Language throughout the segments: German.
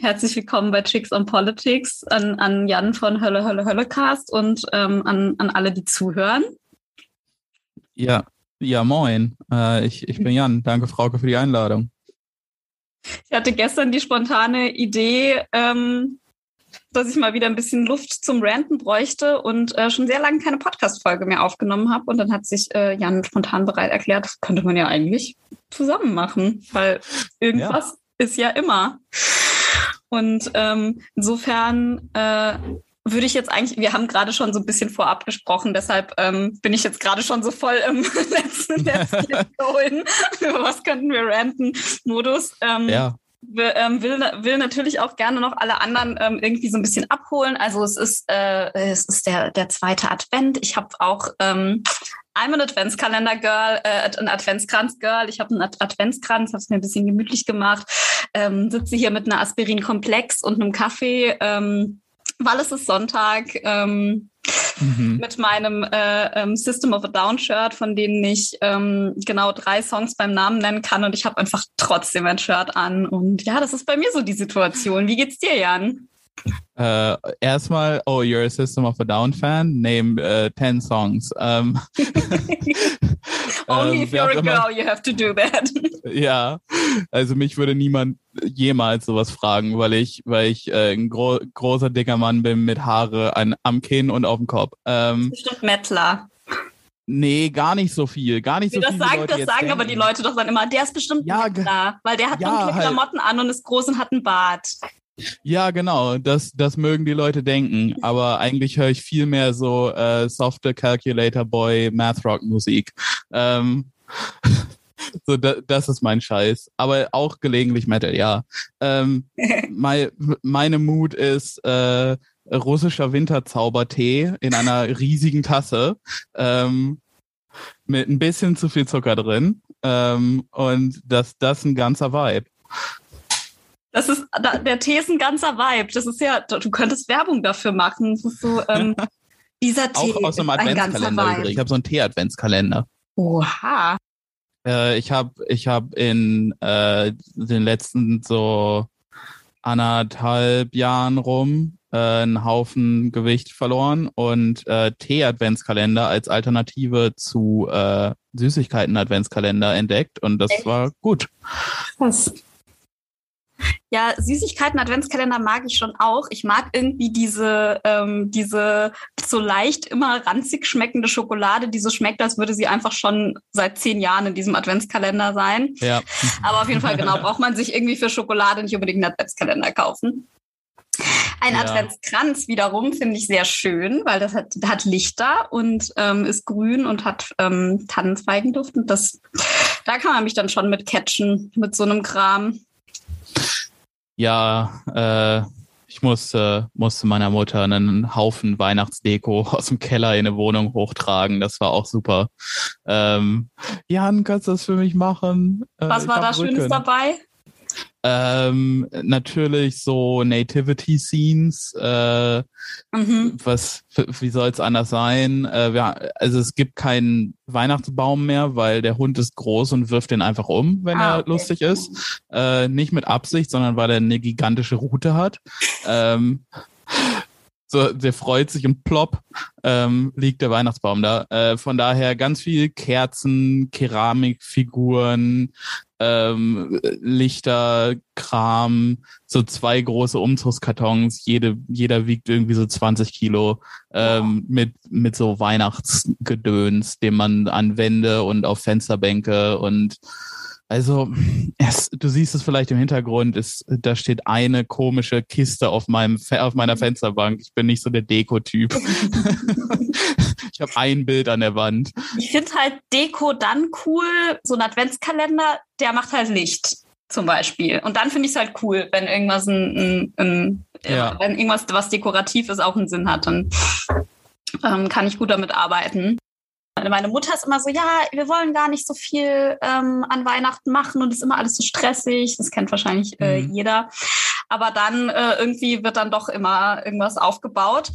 Herzlich willkommen bei Chicks on Politics an, an Jan von Hölle, Hölle, Höllecast und ähm, an, an alle, die zuhören. Ja, ja, moin. Äh, ich, ich bin Jan. Danke, Frauke, für die Einladung. Ich hatte gestern die spontane Idee, ähm, dass ich mal wieder ein bisschen Luft zum Ranten bräuchte und äh, schon sehr lange keine Podcast-Folge mehr aufgenommen habe. Und dann hat sich äh, Jan spontan bereit erklärt, das könnte man ja eigentlich zusammen machen, weil irgendwas ja. ist ja immer. Und ähm, insofern äh, würde ich jetzt eigentlich, wir haben gerade schon so ein bisschen vorab gesprochen, deshalb ähm, bin ich jetzt gerade schon so voll im letzten, letzten Über was könnten wir ranten Modus. Ähm, ja will, ähm, will, will natürlich auch gerne noch alle anderen ähm, irgendwie so ein bisschen abholen. Also es ist, äh, es ist der, der zweite Advent. Ich habe auch ähm, I'm an Adventskalender-Girl, äh, ein Adventskranz-Girl. Ich habe einen Ad Adventskranz, habe es mir ein bisschen gemütlich gemacht. Ähm, sitze hier mit einer Aspirin-Komplex und einem Kaffee, ähm, weil es ist Sonntag. Ähm, mhm. mit meinem äh, ähm, System of a Down Shirt, von denen ich ähm, genau drei Songs beim Namen nennen kann und ich habe einfach trotzdem ein Shirt an. Und ja, das ist bei mir so die Situation. Wie geht's dir, Jan? Uh, erstmal, oh, you're a System of a Down fan? Name uh, 10 songs. Um, Only if you're a girl, you have to do that. ja, also mich würde niemand jemals sowas fragen, weil ich, weil ich äh, ein gro großer dicker Mann bin mit Haare an, am Kinn und auf dem Kopf. Ähm, Bestimmt Mettler. Nee, gar nicht so viel. Gar nicht so das viel. Sagen, Leute das sagen denken. aber die Leute doch dann immer, der ist bestimmt ja, Mettler, weil der hat ja, dunkle halt. Klamotten an und ist groß und hat einen Bart. Ja, genau, das, das mögen die Leute denken, aber eigentlich höre ich viel mehr so äh, softe Calculator Boy Math Rock Musik. Ähm, so, da, das ist mein Scheiß. Aber auch gelegentlich Metal, ja. Ähm, mein, meine Mut ist äh, russischer Winterzaubertee in einer riesigen Tasse. Ähm, mit ein bisschen zu viel Zucker drin. Ähm, und das, das ist ein ganzer Vibe. Das ist, der Tee ist ein ganzer Vibe. Das ist ja, du könntest Werbung dafür machen. Das ist so, ähm, dieser Tee Auch aus einem Adventskalender übrig. Ich habe so einen Tee-Adventskalender. Oha. Äh, ich habe ich hab in äh, den letzten so anderthalb Jahren rum äh, einen Haufen Gewicht verloren und äh, Tee-Adventskalender als Alternative zu äh, Süßigkeiten-Adventskalender entdeckt und das Echt? war gut. Krass. Ja, Süßigkeiten Adventskalender mag ich schon auch. Ich mag irgendwie diese, ähm, diese so leicht immer ranzig schmeckende Schokolade, die so schmeckt, als würde sie einfach schon seit zehn Jahren in diesem Adventskalender sein. Ja. Aber auf jeden Fall, genau, braucht man sich irgendwie für Schokolade nicht unbedingt einen Adventskalender kaufen. Ein ja. Adventskranz wiederum finde ich sehr schön, weil das hat, hat Lichter und ähm, ist grün und hat ähm, Tannenzweigenduft. Und das, da kann man mich dann schon mit catchen, mit so einem Kram ja, äh, ich musste, musste meiner Mutter einen Haufen Weihnachtsdeko aus dem Keller in eine Wohnung hochtragen. Das war auch super. Ähm, Jan, kannst du das für mich machen? Äh, Was war da Schönes dabei? Ähm, natürlich so Nativity Scenes. Äh, mhm. Was, wie soll es anders sein? Äh, wir, also es gibt keinen Weihnachtsbaum mehr, weil der Hund ist groß und wirft den einfach um, wenn ah, er okay. lustig ist. Äh, nicht mit Absicht, sondern weil er eine gigantische Route hat. Ähm, so, der freut sich und plopp ähm, liegt der Weihnachtsbaum da. Äh, von daher ganz viel Kerzen, Keramikfiguren, ähm, Lichter, Kram, so zwei große Umzugskartons, jede, jeder wiegt irgendwie so 20 Kilo ähm, mit, mit so Weihnachtsgedöns, den man an Wände und auf Fensterbänke und also, es, du siehst es vielleicht im Hintergrund, ist, da steht eine komische Kiste auf meinem auf meiner Fensterbank. Ich bin nicht so der Deko-Typ. ich habe ein Bild an der Wand. Ich finde halt Deko dann cool, so ein Adventskalender, der macht halt Licht zum Beispiel. Und dann finde ich es halt cool, wenn irgendwas ein, ein, ein ja. wenn irgendwas, was dekorativ ist, auch einen Sinn hat, dann ähm, kann ich gut damit arbeiten. Meine Mutter ist immer so, ja, wir wollen gar nicht so viel ähm, an Weihnachten machen und es ist immer alles so stressig. Das kennt wahrscheinlich äh, mhm. jeder. Aber dann äh, irgendwie wird dann doch immer irgendwas aufgebaut.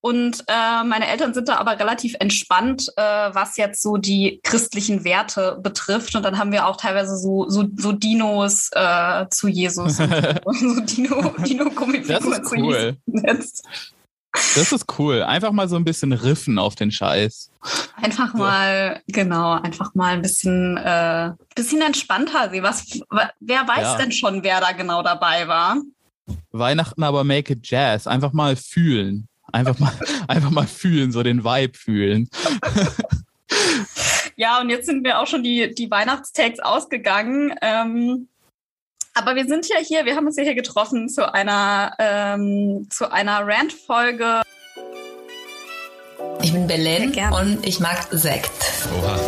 Und äh, meine Eltern sind da aber relativ entspannt, äh, was jetzt so die christlichen Werte betrifft. Und dann haben wir auch teilweise so, so, so Dinos äh, zu Jesus. so, Dino, Dino-Gummifiguren zu cool. Jesus. Das ist cool. Einfach mal so ein bisschen riffen auf den Scheiß. Einfach mal, genau, einfach mal ein bisschen, äh, bisschen entspannter sehen. Was, wer weiß ja. denn schon, wer da genau dabei war? Weihnachten aber make it jazz. Einfach mal fühlen. Einfach mal, einfach mal fühlen, so den Vibe fühlen. ja, und jetzt sind mir auch schon die, die Weihnachtstags ausgegangen. Ähm, aber wir sind ja hier, wir haben uns ja hier getroffen zu einer, ähm, zu einer Rant-Folge. Ich bin Belen und ich mag Sekt. Oha.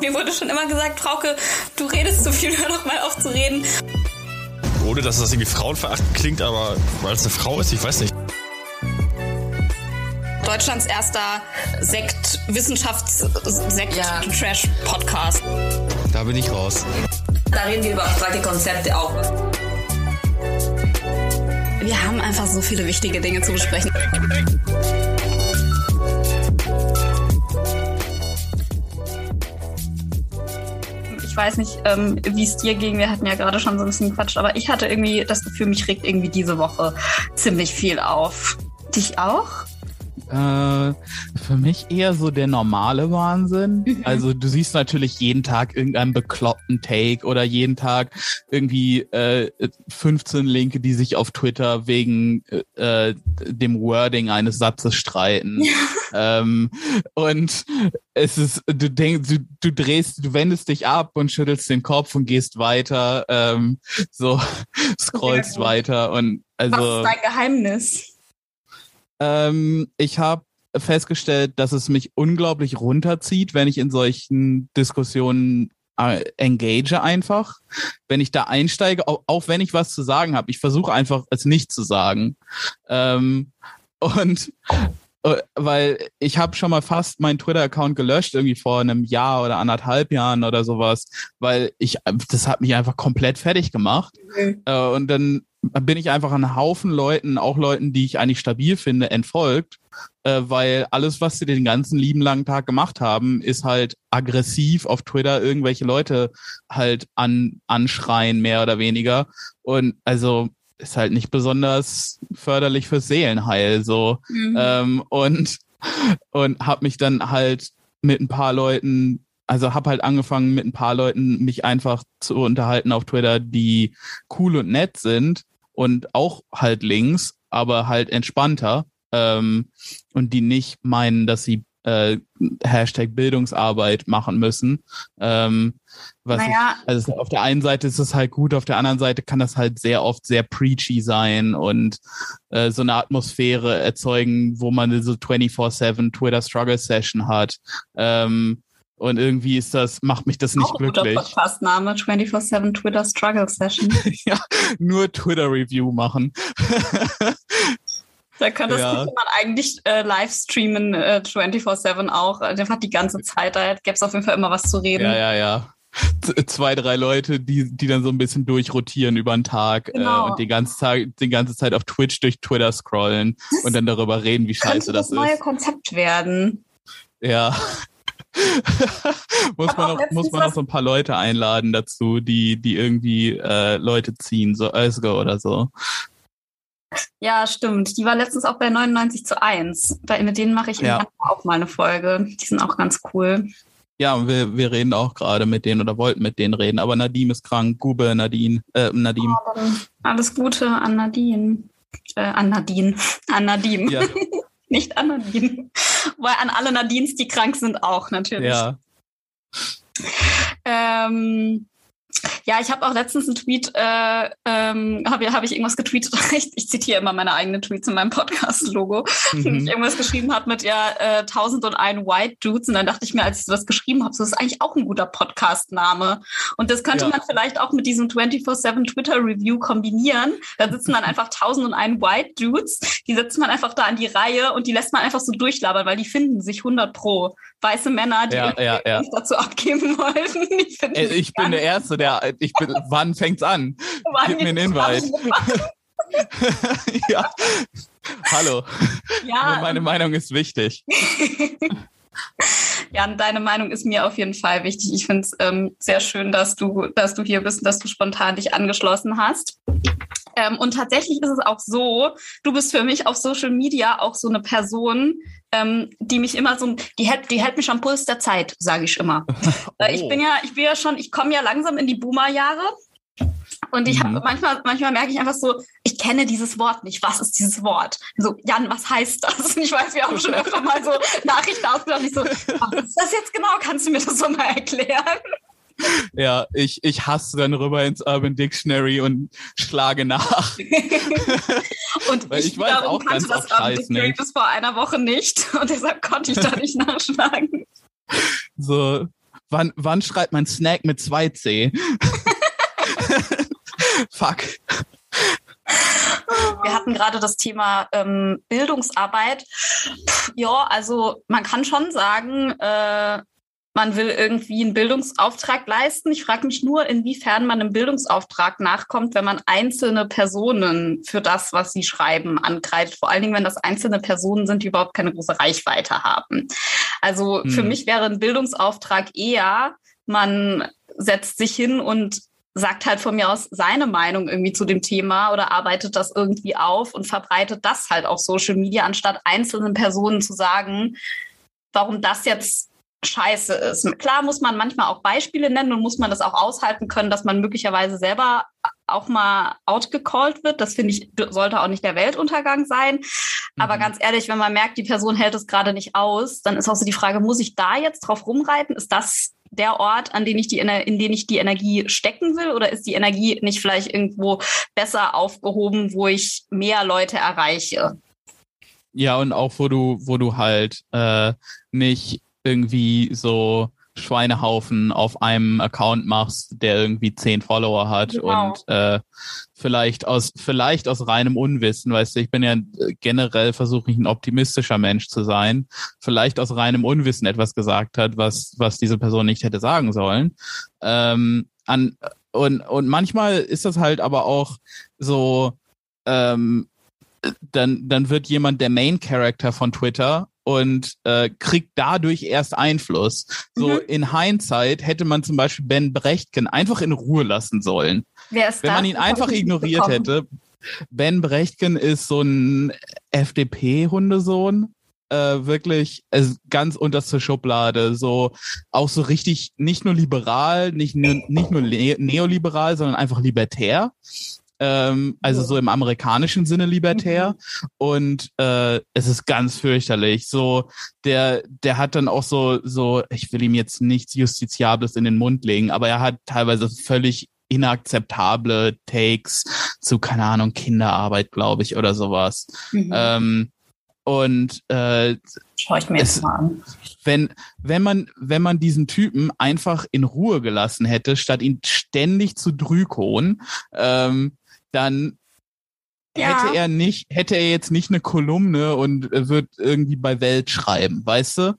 Mir wurde schon immer gesagt, Frauke, du redest zu viel, hör doch mal auf zu reden. Ohne dass das irgendwie frauenverachtend klingt, aber weil es eine Frau ist, ich weiß nicht. Deutschlands erster Sekt, Wissenschafts-Sekt-Trash-Podcast. Da bin ich raus. Da reden wir über abstrakte Konzepte auch. Wir haben einfach so viele wichtige Dinge zu besprechen. Ich weiß nicht, ähm, wie es dir ging. Wir hatten ja gerade schon so ein bisschen gequatscht, aber ich hatte irgendwie das Gefühl, mich regt irgendwie diese Woche ziemlich viel auf. Dich auch? Äh, für mich eher so der normale Wahnsinn. Mhm. Also du siehst natürlich jeden Tag irgendeinen bekloppten Take oder jeden Tag irgendwie äh, 15 Linke, die sich auf Twitter wegen äh, dem Wording eines Satzes streiten. Ja. Ähm, und es ist, du denkst, du, du drehst, du wendest dich ab und schüttelst den Kopf und gehst weiter, ähm, so scrollst weiter und also. Was ist dein Geheimnis? Ähm, ich habe festgestellt, dass es mich unglaublich runterzieht, wenn ich in solchen Diskussionen äh, engage einfach. Wenn ich da einsteige, auch, auch wenn ich was zu sagen habe, ich versuche einfach es nicht zu sagen. Ähm, und weil ich habe schon mal fast meinen Twitter-Account gelöscht, irgendwie vor einem Jahr oder anderthalb Jahren oder sowas, weil ich, das hat mich einfach komplett fertig gemacht. Mhm. Äh, und dann bin ich einfach an Haufen Leuten, auch Leuten, die ich eigentlich stabil finde, entfolgt, äh, weil alles, was sie den ganzen lieben langen Tag gemacht haben, ist halt aggressiv auf Twitter irgendwelche Leute halt an, anschreien, mehr oder weniger. Und also ist halt nicht besonders förderlich fürs Seelenheil so. Mhm. Ähm, und und habe mich dann halt mit ein paar Leuten also habe halt angefangen mit ein paar Leuten mich einfach zu unterhalten auf Twitter, die cool und nett sind und auch halt links, aber halt entspannter ähm, und die nicht meinen, dass sie äh, Hashtag Bildungsarbeit machen müssen. Ähm, was naja. ich, also auf der einen Seite ist es halt gut, auf der anderen Seite kann das halt sehr oft sehr preachy sein und äh, so eine Atmosphäre erzeugen, wo man so 24-7 Twitter Struggle Session hat. Ähm, und irgendwie ist das, macht mich das nicht Auch glücklich. Guter Podcast-Name, 24-7 Twitter Struggle Session. ja, nur Twitter-Review machen. Da könnte ja. man eigentlich äh, live streamen, äh, 24-7 auch. Einfach die ganze Zeit. Da gäbe es auf jeden Fall immer was zu reden. Ja, ja, ja. Zwei, drei Leute, die, die dann so ein bisschen durchrotieren über den Tag äh, genau. äh, und die ganze, Zeit, die ganze Zeit auf Twitch durch Twitter scrollen das und dann darüber reden, wie scheiße das, das ist. Das neue Konzept werden. Ja. muss man, noch, muss man noch so ein paar Leute einladen dazu, die, die irgendwie äh, Leute ziehen, so Özge oder so. Ja, stimmt. Die war letztens auch bei 99 zu 1. Bei, mit denen mache ich ja. auch mal eine Folge. Die sind auch ganz cool. Ja, wir, wir reden auch gerade mit denen oder wollten mit denen reden, aber Nadim ist krank. Gube, Nadine, äh, Nadim. Oh, alles Gute an Nadine. Äh, an Nadine. An Nadim. Ja. Nicht an Nadine. Weil an alle Nadines, die krank sind, auch natürlich. Ja. Ähm, ja, ich habe auch letztens einen Tweet, äh, ähm, habe hab ich irgendwas getweetet. Ich, ich zitiere immer meine eigenen Tweets in meinem Podcast-Logo. Mhm. Ich irgendwas geschrieben habe mit ja äh, 1001 White Dudes. Und dann dachte ich mir, als ich das geschrieben habe, so das ist eigentlich auch ein guter Podcast-Name. Und das könnte ja. man vielleicht auch mit diesem 24-7 Twitter-Review kombinieren. Da sitzen dann einfach 1001 White Dudes. Die setzt man einfach da an die Reihe und die lässt man einfach so durchlabern, weil die finden sich 100 pro. Weiße Männer, die ja, ja, ja. dazu abgeben wollten. Ich, Ey, ich bin der Erste, der, ich bin, wann fängt's an? Wann Gib mir einen Invite. ja. Hallo. Ja. Meine Meinung ist wichtig. Jan, deine Meinung ist mir auf jeden Fall wichtig. Ich finde es ähm, sehr schön, dass du, dass du hier bist und dass du spontan dich angeschlossen hast. Ähm, und tatsächlich ist es auch so, du bist für mich auf Social Media auch so eine Person, ähm, die mich immer so, die hält, die hält mich am Puls der Zeit, sage ich immer. oh. Ich bin ja, ich bin ja schon, ich komme ja langsam in die Boomer-Jahre. Und ich habe mhm. manchmal, manchmal merke ich einfach so, ich kenne dieses Wort nicht. Was ist dieses Wort? So, Jan, was heißt das? Und ich weiß, wir haben schon öfter mal so Nachrichten ausgedacht. Ich so, was ist das jetzt genau? Kannst du mir das so mal erklären? Ja, ich, ich hasse dann rüber ins Urban Dictionary und schlage nach. und Weil ich, ich weiß auch kannte das Urban Dictionary nicht. bis vor einer Woche nicht und deshalb konnte ich da nicht nachschlagen. So, wann, wann schreibt man Snack mit 2C? Fuck. Wir hatten gerade das Thema ähm, Bildungsarbeit. Puh, ja, also man kann schon sagen, äh, man will irgendwie einen Bildungsauftrag leisten. Ich frage mich nur, inwiefern man einem Bildungsauftrag nachkommt, wenn man einzelne Personen für das, was sie schreiben, angreift. Vor allen Dingen, wenn das einzelne Personen sind, die überhaupt keine große Reichweite haben. Also hm. für mich wäre ein Bildungsauftrag eher, man setzt sich hin und sagt halt von mir aus seine Meinung irgendwie zu dem Thema oder arbeitet das irgendwie auf und verbreitet das halt auf Social Media, anstatt einzelnen Personen zu sagen, warum das jetzt scheiße ist. Klar muss man manchmal auch Beispiele nennen und muss man das auch aushalten können, dass man möglicherweise selber auch mal outgecallt wird. Das finde ich, sollte auch nicht der Weltuntergang sein. Aber mhm. ganz ehrlich, wenn man merkt, die Person hält es gerade nicht aus, dann ist auch so die Frage, muss ich da jetzt drauf rumreiten? Ist das der Ort, an den ich die, in den ich die Energie stecken will? Oder ist die Energie nicht vielleicht irgendwo besser aufgehoben, wo ich mehr Leute erreiche? Ja, und auch wo du, wo du halt äh, nicht irgendwie so Schweinehaufen auf einem Account machst, der irgendwie zehn Follower hat genau. und äh, vielleicht aus vielleicht aus reinem Unwissen, weißt du, ich bin ja generell versuche ich ein optimistischer Mensch zu sein, vielleicht aus reinem Unwissen etwas gesagt hat, was was diese Person nicht hätte sagen sollen. Ähm, an und und manchmal ist das halt aber auch so ähm, dann, dann wird jemand der Main Character von Twitter und äh, kriegt dadurch erst Einfluss. So mhm. in Hindsight hätte man zum Beispiel Ben Brechtken einfach in Ruhe lassen sollen. Wer ist Wenn das? man ihn einfach ignoriert hätte. Ben Brechtken ist so ein FDP-Hundesohn. Äh, wirklich äh, ganz unterste Schublade. So auch so richtig nicht nur liberal, nicht, nicht nur neoliberal, sondern einfach libertär ähm, also so im amerikanischen Sinne libertär. Mhm. Und äh, es ist ganz fürchterlich. So, der, der hat dann auch so, so, ich will ihm jetzt nichts Justiziables in den Mund legen, aber er hat teilweise völlig inakzeptable Takes zu, keine Ahnung, Kinderarbeit, glaube ich, oder sowas. Mhm. Ähm, und äh, Schau ich mir es, jetzt mal an. Wenn, wenn, man, wenn man diesen Typen einfach in Ruhe gelassen hätte, statt ihn ständig zu drükonen, ähm, dann ja. hätte er nicht, hätte er jetzt nicht eine Kolumne und wird irgendwie bei Welt schreiben, weißt du?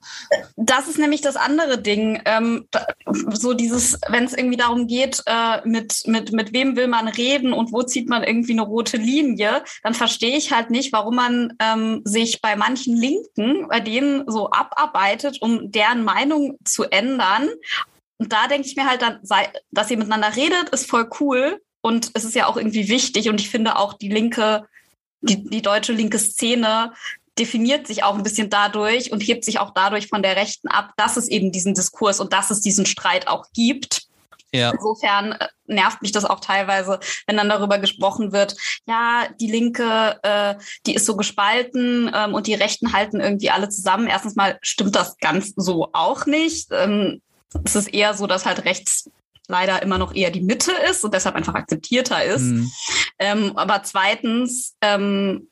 Das ist nämlich das andere Ding. Ähm, so dieses, wenn es irgendwie darum geht, äh, mit, mit, mit wem will man reden und wo zieht man irgendwie eine rote Linie, dann verstehe ich halt nicht, warum man ähm, sich bei manchen Linken, bei denen so abarbeitet, um deren Meinung zu ändern. Und da denke ich mir halt dann, sei, dass ihr miteinander redet, ist voll cool. Und es ist ja auch irgendwie wichtig. Und ich finde auch die linke, die, die deutsche linke Szene definiert sich auch ein bisschen dadurch und hebt sich auch dadurch von der Rechten ab, dass es eben diesen Diskurs und dass es diesen Streit auch gibt. Ja. Insofern äh, nervt mich das auch teilweise, wenn dann darüber gesprochen wird, ja, die Linke, äh, die ist so gespalten ähm, und die Rechten halten irgendwie alle zusammen. Erstens mal stimmt das ganz so auch nicht. Ähm, es ist eher so, dass halt rechts leider immer noch eher die Mitte ist und deshalb einfach akzeptierter ist. Mhm. Ähm, aber zweitens ähm,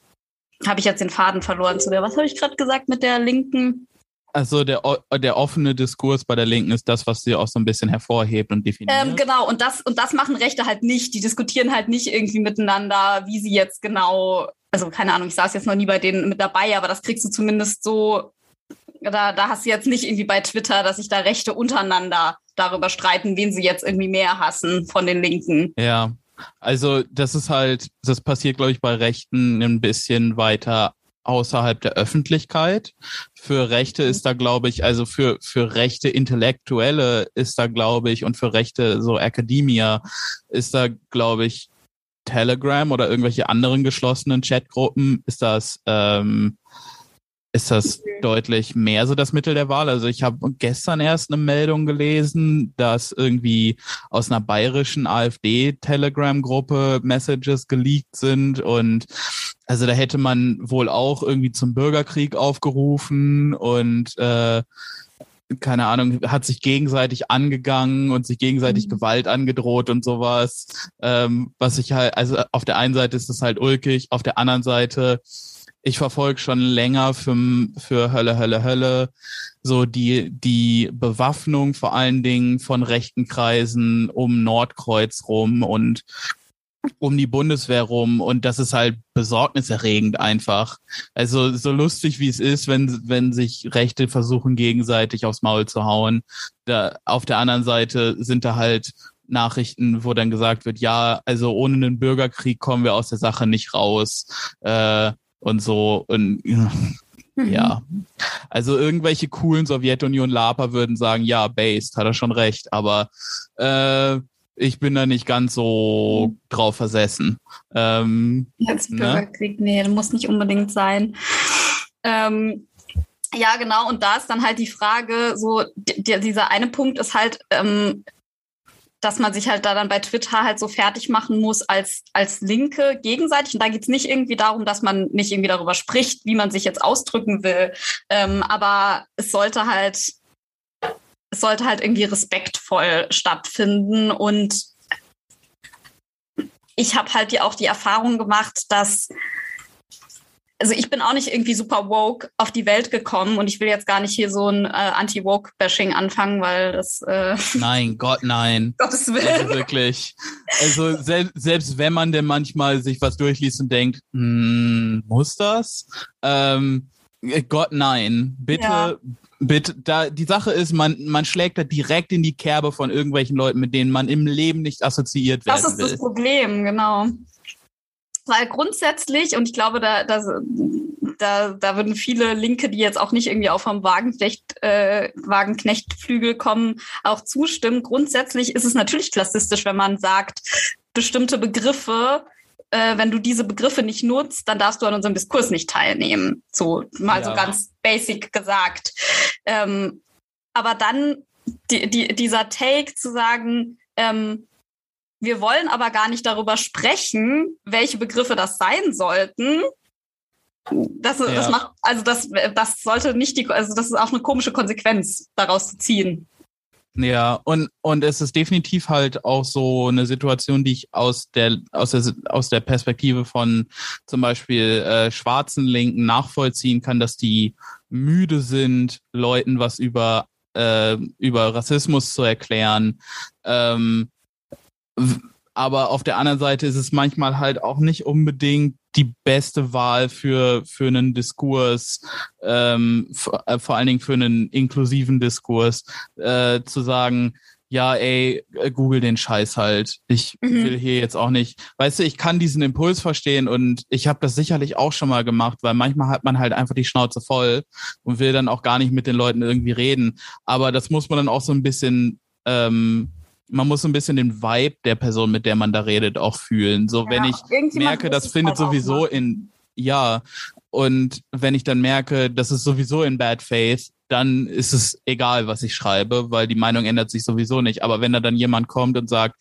habe ich jetzt den Faden verloren zu der, was habe ich gerade gesagt mit der Linken? Also der, der offene Diskurs bei der Linken ist das, was sie auch so ein bisschen hervorhebt und definiert. Ähm, genau, und das, und das machen Rechte halt nicht. Die diskutieren halt nicht irgendwie miteinander, wie sie jetzt genau, also keine Ahnung, ich saß jetzt noch nie bei denen mit dabei, aber das kriegst du zumindest so, da, da hast du jetzt nicht irgendwie bei Twitter, dass sich da Rechte untereinander darüber streiten, wen sie jetzt irgendwie mehr hassen von den Linken. Ja. Also das ist halt, das passiert, glaube ich, bei Rechten ein bisschen weiter außerhalb der Öffentlichkeit. Für Rechte ist da, glaube ich, also für, für rechte Intellektuelle ist da, glaube ich, und für rechte so Academia ist da, glaube ich, Telegram oder irgendwelche anderen geschlossenen Chatgruppen ist das ähm, ist das okay. deutlich mehr so das Mittel der Wahl. Also ich habe gestern erst eine Meldung gelesen, dass irgendwie aus einer bayerischen AfD-Telegram-Gruppe Messages geleakt sind und also da hätte man wohl auch irgendwie zum Bürgerkrieg aufgerufen und äh, keine Ahnung, hat sich gegenseitig angegangen und sich gegenseitig mhm. Gewalt angedroht und sowas. Ähm, was ich halt, also auf der einen Seite ist es halt ulkig, auf der anderen Seite ich verfolge schon länger für, für Hölle, Hölle, Hölle so die, die Bewaffnung vor allen Dingen von rechten Kreisen um Nordkreuz rum und um die Bundeswehr rum und das ist halt besorgniserregend einfach. Also so lustig wie es ist, wenn wenn sich Rechte versuchen gegenseitig aufs Maul zu hauen, da auf der anderen Seite sind da halt Nachrichten, wo dann gesagt wird, ja, also ohne einen Bürgerkrieg kommen wir aus der Sache nicht raus. Äh, und so und ja. Also irgendwelche coolen Sowjetunion-Laper würden sagen, ja, based, hat er schon recht, aber äh, ich bin da nicht ganz so drauf versessen. Ähm, Jetzt? Bürgerkrieg, ne? nee, muss nicht unbedingt sein. Ähm, ja, genau, und da ist dann halt die Frage, so, die, dieser eine Punkt ist halt, ähm, dass man sich halt da dann bei Twitter halt so fertig machen muss als, als Linke gegenseitig. Und da geht's nicht irgendwie darum, dass man nicht irgendwie darüber spricht, wie man sich jetzt ausdrücken will. Ähm, aber es sollte halt, es sollte halt irgendwie respektvoll stattfinden. Und ich habe halt die, auch die Erfahrung gemacht, dass also ich bin auch nicht irgendwie super woke auf die Welt gekommen und ich will jetzt gar nicht hier so ein äh, Anti-Woke-Bashing anfangen, weil das. Äh nein, Gott, nein. Gottes Willen. Also wirklich. Also sel selbst wenn man denn manchmal sich was durchliest und denkt, hm, muss das? Ähm, äh, Gott, nein. Bitte, ja. bitte. Da die Sache ist, man man schlägt da direkt in die Kerbe von irgendwelchen Leuten, mit denen man im Leben nicht assoziiert werden will. Das ist will. das Problem, genau. Weil grundsätzlich, und ich glaube, da, da, da, da würden viele Linke, die jetzt auch nicht irgendwie auch vom Wagenknecht, äh, Wagenknechtflügel kommen, auch zustimmen. Grundsätzlich ist es natürlich klassistisch, wenn man sagt, bestimmte Begriffe, äh, wenn du diese Begriffe nicht nutzt, dann darfst du an unserem Diskurs nicht teilnehmen. So mal ja. so ganz basic gesagt. Ähm, aber dann die, die, dieser Take zu sagen, ähm, wir wollen aber gar nicht darüber sprechen, welche Begriffe das sein sollten. Das, ja. das macht, also das, das sollte nicht die, also das ist auch eine komische Konsequenz daraus zu ziehen. Ja, und, und es ist definitiv halt auch so eine Situation, die ich aus der, aus der, aus der Perspektive von zum Beispiel äh, schwarzen Linken nachvollziehen kann, dass die müde sind, Leuten was über, äh, über Rassismus zu erklären. Ähm, aber auf der anderen Seite ist es manchmal halt auch nicht unbedingt die beste Wahl für, für einen Diskurs, ähm, vor, äh, vor allen Dingen für einen inklusiven Diskurs, äh, zu sagen, ja, ey, äh, google den Scheiß halt. Ich mhm. will hier jetzt auch nicht, weißt du, ich kann diesen Impuls verstehen und ich habe das sicherlich auch schon mal gemacht, weil manchmal hat man halt einfach die Schnauze voll und will dann auch gar nicht mit den Leuten irgendwie reden. Aber das muss man dann auch so ein bisschen ähm, man muss ein bisschen den Vibe der Person, mit der man da redet, auch fühlen. So, ja, wenn ich merke, das findet halt sowieso in, ja, und wenn ich dann merke, das ist sowieso in Bad Faith, dann ist es egal, was ich schreibe, weil die Meinung ändert sich sowieso nicht. Aber wenn da dann jemand kommt und sagt,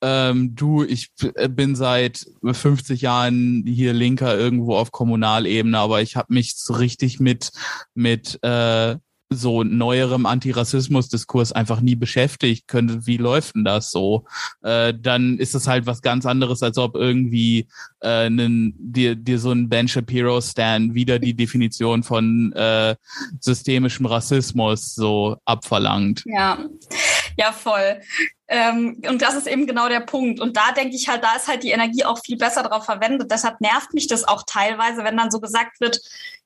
ähm, du, ich bin seit 50 Jahren hier Linker irgendwo auf Kommunalebene, aber ich habe mich so richtig mit mit äh, so neuerem Antirassismus-Diskurs einfach nie beschäftigt könnte, wie läuft denn das so? Äh, dann ist es halt was ganz anderes, als ob irgendwie äh, nen, dir, dir so ein Ben Shapiro-Stan wieder die Definition von äh, systemischem Rassismus so abverlangt. Ja. Ja, voll. Ähm, und das ist eben genau der Punkt. Und da denke ich halt, da ist halt die Energie auch viel besser drauf verwendet. Deshalb nervt mich das auch teilweise, wenn dann so gesagt wird,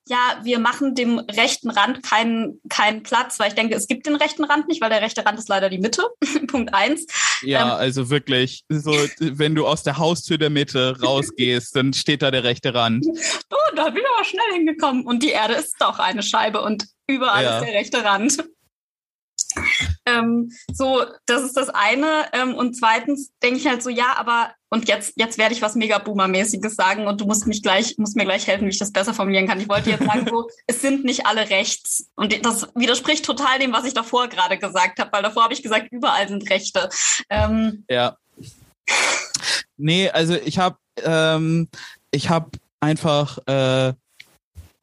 ja, wir machen dem rechten Rand keinen, keinen Platz, weil ich denke, es gibt den rechten Rand nicht, weil der rechte Rand ist leider die Mitte. Punkt eins. Ja, ähm, also wirklich, so, wenn du aus der Haustür der Mitte rausgehst, dann steht da der rechte Rand. Oh, da bin ich aber schnell hingekommen. Und die Erde ist doch eine Scheibe und überall ja. ist der rechte Rand. Ähm, so, das ist das eine. Ähm, und zweitens denke ich halt so, ja, aber und jetzt, jetzt werde ich was mega Boomer-mäßiges sagen und du musst mich gleich, musst mir gleich helfen, wie ich das besser formulieren kann. Ich wollte jetzt sagen, so, es sind nicht alle rechts. Und das widerspricht total dem, was ich davor gerade gesagt habe, weil davor habe ich gesagt, überall sind Rechte. Ähm, ja. Nee, also ich habe ähm, ich habe einfach äh,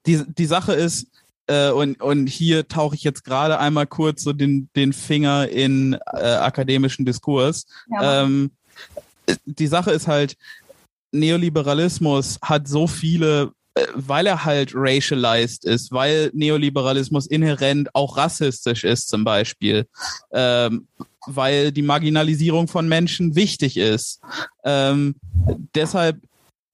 die, die Sache ist, äh, und, und hier tauche ich jetzt gerade einmal kurz so den, den Finger in äh, akademischen Diskurs. Ja. Ähm, die Sache ist halt, Neoliberalismus hat so viele äh, weil er halt racialized ist, weil Neoliberalismus inhärent auch rassistisch ist zum Beispiel, ähm, weil die Marginalisierung von Menschen wichtig ist. Ähm, deshalb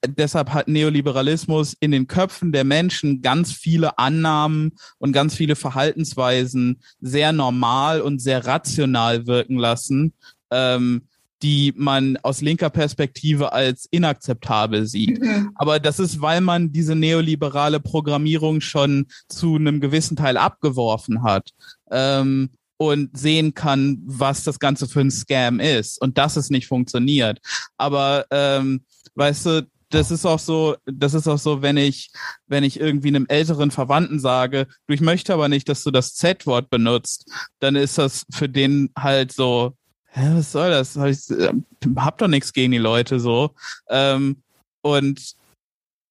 deshalb hat Neoliberalismus in den Köpfen der Menschen ganz viele Annahmen und ganz viele Verhaltensweisen sehr normal und sehr rational wirken lassen, ähm, die man aus linker Perspektive als inakzeptabel sieht. Mhm. Aber das ist, weil man diese neoliberale Programmierung schon zu einem gewissen Teil abgeworfen hat. Ähm, und sehen kann, was das Ganze für ein Scam ist und dass es nicht funktioniert. Aber ähm, weißt du, das ist auch so, das ist auch so, wenn ich, wenn ich irgendwie einem älteren Verwandten sage, du, ich möchte aber nicht, dass du das Z-Wort benutzt, dann ist das für den halt so, hä, was soll das? Hab, ich, äh, hab doch nichts gegen die Leute so. Ähm, und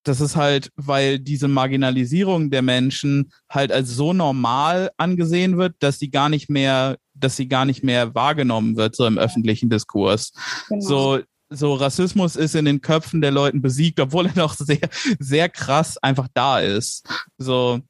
das ist halt, weil diese Marginalisierung der Menschen halt als so normal angesehen wird, dass sie gar nicht mehr, dass sie gar nicht mehr wahrgenommen wird, so im öffentlichen Diskurs. Genau. So, so Rassismus ist in den Köpfen der Leuten besiegt, obwohl er noch sehr, sehr krass einfach da ist. So,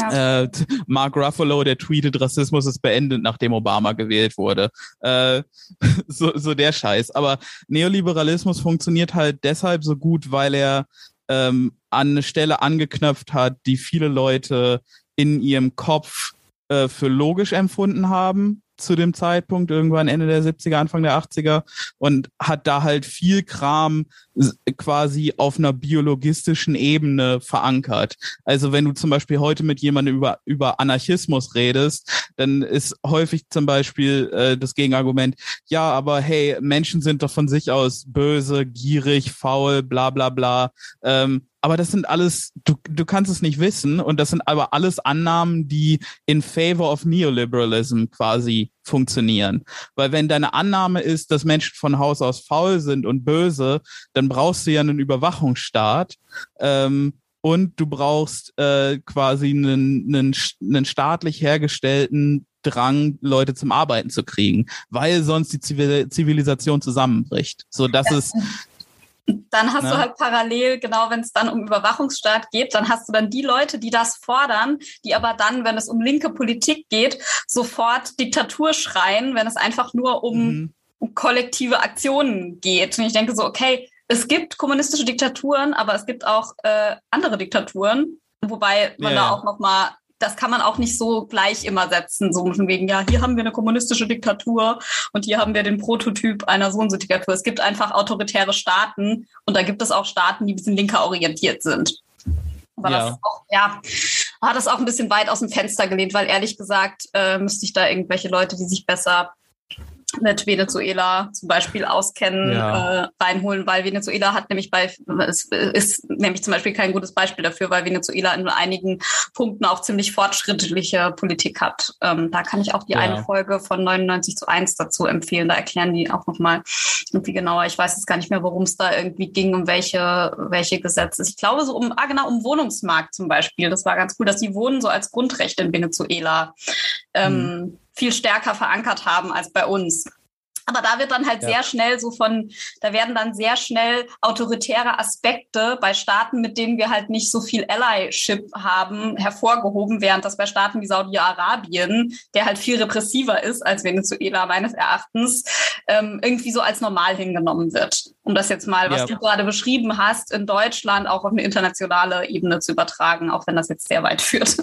ja. Äh, Mark Ruffalo, der tweetet, Rassismus ist beendet, nachdem Obama gewählt wurde. Äh, so, so der Scheiß. Aber Neoliberalismus funktioniert halt deshalb so gut, weil er ähm, an eine Stelle angeknöpft hat, die viele Leute in ihrem Kopf äh, für logisch empfunden haben zu dem Zeitpunkt, irgendwann Ende der 70er, Anfang der 80er und hat da halt viel Kram quasi auf einer biologistischen Ebene verankert. Also wenn du zum Beispiel heute mit jemandem über, über Anarchismus redest, dann ist häufig zum Beispiel äh, das Gegenargument, ja, aber hey, Menschen sind doch von sich aus böse, gierig, faul, bla bla bla. Ähm, aber das sind alles, du, du kannst es nicht wissen und das sind aber alles Annahmen, die in favor of Neoliberalism quasi funktionieren. Weil wenn deine Annahme ist, dass Menschen von Haus aus faul sind und böse, dann brauchst du ja einen Überwachungsstaat. Ähm, und du brauchst äh, quasi einen, einen, einen staatlich hergestellten Drang, Leute zum Arbeiten zu kriegen, weil sonst die Zivilisation zusammenbricht. So, das ist dann hast ne? du halt parallel, genau wenn es dann um Überwachungsstaat geht, dann hast du dann die Leute, die das fordern, die aber dann, wenn es um linke Politik geht, sofort Diktatur schreien, wenn es einfach nur um, mhm. um kollektive Aktionen geht. Und ich denke so, okay, es gibt kommunistische Diktaturen, aber es gibt auch äh, andere Diktaturen, wobei man yeah. da auch noch mal das kann man auch nicht so gleich immer setzen, so von wegen, ja, hier haben wir eine kommunistische Diktatur und hier haben wir den Prototyp einer so und so Diktatur. Es gibt einfach autoritäre Staaten und da gibt es auch Staaten, die ein bisschen linker orientiert sind. Aber ja. das auch, ja, hat das auch ein bisschen weit aus dem Fenster gelehnt, weil ehrlich gesagt äh, müsste ich da irgendwelche Leute, die sich besser mit Venezuela zum Beispiel auskennen, ja. äh, reinholen, weil Venezuela hat nämlich bei, es ist nämlich zum Beispiel kein gutes Beispiel dafür, weil Venezuela in einigen Punkten auch ziemlich fortschrittliche Politik hat. Ähm, da kann ich auch die ja. eine Folge von 99 zu 1 dazu empfehlen. Da erklären die auch nochmal irgendwie genauer. Ich weiß jetzt gar nicht mehr, worum es da irgendwie ging, um welche, welche Gesetze. Ich glaube so um, ah genau, um Wohnungsmarkt zum Beispiel. Das war ganz cool, dass die Wohnen so als Grundrecht in Venezuela ähm, hm viel stärker verankert haben als bei uns. Aber da wird dann halt ja. sehr schnell so von, da werden dann sehr schnell autoritäre Aspekte bei Staaten, mit denen wir halt nicht so viel Allyship haben, hervorgehoben, während das bei Staaten wie Saudi-Arabien, der halt viel repressiver ist als Venezuela meines Erachtens, ähm, irgendwie so als normal hingenommen wird. Um das jetzt mal, was ja. du gerade beschrieben hast, in Deutschland auch auf eine internationale Ebene zu übertragen, auch wenn das jetzt sehr weit führt.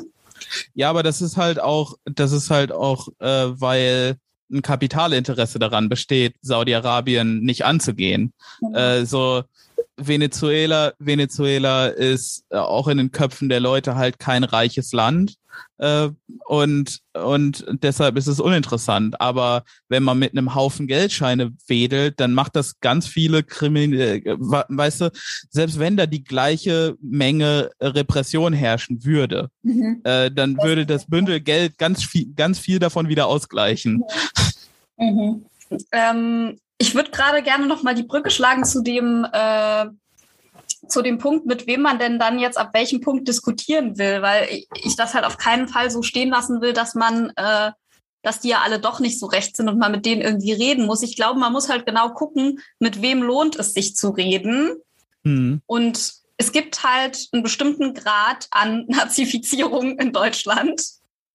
Ja, aber das ist halt auch, das ist halt auch, äh, weil ein Kapitalinteresse daran besteht, Saudi-Arabien nicht anzugehen. Mhm. Äh, so Venezuela, Venezuela ist äh, auch in den Köpfen der Leute halt kein reiches Land. Äh, und, und deshalb ist es uninteressant. Aber wenn man mit einem Haufen Geldscheine wedelt, dann macht das ganz viele Kriminelle, äh, weißt du, selbst wenn da die gleiche Menge Repression herrschen würde, mhm. äh, dann würde das Bündel Geld ganz viel, ganz viel davon wieder ausgleichen. Mhm. Ähm, ich würde gerade gerne noch mal die Brücke schlagen zu dem äh, zu dem Punkt, mit wem man denn dann jetzt ab welchem Punkt diskutieren will, weil ich, ich das halt auf keinen Fall so stehen lassen will, dass man, äh, dass die ja alle doch nicht so recht sind und man mit denen irgendwie reden muss. Ich glaube, man muss halt genau gucken, mit wem lohnt es sich zu reden. Mhm. Und es gibt halt einen bestimmten Grad an Nazifizierung in Deutschland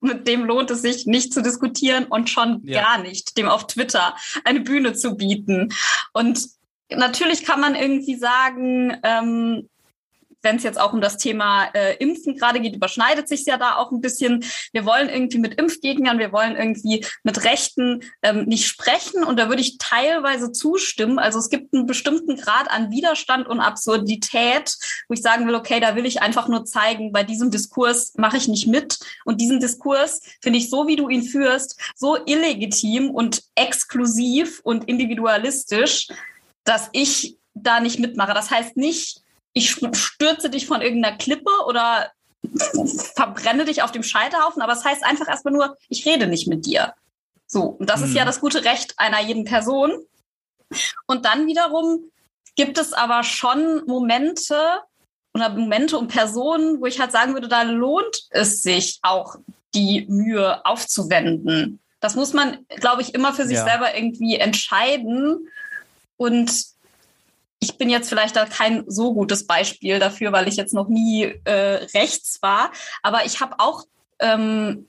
mit dem lohnt es sich nicht zu diskutieren und schon ja. gar nicht, dem auf Twitter eine Bühne zu bieten. Und natürlich kann man irgendwie sagen, ähm, wenn es jetzt auch um das Thema äh, Impfen gerade geht, überschneidet sich ja da auch ein bisschen. Wir wollen irgendwie mit Impfgegnern, wir wollen irgendwie mit Rechten ähm, nicht sprechen. Und da würde ich teilweise zustimmen. Also es gibt einen bestimmten Grad an Widerstand und Absurdität, wo ich sagen will, okay, da will ich einfach nur zeigen, bei diesem Diskurs mache ich nicht mit. Und diesen Diskurs finde ich so, wie du ihn führst, so illegitim und exklusiv und individualistisch, dass ich da nicht mitmache. Das heißt nicht, ich stürze dich von irgendeiner Klippe oder verbrenne dich auf dem Scheiterhaufen, aber es das heißt einfach erstmal nur, ich rede nicht mit dir. So, und das mhm. ist ja mhm. das gute Recht einer jeden Person. Und dann wiederum gibt es aber schon Momente oder Momente und Personen, wo ich halt sagen würde, da lohnt es sich auch die Mühe aufzuwenden. Das muss man, glaube ich, immer für sich ja. selber irgendwie entscheiden. Und ich bin jetzt vielleicht da kein so gutes Beispiel dafür, weil ich jetzt noch nie äh, rechts war. Aber ich habe auch ähm,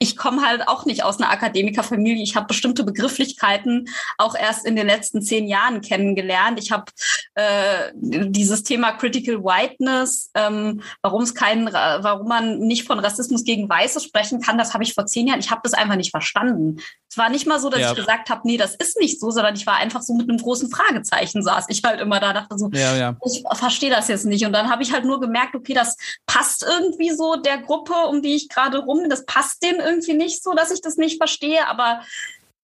ich komme halt auch nicht aus einer Akademikerfamilie. Ich habe bestimmte Begrifflichkeiten auch erst in den letzten zehn Jahren kennengelernt. Ich habe äh, dieses Thema Critical Whiteness, ähm, warum es keinen, warum man nicht von Rassismus gegen Weiße sprechen kann, das habe ich vor zehn Jahren. Ich habe das einfach nicht verstanden. Es war nicht mal so, dass ja. ich gesagt habe, nee, das ist nicht so, sondern ich war einfach so mit einem großen Fragezeichen saß. Ich halt immer da dachte so, ja, ja. ich verstehe das jetzt nicht. Und dann habe ich halt nur gemerkt, okay, das passt irgendwie so der Gruppe, um die ich gerade rum bin, das passt denen irgendwie nicht so, dass ich das nicht verstehe, aber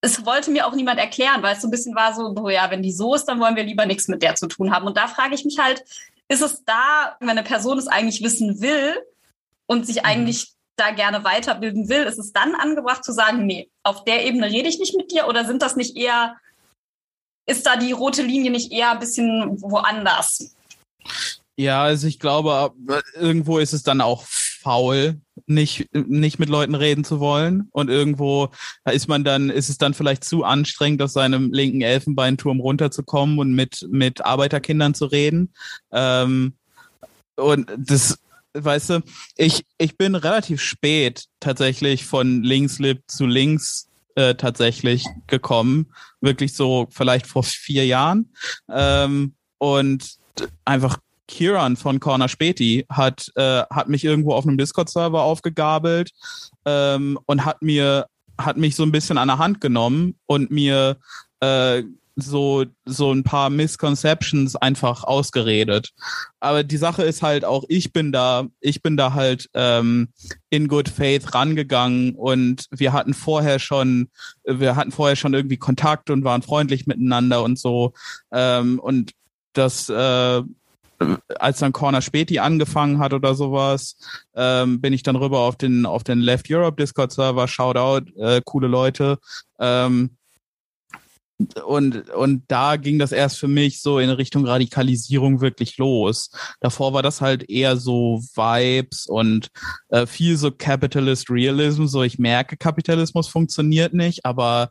es wollte mir auch niemand erklären, weil es so ein bisschen war so, oh ja, wenn die so ist, dann wollen wir lieber nichts mit der zu tun haben. Und da frage ich mich halt, ist es da, wenn eine Person es eigentlich wissen will und sich mhm. eigentlich da gerne weiterbilden will, ist es dann angebracht zu sagen, nee, auf der Ebene rede ich nicht mit dir oder sind das nicht eher, ist da die rote Linie nicht eher ein bisschen woanders? Ja, also ich glaube, irgendwo ist es dann auch faul, nicht, nicht mit Leuten reden zu wollen. Und irgendwo ist man dann, ist es dann vielleicht zu anstrengend, aus seinem linken Elfenbeinturm runterzukommen und mit, mit Arbeiterkindern zu reden. Ähm, und das, weißt du, ich, ich bin relativ spät tatsächlich von Linkslip zu links äh, tatsächlich gekommen. Wirklich so vielleicht vor vier Jahren. Ähm, und einfach Kieran von Corner Späti hat, äh, hat mich irgendwo auf einem Discord-Server aufgegabelt ähm, und hat mir hat mich so ein bisschen an der Hand genommen und mir äh, so so ein paar Misconceptions einfach ausgeredet. Aber die Sache ist halt auch, ich bin da, ich bin da halt ähm, in good faith rangegangen und wir hatten vorher schon, wir hatten vorher schon irgendwie Kontakt und waren freundlich miteinander und so ähm, und das äh, als dann Corner Späti angefangen hat oder sowas, ähm, bin ich dann rüber auf den auf den Left Europe Discord Server. Shoutout, äh, coole Leute. Ähm, und, und da ging das erst für mich so in Richtung Radikalisierung wirklich los. Davor war das halt eher so Vibes und äh, viel so Capitalist Realism. So, ich merke, Kapitalismus funktioniert nicht, aber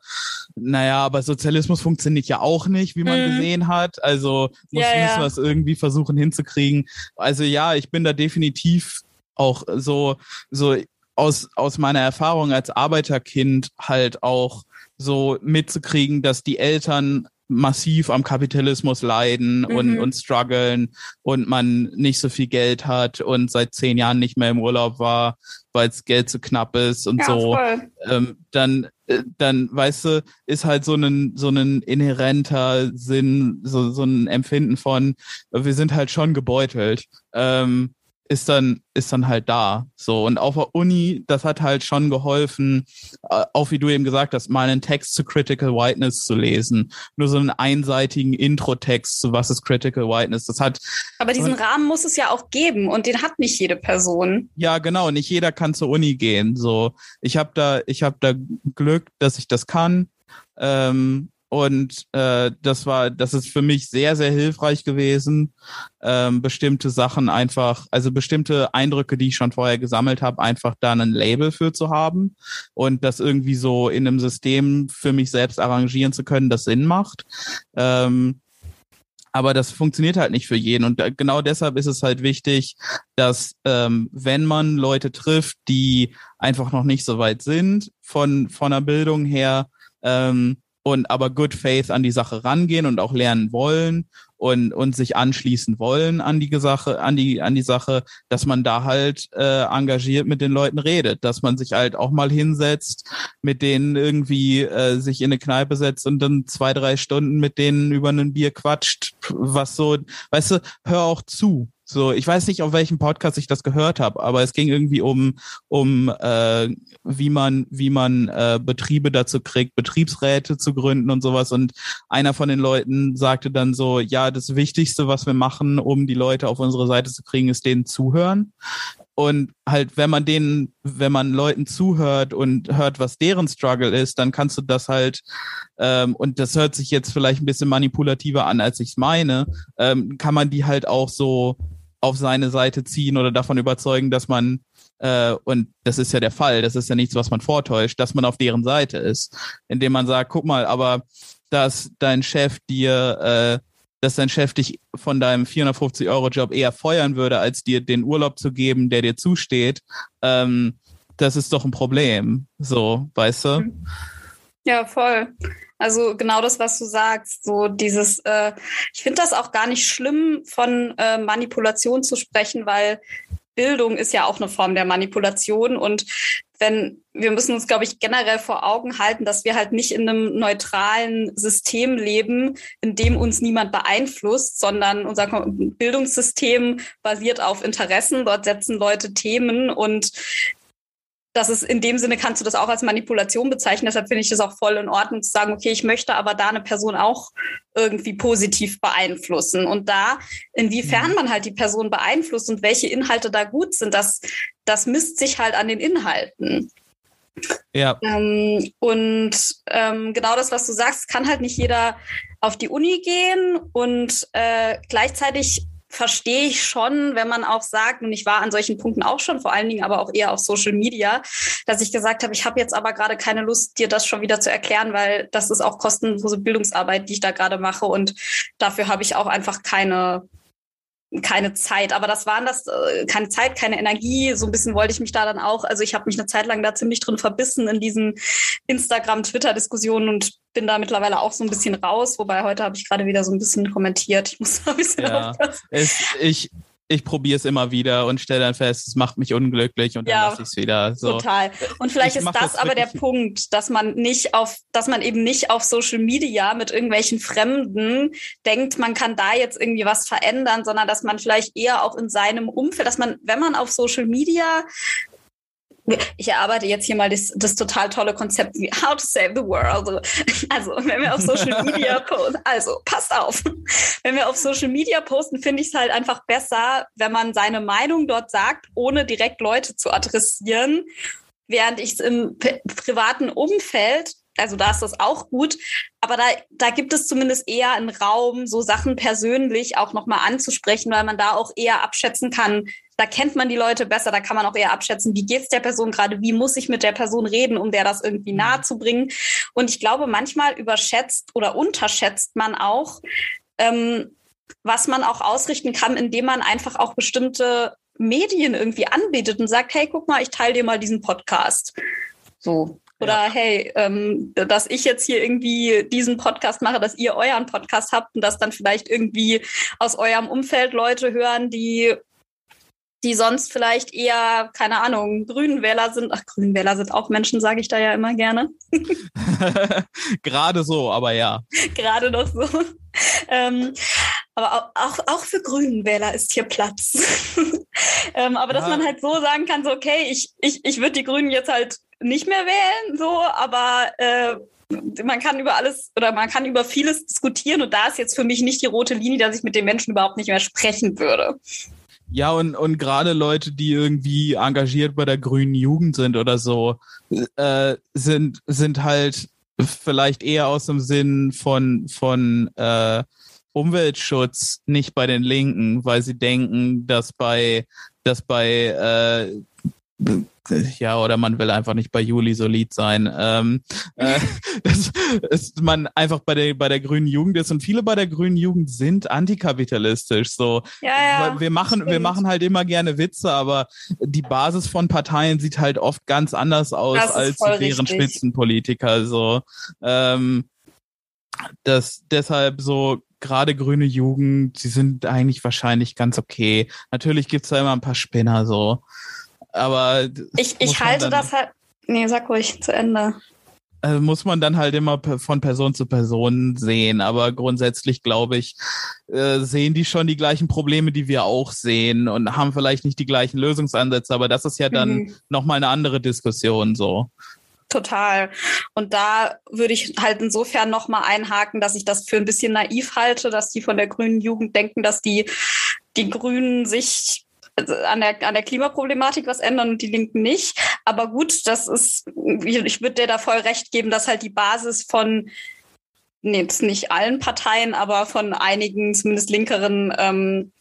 naja, aber Sozialismus funktioniert ja auch nicht, wie man mhm. gesehen hat. Also muss, ja, müssen wir es irgendwie versuchen hinzukriegen. Also ja, ich bin da definitiv auch so, so aus, aus meiner Erfahrung als Arbeiterkind halt auch so mitzukriegen, dass die Eltern massiv am Kapitalismus leiden mhm. und, und strugglen und man nicht so viel Geld hat und seit zehn Jahren nicht mehr im Urlaub war, weil es Geld zu knapp ist und ja, so, ähm, dann, äh, dann, weißt du, ist halt so ein, so ein inhärenter Sinn, so, so ein Empfinden von, wir sind halt schon gebeutelt. Ähm, ist dann, ist dann halt da. So. Und auf der Uni, das hat halt schon geholfen, äh, auch wie du eben gesagt hast, mal einen Text zu Critical Whiteness zu lesen. Nur so einen einseitigen Intro-Text zu was ist Critical Whiteness. Das hat. Aber diesen Rahmen muss es ja auch geben und den hat nicht jede Person. Ja, genau. Nicht jeder kann zur Uni gehen. So. Ich habe da, ich habe da Glück, dass ich das kann. Ähm, und äh, das war, das ist für mich sehr, sehr hilfreich gewesen, ähm, bestimmte Sachen einfach, also bestimmte Eindrücke, die ich schon vorher gesammelt habe, einfach da ein Label für zu haben und das irgendwie so in einem System für mich selbst arrangieren zu können, das Sinn macht. Ähm, aber das funktioniert halt nicht für jeden. Und genau deshalb ist es halt wichtig, dass ähm, wenn man Leute trifft, die einfach noch nicht so weit sind von, von der Bildung her, ähm, und aber good faith an die Sache rangehen und auch lernen wollen und, und sich anschließen wollen an die Sache, an die, an die Sache, dass man da halt äh, engagiert mit den Leuten redet, dass man sich halt auch mal hinsetzt, mit denen irgendwie äh, sich in eine Kneipe setzt und dann zwei, drei Stunden mit denen über ein Bier quatscht, was so, weißt du, hör auch zu. So, ich weiß nicht, auf welchem Podcast ich das gehört habe, aber es ging irgendwie um, um äh, wie man, wie man äh, Betriebe dazu kriegt, Betriebsräte zu gründen und sowas. Und einer von den Leuten sagte dann so, ja, das Wichtigste, was wir machen, um die Leute auf unsere Seite zu kriegen, ist denen zuhören. Und halt, wenn man denen, wenn man Leuten zuhört und hört, was deren Struggle ist, dann kannst du das halt, ähm, und das hört sich jetzt vielleicht ein bisschen manipulativer an, als ich es meine, ähm, kann man die halt auch so auf seine Seite ziehen oder davon überzeugen, dass man, äh, und das ist ja der Fall, das ist ja nichts, was man vortäuscht, dass man auf deren Seite ist. Indem man sagt, guck mal, aber dass dein Chef dir, äh, dass dein Chef dich von deinem 450-Euro-Job eher feuern würde, als dir den Urlaub zu geben, der dir zusteht, ähm, das ist doch ein Problem. So, weißt du? Ja, voll. Also genau das, was du sagst, so dieses, äh, ich finde das auch gar nicht schlimm, von äh, Manipulation zu sprechen, weil Bildung ist ja auch eine Form der Manipulation und wenn wir müssen uns, glaube ich, generell vor Augen halten, dass wir halt nicht in einem neutralen System leben, in dem uns niemand beeinflusst, sondern unser Bildungssystem basiert auf Interessen. Dort setzen Leute Themen und das ist in dem Sinne kannst du das auch als Manipulation bezeichnen. Deshalb finde ich das auch voll in Ordnung zu sagen, okay, ich möchte aber da eine Person auch irgendwie positiv beeinflussen. Und da, inwiefern mhm. man halt die Person beeinflusst und welche Inhalte da gut sind, das, das misst sich halt an den Inhalten. Ja. Ähm, und ähm, genau das, was du sagst, kann halt nicht jeder auf die Uni gehen und äh, gleichzeitig verstehe ich schon, wenn man auch sagt, und ich war an solchen Punkten auch schon, vor allen Dingen aber auch eher auf Social Media, dass ich gesagt habe, ich habe jetzt aber gerade keine Lust, dir das schon wieder zu erklären, weil das ist auch kostenlose Bildungsarbeit, die ich da gerade mache. Und dafür habe ich auch einfach keine keine Zeit, aber das waren das, äh, keine Zeit, keine Energie. So ein bisschen wollte ich mich da dann auch, also ich habe mich eine Zeit lang da ziemlich drin verbissen in diesen Instagram-Twitter-Diskussionen und bin da mittlerweile auch so ein bisschen raus, wobei heute habe ich gerade wieder so ein bisschen kommentiert. Ich muss da ein bisschen ja, aufpassen. Es, ich, ich probiere es immer wieder und stelle dann fest, es macht mich unglücklich und dann ja, lasse ich es wieder. So. Total. Und vielleicht ich ist das aber der Punkt, dass man nicht auf, dass man eben nicht auf Social Media mit irgendwelchen Fremden denkt, man kann da jetzt irgendwie was verändern, sondern dass man vielleicht eher auch in seinem Umfeld, dass man, wenn man auf Social Media ich erarbeite jetzt hier mal das, das total tolle Konzept wie How to Save the World. Also, wenn wir auf Social Media posten, also passt auf, wenn wir auf Social Media posten, finde ich es halt einfach besser, wenn man seine Meinung dort sagt, ohne direkt Leute zu adressieren, während ich es im privaten Umfeld also da ist das auch gut, aber da, da gibt es zumindest eher einen Raum, so Sachen persönlich auch nochmal anzusprechen, weil man da auch eher abschätzen kann, da kennt man die Leute besser, da kann man auch eher abschätzen, wie geht's der Person gerade, wie muss ich mit der Person reden, um der das irgendwie mhm. nahe zu bringen. Und ich glaube, manchmal überschätzt oder unterschätzt man auch, ähm, was man auch ausrichten kann, indem man einfach auch bestimmte Medien irgendwie anbietet und sagt, hey, guck mal, ich teile dir mal diesen Podcast. So. Oder ja. hey, ähm, dass ich jetzt hier irgendwie diesen Podcast mache, dass ihr euren Podcast habt und dass dann vielleicht irgendwie aus eurem Umfeld Leute hören, die die sonst vielleicht eher, keine Ahnung, Grünenwähler sind. Ach, Grünenwähler sind auch Menschen, sage ich da ja immer gerne. Gerade so, aber ja. Gerade noch so. Ähm, aber auch, auch für Grünenwähler ist hier Platz. ähm, aber ja. dass man halt so sagen kann, so, okay, ich, ich, ich würde die Grünen jetzt halt nicht mehr wählen, so, aber äh, man kann über alles oder man kann über vieles diskutieren und da ist jetzt für mich nicht die rote Linie, dass ich mit den Menschen überhaupt nicht mehr sprechen würde. Ja, und, und gerade Leute, die irgendwie engagiert bei der grünen Jugend sind oder so, äh, sind, sind halt vielleicht eher aus dem Sinn von, von äh, Umweltschutz nicht bei den Linken, weil sie denken, dass bei, dass bei äh, ja, oder man will einfach nicht bei Juli solid sein. Ähm, äh, dass, dass man einfach bei der, bei der grünen Jugend ist und viele bei der grünen Jugend sind antikapitalistisch. So, ja, ja, wir machen, wir machen halt immer gerne Witze, aber die Basis von Parteien sieht halt oft ganz anders aus als deren Spitzenpolitiker. So, ähm, das deshalb so gerade grüne Jugend, sie sind eigentlich wahrscheinlich ganz okay. Natürlich gibt's da immer ein paar Spinner so. Aber ich, ich halte das halt. Nee, sag ruhig zu Ende. Also muss man dann halt immer von Person zu Person sehen. Aber grundsätzlich glaube ich, äh, sehen die schon die gleichen Probleme, die wir auch sehen und haben vielleicht nicht die gleichen Lösungsansätze. Aber das ist ja dann mhm. nochmal eine andere Diskussion so. Total. Und da würde ich halt insofern nochmal einhaken, dass ich das für ein bisschen naiv halte, dass die von der grünen Jugend denken, dass die, die Grünen sich an der, an der Klimaproblematik was ändern und die Linken nicht. Aber gut, das ist, ich würde dir da voll recht geben, dass halt die Basis von nee, jetzt nicht allen Parteien, aber von einigen, zumindest linkeren ähm,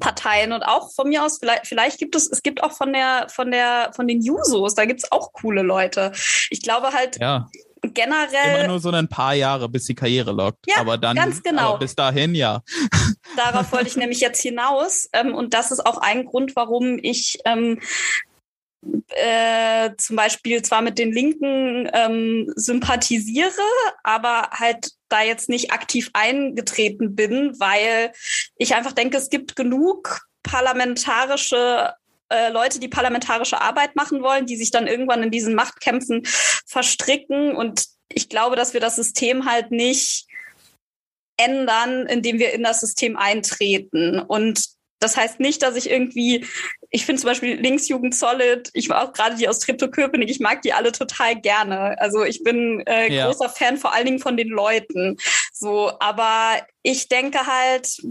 Parteien und auch von mir aus, vielleicht, vielleicht gibt es, es gibt auch von der, von der, von den Jusos, da gibt es auch coole Leute. Ich glaube halt, ja generell. Immer nur so ein paar Jahre, bis die Karriere lockt. Ja, aber dann, ganz genau. bis dahin, ja. Darauf wollte ich nämlich jetzt hinaus. Ähm, und das ist auch ein Grund, warum ich ähm, äh, zum Beispiel zwar mit den Linken ähm, sympathisiere, aber halt da jetzt nicht aktiv eingetreten bin, weil ich einfach denke, es gibt genug parlamentarische äh, Leute, die parlamentarische Arbeit machen wollen, die sich dann irgendwann in diesen Machtkämpfen verstricken. Und ich glaube, dass wir das System halt nicht ändern, indem wir in das System eintreten. Und das heißt nicht, dass ich irgendwie, ich finde zum Beispiel Linksjugend Solid, ich war auch gerade die aus Treptow-Köpenick, ich mag die alle total gerne. Also ich bin äh, ja. großer Fan vor allen Dingen von den Leuten. So, aber ich denke halt,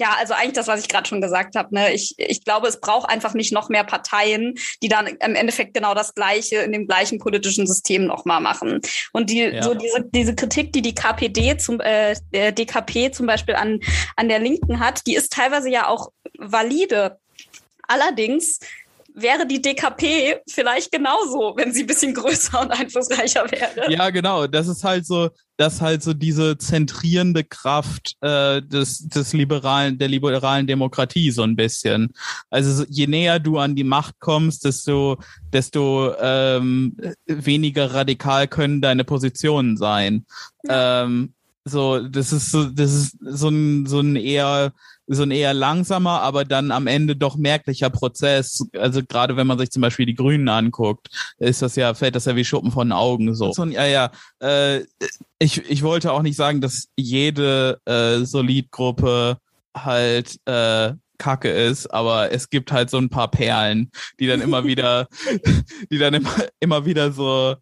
ja, also eigentlich das, was ich gerade schon gesagt habe. Ne? Ich, ich glaube, es braucht einfach nicht noch mehr Parteien, die dann im Endeffekt genau das Gleiche in dem gleichen politischen System nochmal machen. Und die, ja. so diese, diese Kritik, die die KPD zum äh, der DKP zum Beispiel an, an der Linken hat, die ist teilweise ja auch valide. Allerdings wäre die DKP vielleicht genauso, wenn sie ein bisschen größer und einflussreicher wäre. Ja, genau. Das ist halt so, das halt so diese zentrierende Kraft äh, des, des liberalen, der liberalen Demokratie so ein bisschen. Also je näher du an die Macht kommst, desto, desto ähm, weniger radikal können deine Positionen sein. Ja. Ähm, so, das ist so, das ist so ein, so ein eher so ein eher langsamer, aber dann am Ende doch merklicher Prozess. Also gerade wenn man sich zum Beispiel die Grünen anguckt, ist das ja, fällt das ja wie Schuppen von den Augen so. so ja, ja. Äh, ich, ich wollte auch nicht sagen, dass jede äh, Solidgruppe halt äh, kacke ist, aber es gibt halt so ein paar Perlen, die dann immer wieder, die dann immer, immer wieder so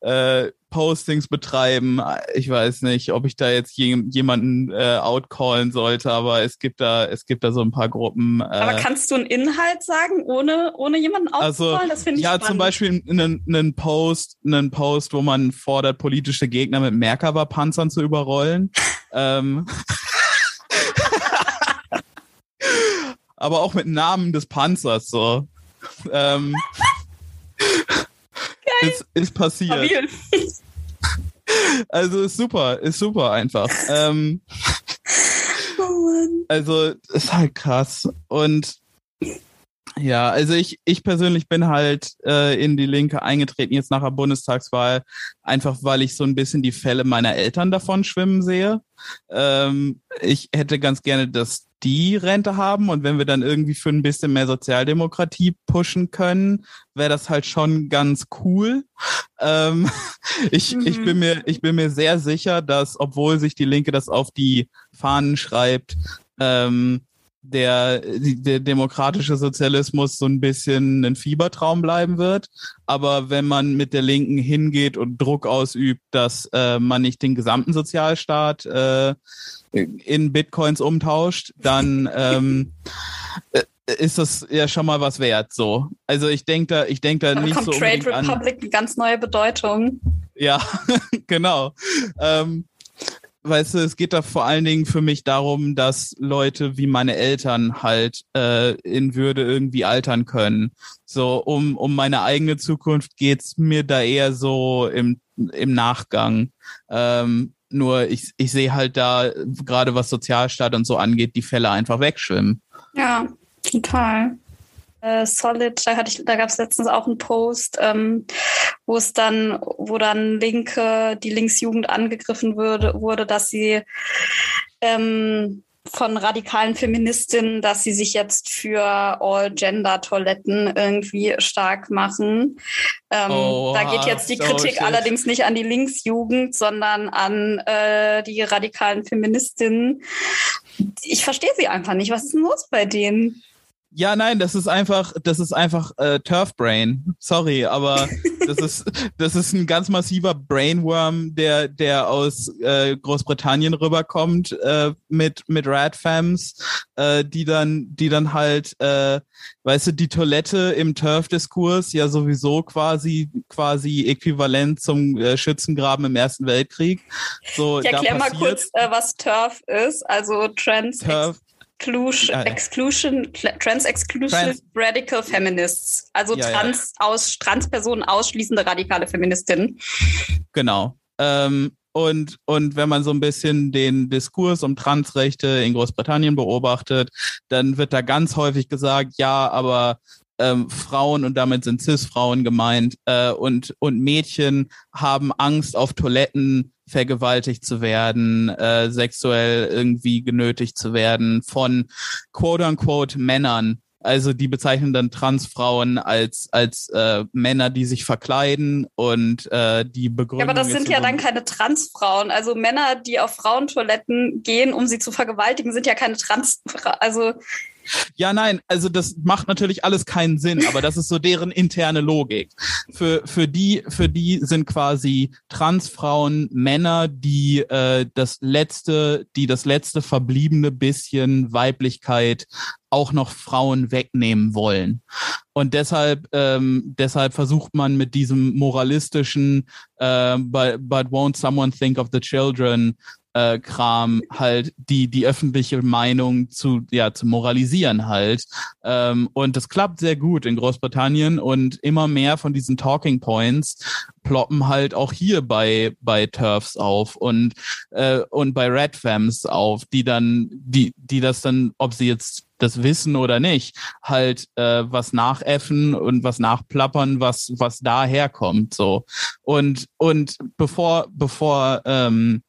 äh, Postings betreiben. Ich weiß nicht, ob ich da jetzt jemanden äh, outcallen sollte, aber es gibt da, es gibt da so ein paar Gruppen. Äh, aber kannst du einen Inhalt sagen, ohne, ohne jemanden outcallen? Also, das finde ich Ja, spannend. zum Beispiel einen, einen Post, einen Post, wo man fordert, politische Gegner mit Merkava-Panzern zu überrollen. ähm, aber auch mit Namen des Panzers so. Ähm, ist, ist passiert. Also ist super, ist super einfach. Ähm, oh also ist halt krass. Und ja, also ich, ich persönlich bin halt äh, in die Linke eingetreten jetzt nach der Bundestagswahl, einfach weil ich so ein bisschen die Fälle meiner Eltern davon schwimmen sehe. Ähm, ich hätte ganz gerne, dass die Rente haben und wenn wir dann irgendwie für ein bisschen mehr Sozialdemokratie pushen können, wäre das halt schon ganz cool. Ähm, ich, mhm. ich, bin mir, ich bin mir sehr sicher, dass, obwohl sich die Linke das auf die Fahnen schreibt, ähm, der, der demokratische Sozialismus so ein bisschen ein Fiebertraum bleiben wird. Aber wenn man mit der Linken hingeht und Druck ausübt, dass äh, man nicht den gesamten Sozialstaat äh, in Bitcoins umtauscht, dann ähm, äh, ist das ja schon mal was wert. So, also ich denke da, ich denke da, da nicht so Trade Republic an. eine ganz neue Bedeutung. Ja, genau. Ähm, weißt du, es geht da vor allen Dingen für mich darum, dass Leute wie meine Eltern halt äh, in Würde irgendwie altern können. So, um, um meine eigene Zukunft geht's mir da eher so im, im Nachgang. Ähm, nur ich, ich sehe halt da, gerade was Sozialstaat und so angeht, die Fälle einfach wegschwimmen. Ja, total äh, Solid, da hatte ich, da gab es letztens auch einen Post, ähm, wo es dann, wo dann Linke, die Linksjugend angegriffen würde, wurde, dass sie ähm, von radikalen Feministinnen, dass sie sich jetzt für All-Gender-Toiletten irgendwie stark machen. Ähm, oh, da geht jetzt die Kritik so allerdings nicht an die Linksjugend, sondern an äh, die radikalen Feministinnen. Ich verstehe sie einfach nicht. Was ist denn los bei denen? Ja, nein, das ist einfach, das ist einfach äh, Turf Brain. Sorry, aber das ist, das ist ein ganz massiver Brainworm, der, der aus äh, Großbritannien rüberkommt äh, mit mit Radfams, äh, die dann, die dann halt, äh, weißt du, die Toilette im Turf-Diskurs ja sowieso quasi quasi äquivalent zum äh, Schützengraben im Ersten Weltkrieg. So, ich erkläre mal kurz, äh, was Turf ist. Also Trans. Turf Exclusion, ja, ja. Exclusion Trans Exclusive Trans Radical Feminists, also ja, Trans aus Transpersonen ausschließende radikale Feministinnen. Genau. Ähm, und, und wenn man so ein bisschen den Diskurs um Transrechte in Großbritannien beobachtet, dann wird da ganz häufig gesagt, ja, aber ähm, Frauen und damit sind Cis-Frauen gemeint äh, und, und Mädchen haben Angst auf Toiletten vergewaltigt zu werden, äh, sexuell irgendwie genötigt zu werden von quote unquote Männern. Also die bezeichnen dann Transfrauen als als äh, Männer, die sich verkleiden und äh, die Begründung. Ja, aber das sind ja dann keine Transfrauen. Also Männer, die auf Frauentoiletten gehen, um sie zu vergewaltigen, sind ja keine Trans. Also ja, nein, also das macht natürlich alles keinen Sinn, aber das ist so deren interne Logik. Für, für, die, für die sind quasi Transfrauen Männer, die äh, das letzte, die das letzte verbliebene bisschen Weiblichkeit auch noch Frauen wegnehmen wollen. Und deshalb, ähm, deshalb versucht man mit diesem moralistischen äh, but, but won't someone think of the children äh, Kram halt die die öffentliche Meinung zu ja zu moralisieren halt. Ähm, und das klappt sehr gut in Großbritannien und immer mehr von diesen Talking Points ploppen halt auch hier bei bei Turfs auf und äh, und bei Red Fams auf die dann die die das dann ob sie jetzt das wissen oder nicht, halt äh, was nachäffen und was nachplappern, was was daherkommt so. Und und bevor bevor ähm,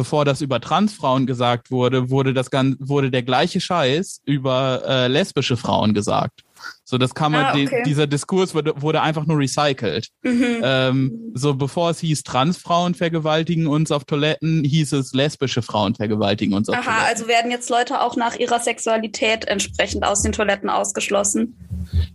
bevor das über Transfrauen gesagt wurde, wurde das wurde der gleiche Scheiß über äh, lesbische Frauen gesagt. So, das kann man, ah, okay. die, dieser Diskurs wurde, wurde einfach nur recycelt. Mhm. Ähm, so, bevor es hieß, Transfrauen vergewaltigen uns auf Toiletten, hieß es, lesbische Frauen vergewaltigen uns auf Aha, Toiletten. also werden jetzt Leute auch nach ihrer Sexualität entsprechend aus den Toiletten ausgeschlossen?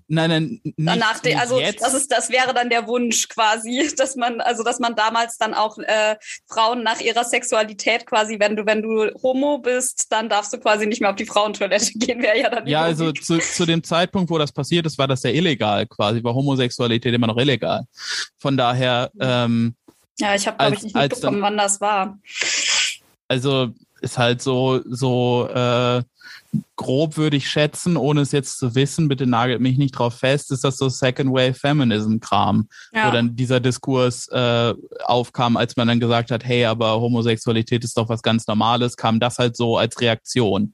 Nein, nein, nicht, Danach, nicht also jetzt. das ist, das wäre dann der Wunsch quasi, dass man, also dass man damals dann auch äh, Frauen nach ihrer Sexualität quasi, wenn du, wenn du Homo bist, dann darfst du quasi nicht mehr auf die Frauentoilette gehen, wäre ja dann. Ja, also zu, zu dem Zeitpunkt, wo das passiert ist, war das ja illegal quasi, war Homosexualität immer noch illegal. Von daher. Ähm, ja, ich habe glaube ich nicht mitbekommen, dann, wann das war. Also ist halt so so. Äh, grob würde ich schätzen, ohne es jetzt zu wissen, bitte nagelt mich nicht drauf fest, ist das so Second Wave Feminism Kram, ja. wo dann dieser Diskurs äh, aufkam, als man dann gesagt hat, hey, aber Homosexualität ist doch was ganz Normales, kam das halt so als Reaktion.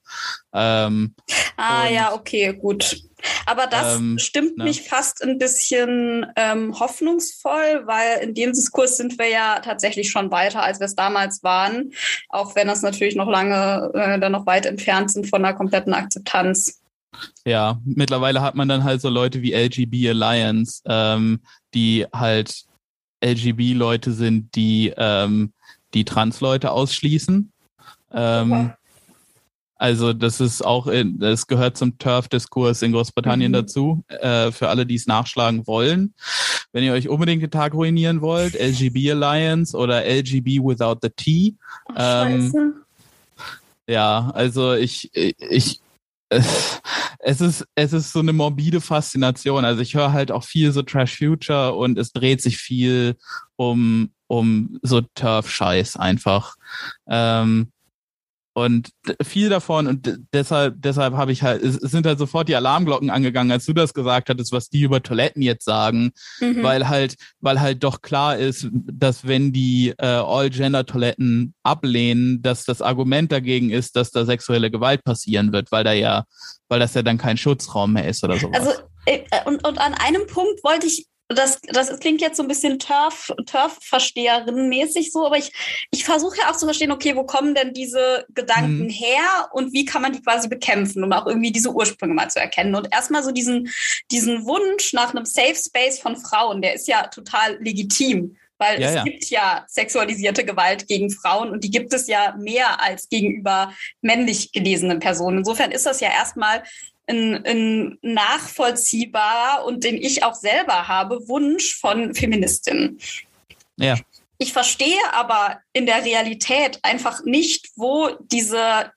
Ähm, ah ja, okay, gut. Aber das ähm, stimmt ne? mich fast ein bisschen ähm, hoffnungsvoll, weil in dem Diskurs sind wir ja tatsächlich schon weiter, als wir es damals waren, auch wenn das natürlich noch lange äh, dann noch weit entfernt sind von einer kompletten Akzeptanz. Ja, mittlerweile hat man dann halt so Leute wie LGB Alliance, ähm, die halt LGB-Leute sind, die ähm, die Trans-Leute ausschließen. Ähm, also das ist auch, in, das gehört zum Turf-Diskurs in Großbritannien mhm. dazu, äh, für alle, die es nachschlagen wollen. Wenn ihr euch unbedingt den Tag ruinieren wollt, LGB Alliance oder LGB Without the T. Oh, ähm, ja, also ich, ich, es ist, es ist so eine morbide Faszination. Also ich höre halt auch viel so Trash Future und es dreht sich viel um, um so Turf-Scheiß einfach. Ähm, und viel davon, und deshalb, deshalb habe ich halt, es sind halt sofort die Alarmglocken angegangen, als du das gesagt hattest, was die über Toiletten jetzt sagen, mhm. weil halt, weil halt doch klar ist, dass wenn die äh, All-Gender-Toiletten ablehnen, dass das Argument dagegen ist, dass da sexuelle Gewalt passieren wird, weil da ja, weil das ja dann kein Schutzraum mehr ist oder sowas. Also äh, und, und an einem Punkt wollte ich das, das klingt jetzt so ein bisschen Turf, Turf-Versteherin-mäßig so, aber ich, ich versuche ja auch zu verstehen, okay, wo kommen denn diese Gedanken mhm. her und wie kann man die quasi bekämpfen, um auch irgendwie diese Ursprünge mal zu erkennen. Und erstmal so diesen, diesen Wunsch nach einem Safe Space von Frauen, der ist ja total legitim. Weil ja, es ja. gibt ja sexualisierte Gewalt gegen Frauen und die gibt es ja mehr als gegenüber männlich gelesenen Personen. Insofern ist das ja erstmal ein, ein nachvollziehbarer und den ich auch selber habe, Wunsch von Feministinnen. Ja. Ich verstehe aber in der Realität einfach nicht, wo diese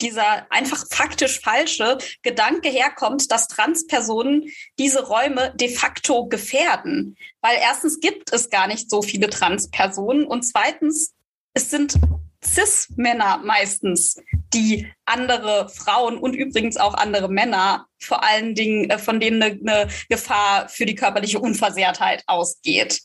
dieser einfach faktisch falsche Gedanke herkommt, dass Transpersonen diese Räume de facto gefährden. Weil erstens gibt es gar nicht so viele Transpersonen und zweitens, es sind Cis-Männer meistens, die andere Frauen und übrigens auch andere Männer vor allen Dingen, äh, von denen eine, eine Gefahr für die körperliche Unversehrtheit ausgeht.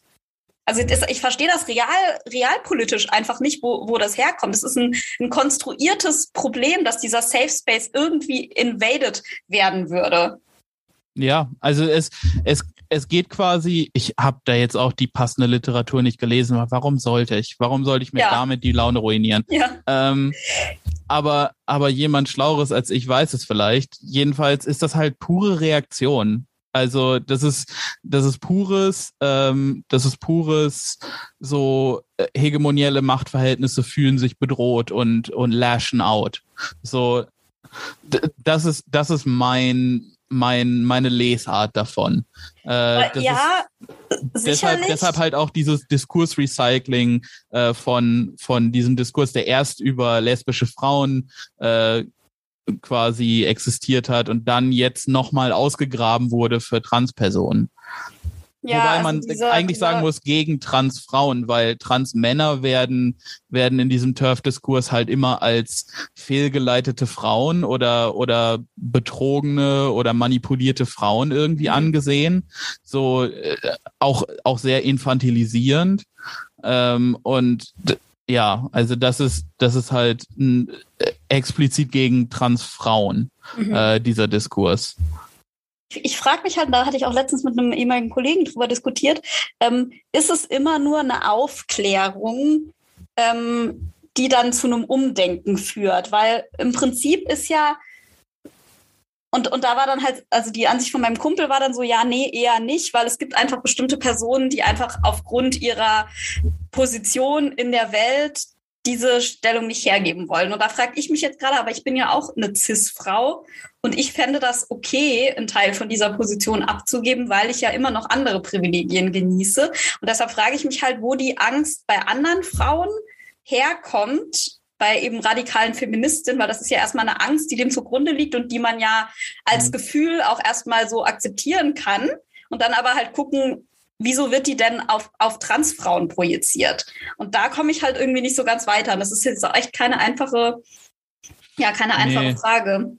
Also das, ich verstehe das real, realpolitisch einfach nicht, wo, wo das herkommt. Es ist ein, ein konstruiertes Problem, dass dieser Safe Space irgendwie invaded werden würde. Ja, also es, es es geht quasi, ich habe da jetzt auch die passende Literatur nicht gelesen, aber warum sollte ich? Warum sollte ich mir ja. damit die Laune ruinieren? Ja. Ähm, aber, aber jemand Schlaueres als ich weiß es vielleicht. Jedenfalls ist das halt pure Reaktion. Also das ist das ist pures, ähm, das ist pures so äh, hegemonielle Machtverhältnisse fühlen sich bedroht und und lashen out. So das ist das ist mein mein, meine Lesart davon. Äh, ja, ist, deshalb, deshalb halt auch dieses Diskursrecycling äh, von, von diesem Diskurs, der erst über lesbische Frauen äh, quasi existiert hat und dann jetzt nochmal ausgegraben wurde für Transpersonen. Ja, Wobei man also dieser, eigentlich sagen muss, gegen Transfrauen, weil Transmänner werden, werden in diesem Turf-Diskurs halt immer als fehlgeleitete Frauen oder, oder betrogene oder manipulierte Frauen irgendwie mhm. angesehen. So äh, auch, auch sehr infantilisierend. Ähm, und ja, also das ist, das ist halt äh, explizit gegen Transfrauen, mhm. äh, dieser Diskurs ich frage mich halt, da hatte ich auch letztens mit einem ehemaligen Kollegen drüber diskutiert, ähm, ist es immer nur eine Aufklärung, ähm, die dann zu einem Umdenken führt? Weil im Prinzip ist ja, und, und da war dann halt, also die Ansicht von meinem Kumpel war dann so, ja, nee, eher nicht, weil es gibt einfach bestimmte Personen, die einfach aufgrund ihrer Position in der Welt diese Stellung nicht hergeben wollen. Und da frage ich mich jetzt gerade, aber ich bin ja auch eine CIS-Frau und ich fände das okay, einen Teil von dieser Position abzugeben, weil ich ja immer noch andere Privilegien genieße. Und deshalb frage ich mich halt, wo die Angst bei anderen Frauen herkommt, bei eben radikalen Feministinnen, weil das ist ja erstmal eine Angst, die dem zugrunde liegt und die man ja als mhm. Gefühl auch erstmal so akzeptieren kann. Und dann aber halt gucken, wieso wird die denn auf, auf Transfrauen projiziert? Und da komme ich halt irgendwie nicht so ganz weiter. Das ist jetzt echt keine einfache, ja, keine einfache nee. Frage.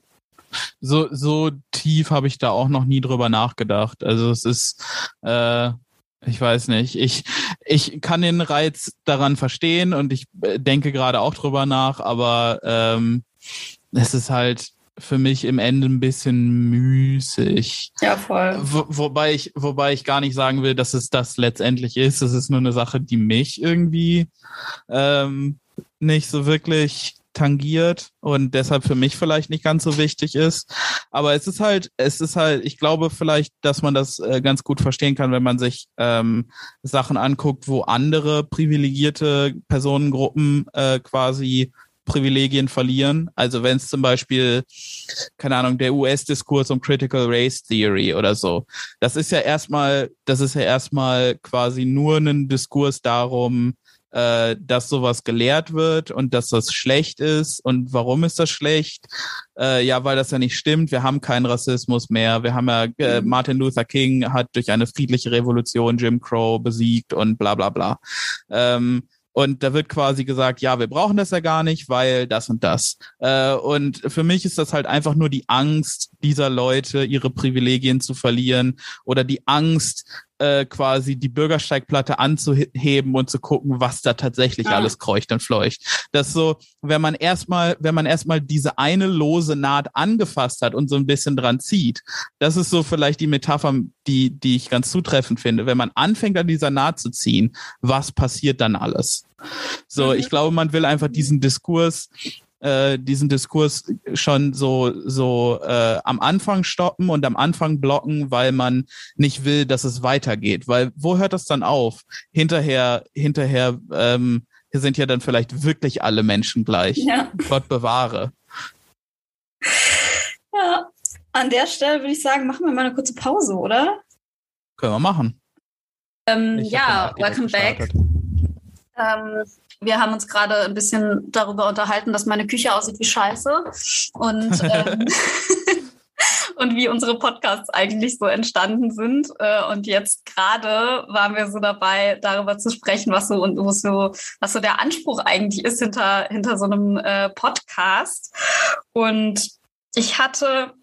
So, so tief habe ich da auch noch nie drüber nachgedacht. Also es ist, äh, ich weiß nicht. Ich, ich kann den Reiz daran verstehen und ich äh, denke gerade auch drüber nach, aber ähm, es ist halt, für mich im Ende ein bisschen müßig. Ja, voll. Wo, wobei ich, wobei ich gar nicht sagen will, dass es das letztendlich ist. Es ist nur eine Sache, die mich irgendwie ähm, nicht so wirklich tangiert und deshalb für mich vielleicht nicht ganz so wichtig ist. Aber es ist halt, es ist halt, ich glaube vielleicht, dass man das äh, ganz gut verstehen kann, wenn man sich ähm, Sachen anguckt, wo andere privilegierte Personengruppen äh, quasi Privilegien verlieren. Also wenn es zum Beispiel, keine Ahnung, der US-Diskurs um Critical Race Theory oder so. Das ist ja erstmal, das ist ja erstmal quasi nur ein Diskurs darum, äh, dass sowas gelehrt wird und dass das schlecht ist. Und warum ist das schlecht? Äh, ja, weil das ja nicht stimmt. Wir haben keinen Rassismus mehr. Wir haben ja, äh, mhm. Martin Luther King hat durch eine friedliche Revolution Jim Crow besiegt und bla bla bla. Ähm, und da wird quasi gesagt, ja, wir brauchen das ja gar nicht, weil das und das. Äh, und für mich ist das halt einfach nur die Angst dieser Leute, ihre Privilegien zu verlieren oder die Angst, äh, quasi die Bürgersteigplatte anzuheben und zu gucken, was da tatsächlich ah. alles kreucht und fleucht. Das so, wenn man erstmal, wenn man erstmal diese eine lose Naht angefasst hat und so ein bisschen dran zieht, das ist so vielleicht die Metapher, die, die ich ganz zutreffend finde. Wenn man anfängt an dieser Naht zu ziehen, was passiert dann alles? So, mhm. ich glaube, man will einfach diesen Diskurs äh, diesen Diskurs schon so so äh, am Anfang stoppen und am Anfang blocken, weil man nicht will, dass es weitergeht. Weil wo hört das dann auf? Hinterher hinterher ähm, sind ja dann vielleicht wirklich alle Menschen gleich. Ja. Gott bewahre. Ja, an der Stelle würde ich sagen, machen wir mal eine kurze Pause, oder? Können wir machen. Ähm, ja, welcome back. Ähm, wir haben uns gerade ein bisschen darüber unterhalten, dass meine Küche aussieht wie Scheiße und, ähm, und wie unsere Podcasts eigentlich so entstanden sind. Äh, und jetzt gerade waren wir so dabei, darüber zu sprechen, was so und was so, was so der Anspruch eigentlich ist hinter, hinter so einem äh, Podcast. Und ich hatte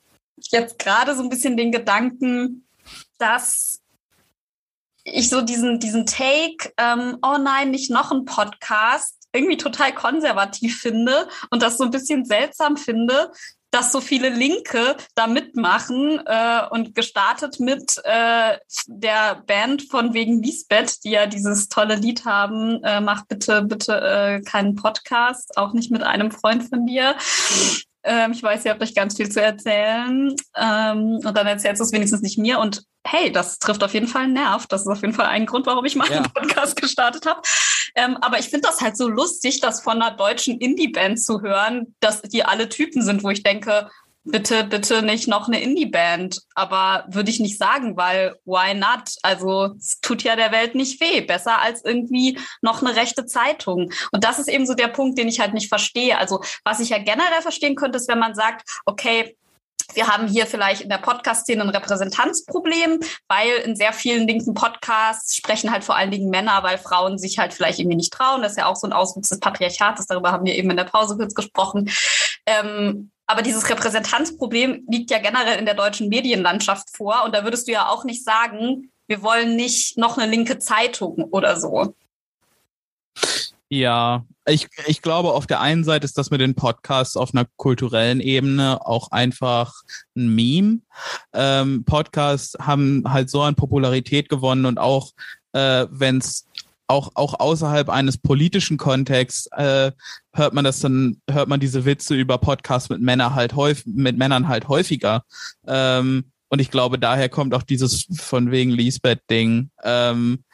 jetzt gerade so ein bisschen den Gedanken, dass ich so diesen, diesen Take, ähm, oh nein, nicht noch ein Podcast, irgendwie total konservativ finde und das so ein bisschen seltsam finde, dass so viele Linke da mitmachen äh, und gestartet mit äh, der Band von wegen Lisbeth, die ja dieses tolle Lied haben, äh, mach bitte, bitte äh, keinen Podcast, auch nicht mit einem Freund von dir. Ähm, ich weiß, ihr habt euch ganz viel zu erzählen. Ähm, und dann erzählst du es wenigstens nicht mir. Und hey, das trifft auf jeden Fall einen Nerv. Das ist auf jeden Fall ein Grund, warum ich meinen ja. Podcast gestartet habe. Ähm, aber ich finde das halt so lustig, das von einer deutschen Indie-Band zu hören, dass die alle Typen sind, wo ich denke, bitte, bitte nicht noch eine Indie-Band. Aber würde ich nicht sagen, weil why not? Also es tut ja der Welt nicht weh. Besser als irgendwie noch eine rechte Zeitung. Und das ist eben so der Punkt, den ich halt nicht verstehe. Also was ich ja generell verstehen könnte, ist, wenn man sagt, okay, wir haben hier vielleicht in der Podcast-Szene ein Repräsentanzproblem, weil in sehr vielen linken Podcasts sprechen halt vor allen Dingen Männer, weil Frauen sich halt vielleicht irgendwie nicht trauen. Das ist ja auch so ein Auswuchs des Patriarchats. Darüber haben wir eben in der Pause kurz gesprochen. Ähm, aber dieses Repräsentanzproblem liegt ja generell in der deutschen Medienlandschaft vor. Und da würdest du ja auch nicht sagen, wir wollen nicht noch eine linke Zeitung oder so. Ja, ich, ich glaube, auf der einen Seite ist das mit den Podcasts auf einer kulturellen Ebene auch einfach ein Meme. Ähm, Podcasts haben halt so an Popularität gewonnen und auch äh, wenn es auch, auch außerhalb eines politischen Kontexts äh, hört man das dann, hört man diese Witze über Podcasts mit Männern halt häufig, mit Männern halt häufiger. Ähm, und ich glaube, daher kommt auch dieses von wegen Lisbeth-Ding. Ähm,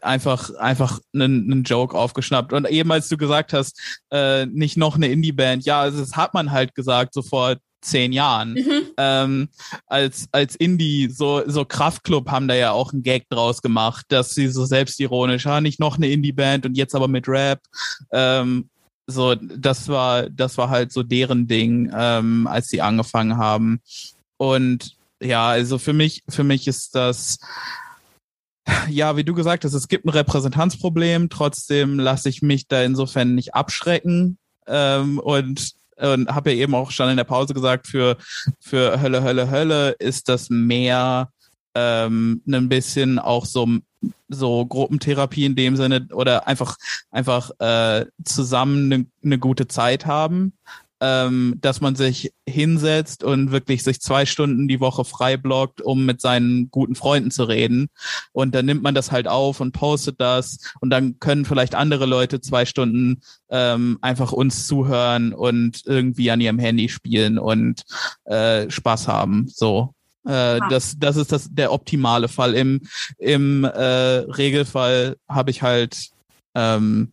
einfach, einfach einen, einen Joke aufgeschnappt. Und eben als du gesagt hast, äh, nicht noch eine Indie-Band, ja, das hat man halt gesagt sofort zehn Jahren. Mhm. Ähm, als, als Indie, so, so Kraftklub haben da ja auch einen Gag draus gemacht, dass sie so selbstironisch, ah, nicht noch eine Indie-Band und jetzt aber mit Rap. Ähm, so, das war, das war halt so deren Ding, ähm, als sie angefangen haben. Und ja, also für mich, für mich ist das, ja, wie du gesagt hast, es gibt ein Repräsentanzproblem, trotzdem lasse ich mich da insofern nicht abschrecken. Ähm, und und habe ja eben auch schon in der Pause gesagt, für, für Hölle, Hölle, Hölle ist das mehr ähm, ein bisschen auch so so Gruppentherapie in dem Sinne oder einfach einfach äh, zusammen eine ne gute Zeit haben ähm, dass man sich hinsetzt und wirklich sich zwei Stunden die Woche frei blockt, um mit seinen guten Freunden zu reden. Und dann nimmt man das halt auf und postet das und dann können vielleicht andere Leute zwei Stunden ähm, einfach uns zuhören und irgendwie an ihrem Handy spielen und äh, Spaß haben. So. Äh, das, das ist das der optimale Fall. Im, im äh, Regelfall habe ich halt ähm,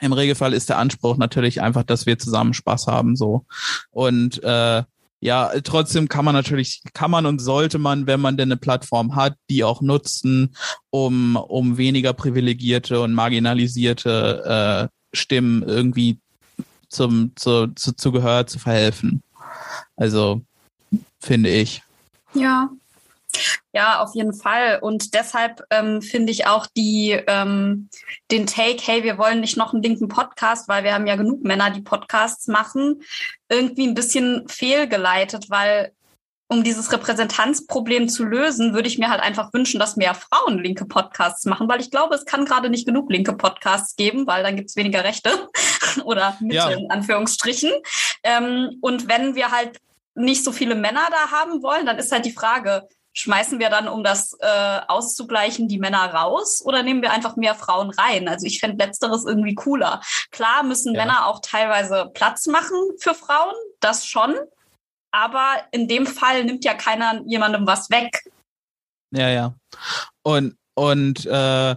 im Regelfall ist der Anspruch natürlich einfach, dass wir zusammen Spaß haben, so. Und äh, ja, trotzdem kann man natürlich, kann man und sollte man, wenn man denn eine Plattform hat, die auch nutzen, um, um weniger privilegierte und marginalisierte äh, Stimmen irgendwie zum, zu, zu, zu Gehör zu verhelfen. Also, finde ich. Ja, ja, auf jeden Fall. Und deshalb ähm, finde ich auch die, ähm, den Take, hey, wir wollen nicht noch einen linken Podcast, weil wir haben ja genug Männer, die Podcasts machen, irgendwie ein bisschen fehlgeleitet, weil um dieses Repräsentanzproblem zu lösen, würde ich mir halt einfach wünschen, dass mehr Frauen linke Podcasts machen, weil ich glaube, es kann gerade nicht genug linke Podcasts geben, weil dann gibt es weniger Rechte oder Mitte ja. in Anführungsstrichen. Ähm, und wenn wir halt nicht so viele Männer da haben wollen, dann ist halt die Frage, schmeißen wir dann, um das äh, auszugleichen, die Männer raus oder nehmen wir einfach mehr Frauen rein? Also ich fände letzteres irgendwie cooler. Klar müssen ja. Männer auch teilweise Platz machen für Frauen, das schon. Aber in dem Fall nimmt ja keiner jemandem was weg. Ja, ja. Und, und äh,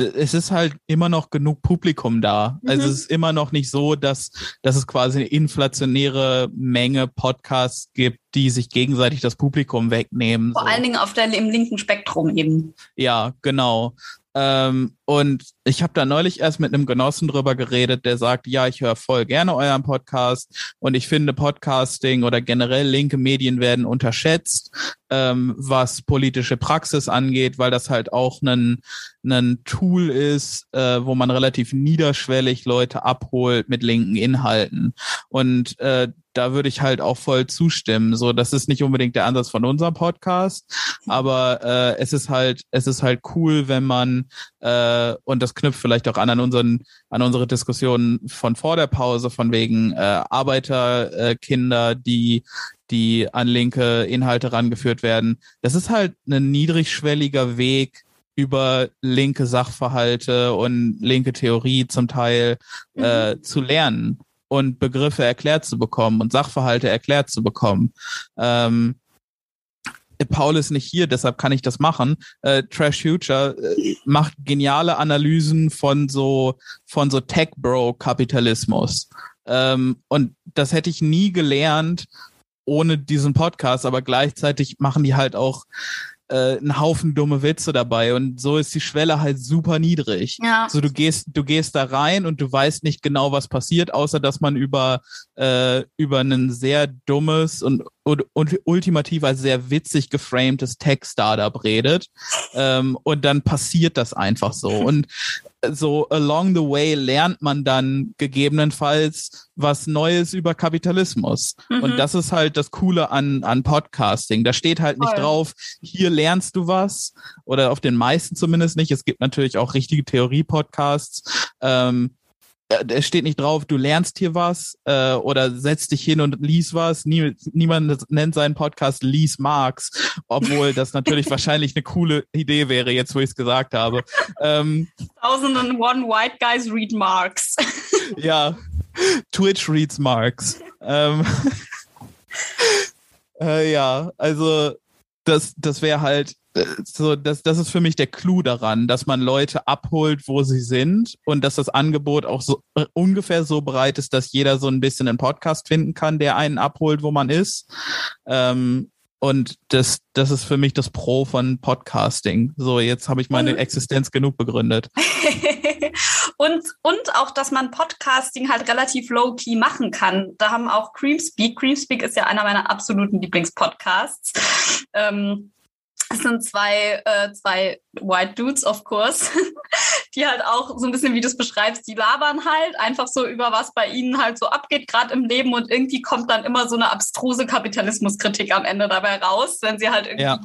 es ist halt immer noch genug Publikum da. Also mhm. Also es ist immer noch nicht so, dass, dass es quasi eine inflationäre Menge Podcasts gibt, die sich gegenseitig das Publikum wegnehmen. Vor so. allen Dingen auf der, im linken Spektrum eben. Ja, genau. Ähm, und ich habe da neulich erst mit einem Genossen drüber geredet, der sagt, ja, ich höre voll gerne euren Podcast und ich finde Podcasting oder generell linke Medien werden unterschätzt, ähm, was politische Praxis angeht, weil das halt auch ein, ein Tool ist, äh, wo man relativ niederschwellig Leute abholt mit linken Inhalten. Und äh, da würde ich halt auch voll zustimmen. So, das ist nicht unbedingt der Ansatz von unserem Podcast, aber äh, es ist halt, es ist halt cool, wenn man äh, und das knüpft vielleicht auch an an unseren, an unsere Diskussionen von vor der Pause von wegen äh, Arbeiterkinder, äh, die die an linke Inhalte rangeführt werden. Das ist halt ein niedrigschwelliger Weg, über linke Sachverhalte und linke Theorie zum Teil äh, mhm. zu lernen und Begriffe erklärt zu bekommen und Sachverhalte erklärt zu bekommen. Ähm, Paul ist nicht hier, deshalb kann ich das machen. Äh, Trash Future äh, macht geniale Analysen von so von so Tech Bro Kapitalismus. Ähm, und das hätte ich nie gelernt ohne diesen Podcast, aber gleichzeitig machen die halt auch äh, einen Haufen dumme Witze dabei und so ist die Schwelle halt super niedrig. Ja. So du gehst, du gehst da rein und du weißt nicht genau, was passiert, außer dass man über äh, über ein sehr dummes und, und, und ultimativ als sehr witzig geframtes Tech-Startup redet ähm, und dann passiert das einfach so und so along the way lernt man dann gegebenenfalls was Neues über Kapitalismus. Mhm. Und das ist halt das Coole an, an Podcasting. Da steht halt nicht Voll. drauf, hier lernst du was oder auf den meisten zumindest nicht. Es gibt natürlich auch richtige Theorie-Podcasts. Ähm, äh, es steht nicht drauf, du lernst hier was äh, oder setz dich hin und lies was. Nie, niemand nennt seinen Podcast Lies Marx, obwohl das natürlich wahrscheinlich eine coole Idee wäre, jetzt wo ich es gesagt habe. Ähm, Thousand and one white guys read Marx. ja, Twitch reads Marx. Ähm, äh, ja, also das, das wäre halt äh, so, das, das ist für mich der Clou daran, dass man Leute abholt, wo sie sind und dass das Angebot auch so äh, ungefähr so breit ist, dass jeder so ein bisschen einen Podcast finden kann, der einen abholt, wo man ist. Ähm, und das, das ist für mich das Pro von Podcasting. So, jetzt habe ich meine Existenz genug begründet. und, und auch, dass man Podcasting halt relativ low-key machen kann. Da haben auch Creamspeak. Creamspeak ist ja einer meiner absoluten Lieblingspodcasts. Ähm, es sind zwei, äh, zwei White Dudes, of course, die halt auch so ein bisschen, wie du es beschreibst, die labern halt einfach so über was bei ihnen halt so abgeht, gerade im Leben und irgendwie kommt dann immer so eine abstruse Kapitalismuskritik am Ende dabei raus, wenn sie halt irgendwie ja.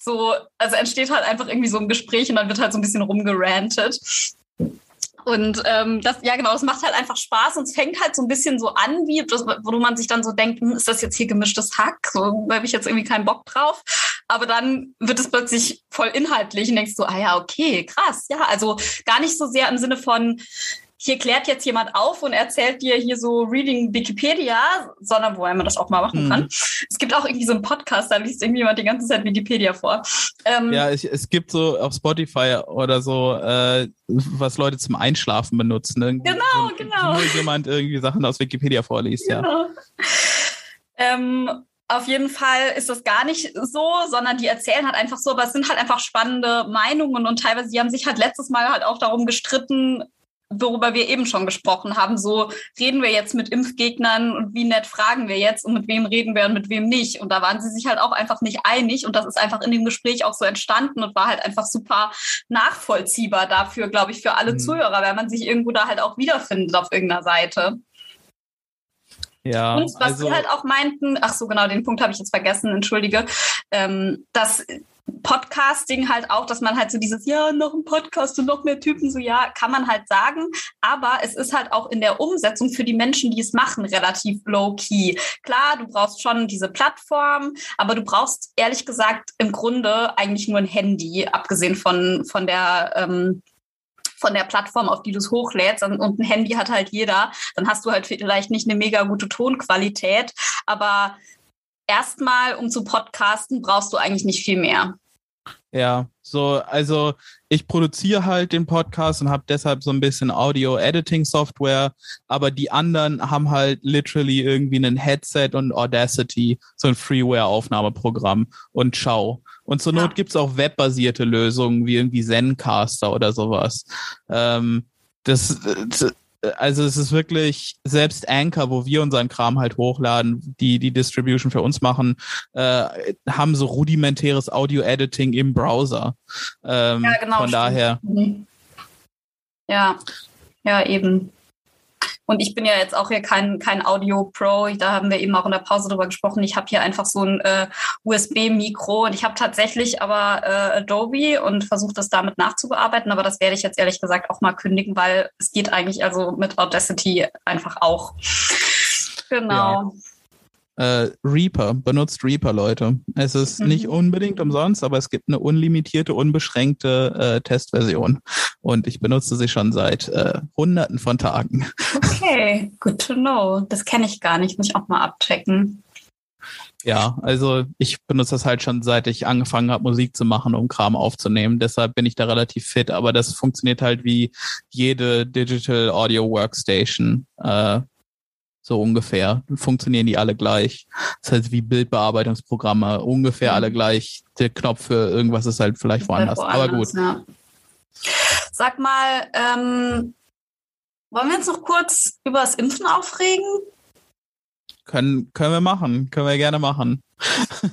so, also entsteht halt einfach irgendwie so ein Gespräch und dann wird halt so ein bisschen rumgerantet. Und ähm, das, ja genau, das macht halt einfach Spaß und es fängt halt so ein bisschen so an, wie das, wo man sich dann so denkt, hm, ist das jetzt hier gemischtes Hack? So, da habe ich jetzt irgendwie keinen Bock drauf. Aber dann wird es plötzlich voll inhaltlich und denkst so, ah ja, okay, krass, ja, also gar nicht so sehr im Sinne von, hier klärt jetzt jemand auf und erzählt dir hier so Reading Wikipedia, sondern wo man das auch mal machen mhm. kann. Es gibt auch irgendwie so einen Podcast, da liest irgendjemand die ganze Zeit Wikipedia vor. Ähm, ja, ich, es gibt so auf Spotify oder so, äh, was Leute zum Einschlafen benutzen. Ne? Genau, wo, genau. Wo jemand irgendwie Sachen aus Wikipedia vorliest, genau. ja. Ähm, auf jeden Fall ist das gar nicht so, sondern die erzählen halt einfach so, aber es sind halt einfach spannende Meinungen und teilweise, die haben sich halt letztes Mal halt auch darum gestritten, worüber wir eben schon gesprochen haben. So reden wir jetzt mit Impfgegnern und wie nett fragen wir jetzt und mit wem reden wir und mit wem nicht. Und da waren sie sich halt auch einfach nicht einig und das ist einfach in dem Gespräch auch so entstanden und war halt einfach super nachvollziehbar dafür, glaube ich, für alle mhm. Zuhörer, weil man sich irgendwo da halt auch wiederfindet auf irgendeiner Seite. Ja, und was also, sie halt auch meinten, ach so genau, den Punkt habe ich jetzt vergessen, entschuldige, ähm, dass Podcasting halt auch, dass man halt so dieses, ja, noch ein Podcast und noch mehr Typen, so ja, kann man halt sagen. Aber es ist halt auch in der Umsetzung für die Menschen, die es machen, relativ low-key. Klar, du brauchst schon diese Plattform, aber du brauchst ehrlich gesagt im Grunde eigentlich nur ein Handy, abgesehen von, von der ähm, von der Plattform, auf die du es hochlädst und ein Handy hat halt jeder, dann hast du halt vielleicht nicht eine mega gute Tonqualität, aber erstmal, um zu podcasten, brauchst du eigentlich nicht viel mehr. Ja, so, also ich produziere halt den Podcast und habe deshalb so ein bisschen Audio-Editing-Software, aber die anderen haben halt literally irgendwie ein Headset und Audacity, so ein Freeware-Aufnahmeprogramm und ciao. Und zur Not ja. gibt's auch webbasierte Lösungen wie irgendwie Zencaster oder sowas. Ähm, das, das also es ist wirklich selbst Anchor, wo wir unseren Kram halt hochladen, die die Distribution für uns machen, äh, haben so rudimentäres Audio-Editing im Browser. Ähm, ja, genau. Von stimmt. daher. Mhm. Ja, ja, eben. Und ich bin ja jetzt auch hier kein, kein Audio-Pro. Da haben wir eben auch in der Pause drüber gesprochen. Ich habe hier einfach so ein äh, USB-Mikro und ich habe tatsächlich aber äh, Adobe und versuche das damit nachzubearbeiten. Aber das werde ich jetzt ehrlich gesagt auch mal kündigen, weil es geht eigentlich also mit Audacity einfach auch. Genau. Ja äh, Reaper, benutzt Reaper, Leute. Es ist mhm. nicht unbedingt umsonst, aber es gibt eine unlimitierte, unbeschränkte äh, Testversion. Und ich benutze sie schon seit äh, hunderten von Tagen. Okay, good to know. Das kenne ich gar nicht, muss ich auch mal abchecken. Ja, also ich benutze das halt schon seit ich angefangen habe, Musik zu machen, um Kram aufzunehmen. Deshalb bin ich da relativ fit, aber das funktioniert halt wie jede Digital Audio Workstation. Äh, so ungefähr. Funktionieren die alle gleich. Das heißt, wie Bildbearbeitungsprogramme, ungefähr mhm. alle gleich. Der Knopf für irgendwas ist halt vielleicht woanders. woanders Aber gut. Ja. Sag mal, ähm, wollen wir uns noch kurz über das Impfen aufregen? Können, können wir machen. Können wir gerne machen.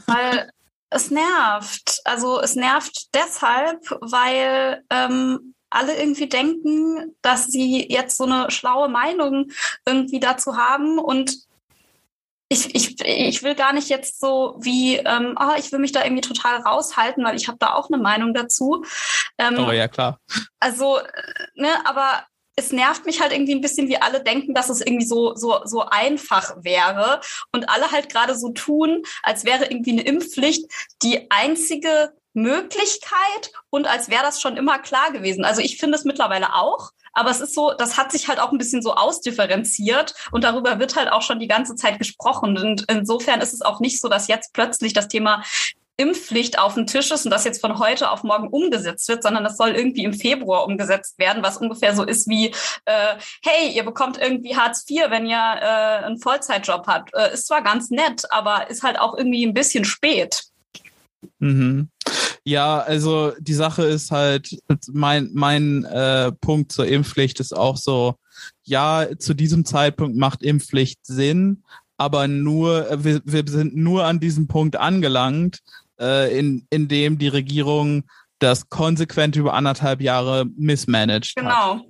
Weil es nervt. Also es nervt deshalb, weil ähm, alle irgendwie denken, dass sie jetzt so eine schlaue Meinung irgendwie dazu haben und ich, ich, ich will gar nicht jetzt so wie, ähm, oh, ich will mich da irgendwie total raushalten, weil ich habe da auch eine Meinung dazu. Ähm, oh ja, klar. Also, ne, aber es nervt mich halt irgendwie ein bisschen, wie alle denken, dass es irgendwie so, so, so einfach wäre und alle halt gerade so tun, als wäre irgendwie eine Impfpflicht die einzige Möglichkeit und als wäre das schon immer klar gewesen. Also ich finde es mittlerweile auch, aber es ist so, das hat sich halt auch ein bisschen so ausdifferenziert und darüber wird halt auch schon die ganze Zeit gesprochen. Und insofern ist es auch nicht so, dass jetzt plötzlich das Thema Impfpflicht auf dem Tisch ist und das jetzt von heute auf morgen umgesetzt wird, sondern das soll irgendwie im Februar umgesetzt werden, was ungefähr so ist wie, äh, hey, ihr bekommt irgendwie Hartz IV, wenn ihr äh, einen Vollzeitjob habt. Äh, ist zwar ganz nett, aber ist halt auch irgendwie ein bisschen spät. Mhm. Ja, also die Sache ist halt, mein, mein äh, Punkt zur Impfpflicht ist auch so, ja, zu diesem Zeitpunkt macht Impfpflicht Sinn, aber nur, wir, wir sind nur an diesem Punkt angelangt, äh, in, in dem die Regierung das konsequent über anderthalb Jahre missmanaged genau.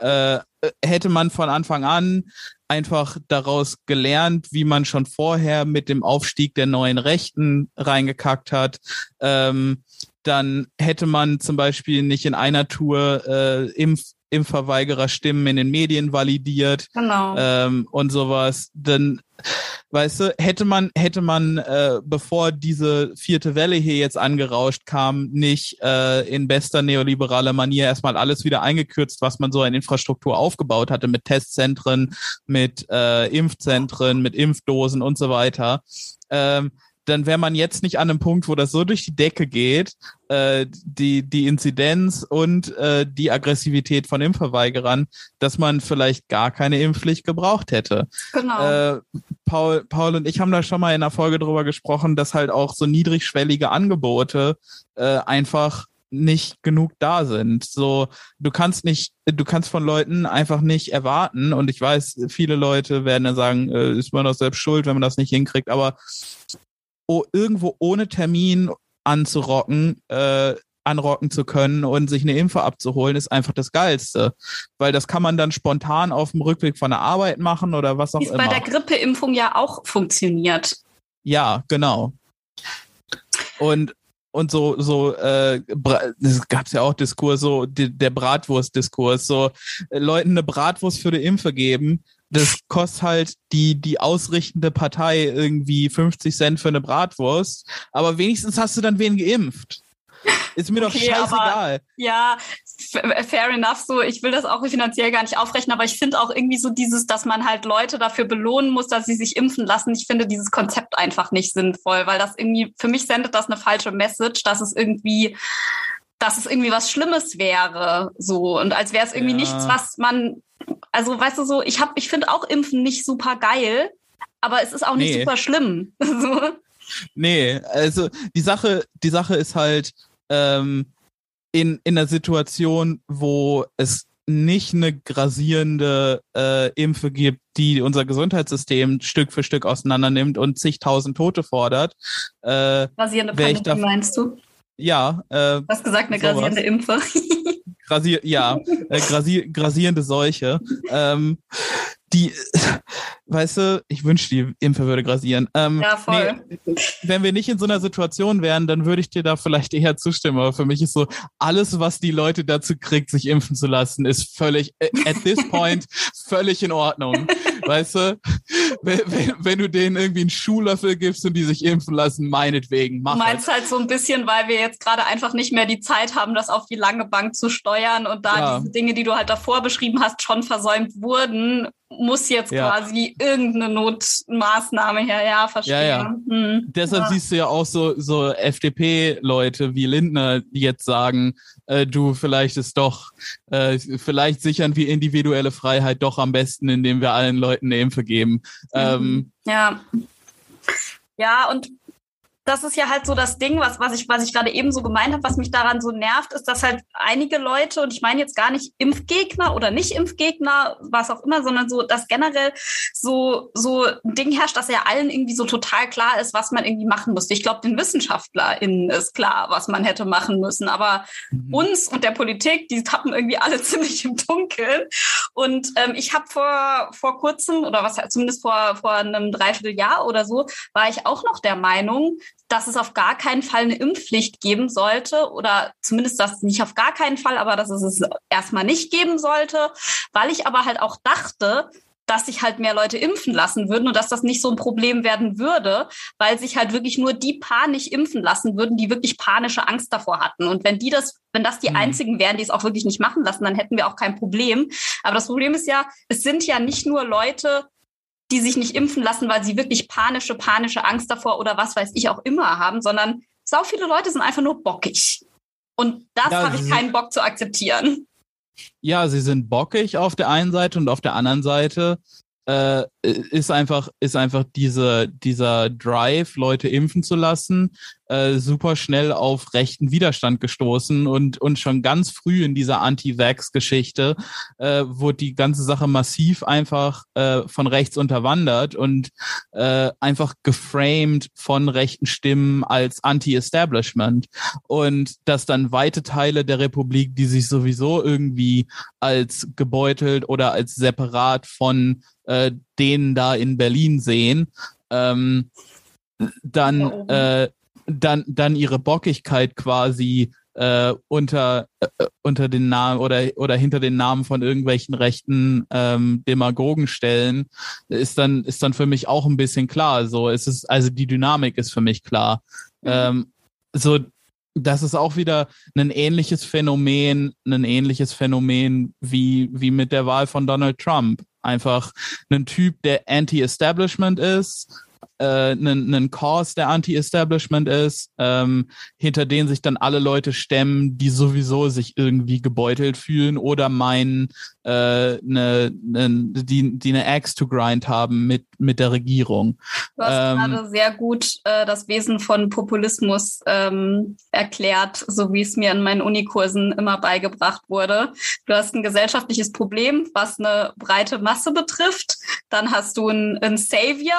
hat. Äh, hätte man von Anfang an einfach daraus gelernt, wie man schon vorher mit dem Aufstieg der neuen Rechten reingekackt hat, ähm, dann hätte man zum Beispiel nicht in einer Tour äh, Impf Impfverweigerer-Stimmen in den Medien validiert genau. ähm, und sowas. Dann, weißt du, hätte man, hätte man, äh, bevor diese vierte Welle hier jetzt angerauscht kam, nicht äh, in bester neoliberaler Manier erstmal alles wieder eingekürzt, was man so in Infrastruktur aufgebaut hatte, mit Testzentren, mit äh, Impfzentren, mit Impfdosen und so weiter. Ähm, dann wäre man jetzt nicht an einem Punkt, wo das so durch die Decke geht, äh, die, die Inzidenz und äh, die Aggressivität von Impfverweigerern, dass man vielleicht gar keine Impfpflicht gebraucht hätte. Genau. Äh, Paul, Paul und ich haben da schon mal in einer Folge drüber gesprochen, dass halt auch so niedrigschwellige Angebote äh, einfach nicht genug da sind. So, du kannst nicht, du kannst von Leuten einfach nicht erwarten. Und ich weiß, viele Leute werden dann sagen, äh, ist man doch selbst schuld, wenn man das nicht hinkriegt. Aber oh, irgendwo ohne Termin anzurocken, äh, anrocken zu können und sich eine Impfe abzuholen, ist einfach das Geilste. Weil das kann man dann spontan auf dem Rückweg von der Arbeit machen oder was auch Ist immer. bei der Grippeimpfung ja auch funktioniert. Ja, genau. Und und so so äh, es gab's ja auch Diskurs so die, der Bratwurst-Diskurs so äh, Leuten eine Bratwurst für die Impfe geben das kostet halt die, die ausrichtende Partei irgendwie 50 Cent für eine Bratwurst. Aber wenigstens hast du dann wen geimpft. Ist mir okay, doch scheißegal. Aber, ja, fair enough. So, ich will das auch finanziell gar nicht aufrechnen, aber ich finde auch irgendwie so dieses, dass man halt Leute dafür belohnen muss, dass sie sich impfen lassen. Ich finde dieses Konzept einfach nicht sinnvoll, weil das irgendwie, für mich sendet das eine falsche Message, dass es irgendwie, dass es irgendwie was Schlimmes wäre. So. Und als wäre es irgendwie ja. nichts, was man also weißt du so, ich habe, ich finde auch Impfen nicht super geil, aber es ist auch nicht nee. super schlimm. so. Nee, also die Sache, die Sache ist halt ähm, in in einer Situation, wo es nicht eine grasierende äh, Impfe gibt, die unser Gesundheitssystem Stück für Stück auseinandernimmt und zigtausend Tote fordert. Äh, grasierende Pandemie meinst du? Ja. Äh, du hast gesagt, eine grasierende Impfe. Grasier, ja, äh, grasier, grasierende Seuche. Ähm, die, weißt du, ich wünschte, die Impfe würde grasieren. Ähm, ja, voll. Nee, wenn wir nicht in so einer Situation wären, dann würde ich dir da vielleicht eher zustimmen. Aber für mich ist so, alles, was die Leute dazu kriegt, sich impfen zu lassen, ist völlig, äh, at this point, völlig in Ordnung. Weißt du? Wenn, wenn, wenn, du denen irgendwie einen Schuhlöffel gibst und die sich impfen lassen, meinetwegen, mach Du meinst halt. halt so ein bisschen, weil wir jetzt gerade einfach nicht mehr die Zeit haben, das auf die lange Bank zu steuern und da ja. diese Dinge, die du halt davor beschrieben hast, schon versäumt wurden, muss jetzt ja. quasi irgendeine Notmaßnahme her, ja, verstehe. Ja, ja. Hm. Deshalb siehst du ja auch so, so FDP-Leute wie Lindner, die jetzt sagen, äh, du, vielleicht ist doch, äh, vielleicht sichern wir individuelle Freiheit doch am besten, indem wir allen Leuten eine Impfe geben. Mhm. Ähm, ja. Ja, und das ist ja halt so das Ding, was, was ich, was ich gerade eben so gemeint habe, was mich daran so nervt, ist, dass halt einige Leute, und ich meine jetzt gar nicht Impfgegner oder nicht Impfgegner, was auch immer, sondern so, dass generell so, so ein Ding herrscht, dass ja allen irgendwie so total klar ist, was man irgendwie machen müsste. Ich glaube, den WissenschaftlerInnen ist klar, was man hätte machen müssen. Aber mhm. uns und der Politik, die tappen irgendwie alle ziemlich im Dunkeln. Und ähm, ich habe vor, vor kurzem, oder was zumindest vor, vor einem Dreivierteljahr oder so, war ich auch noch der Meinung, dass es auf gar keinen Fall eine Impfpflicht geben sollte oder zumindest das nicht auf gar keinen Fall, aber dass es es erstmal nicht geben sollte, weil ich aber halt auch dachte, dass sich halt mehr Leute impfen lassen würden und dass das nicht so ein Problem werden würde, weil sich halt wirklich nur die panisch impfen lassen würden, die wirklich panische Angst davor hatten. Und wenn die das, wenn das die mhm. einzigen wären, die es auch wirklich nicht machen lassen, dann hätten wir auch kein Problem. Aber das Problem ist ja, es sind ja nicht nur Leute, die sich nicht impfen lassen, weil sie wirklich panische, panische Angst davor oder was weiß ich auch immer haben, sondern sau viele Leute sind einfach nur bockig. Und das ja, habe ich keinen Bock zu akzeptieren. Ja, sie sind bockig auf der einen Seite und auf der anderen Seite äh, ist einfach ist einfach diese dieser Drive Leute impfen zu lassen äh, super schnell auf rechten Widerstand gestoßen und und schon ganz früh in dieser Anti-Vax-Geschichte äh, wurde die ganze Sache massiv einfach äh, von rechts unterwandert und äh, einfach geframed von rechten Stimmen als Anti-Establishment. Und dass dann weite Teile der Republik, die sich sowieso irgendwie als gebeutelt oder als separat von äh, denen da in Berlin sehen, ähm, dann, äh, dann, dann ihre Bockigkeit quasi äh, unter, äh, unter den Namen oder, oder hinter den Namen von irgendwelchen rechten ähm, Demagogen stellen, ist dann, ist dann für mich auch ein bisschen klar. So, es ist, also die Dynamik ist für mich klar. Mhm. Ähm, so, das ist auch wieder ein ähnliches Phänomen, ein ähnliches Phänomen wie, wie mit der Wahl von Donald Trump einfach ein Typ, der anti-establishment ist, einen, einen Cause, der Anti-Establishment ist, ähm, hinter denen sich dann alle Leute stemmen, die sowieso sich irgendwie gebeutelt fühlen oder meinen, äh, ne, ne, die, die eine Axe to grind haben mit, mit der Regierung. Du hast ähm, gerade sehr gut äh, das Wesen von Populismus ähm, erklärt, so wie es mir in meinen Unikursen immer beigebracht wurde. Du hast ein gesellschaftliches Problem, was eine breite Masse betrifft. Dann hast du einen, einen Savior,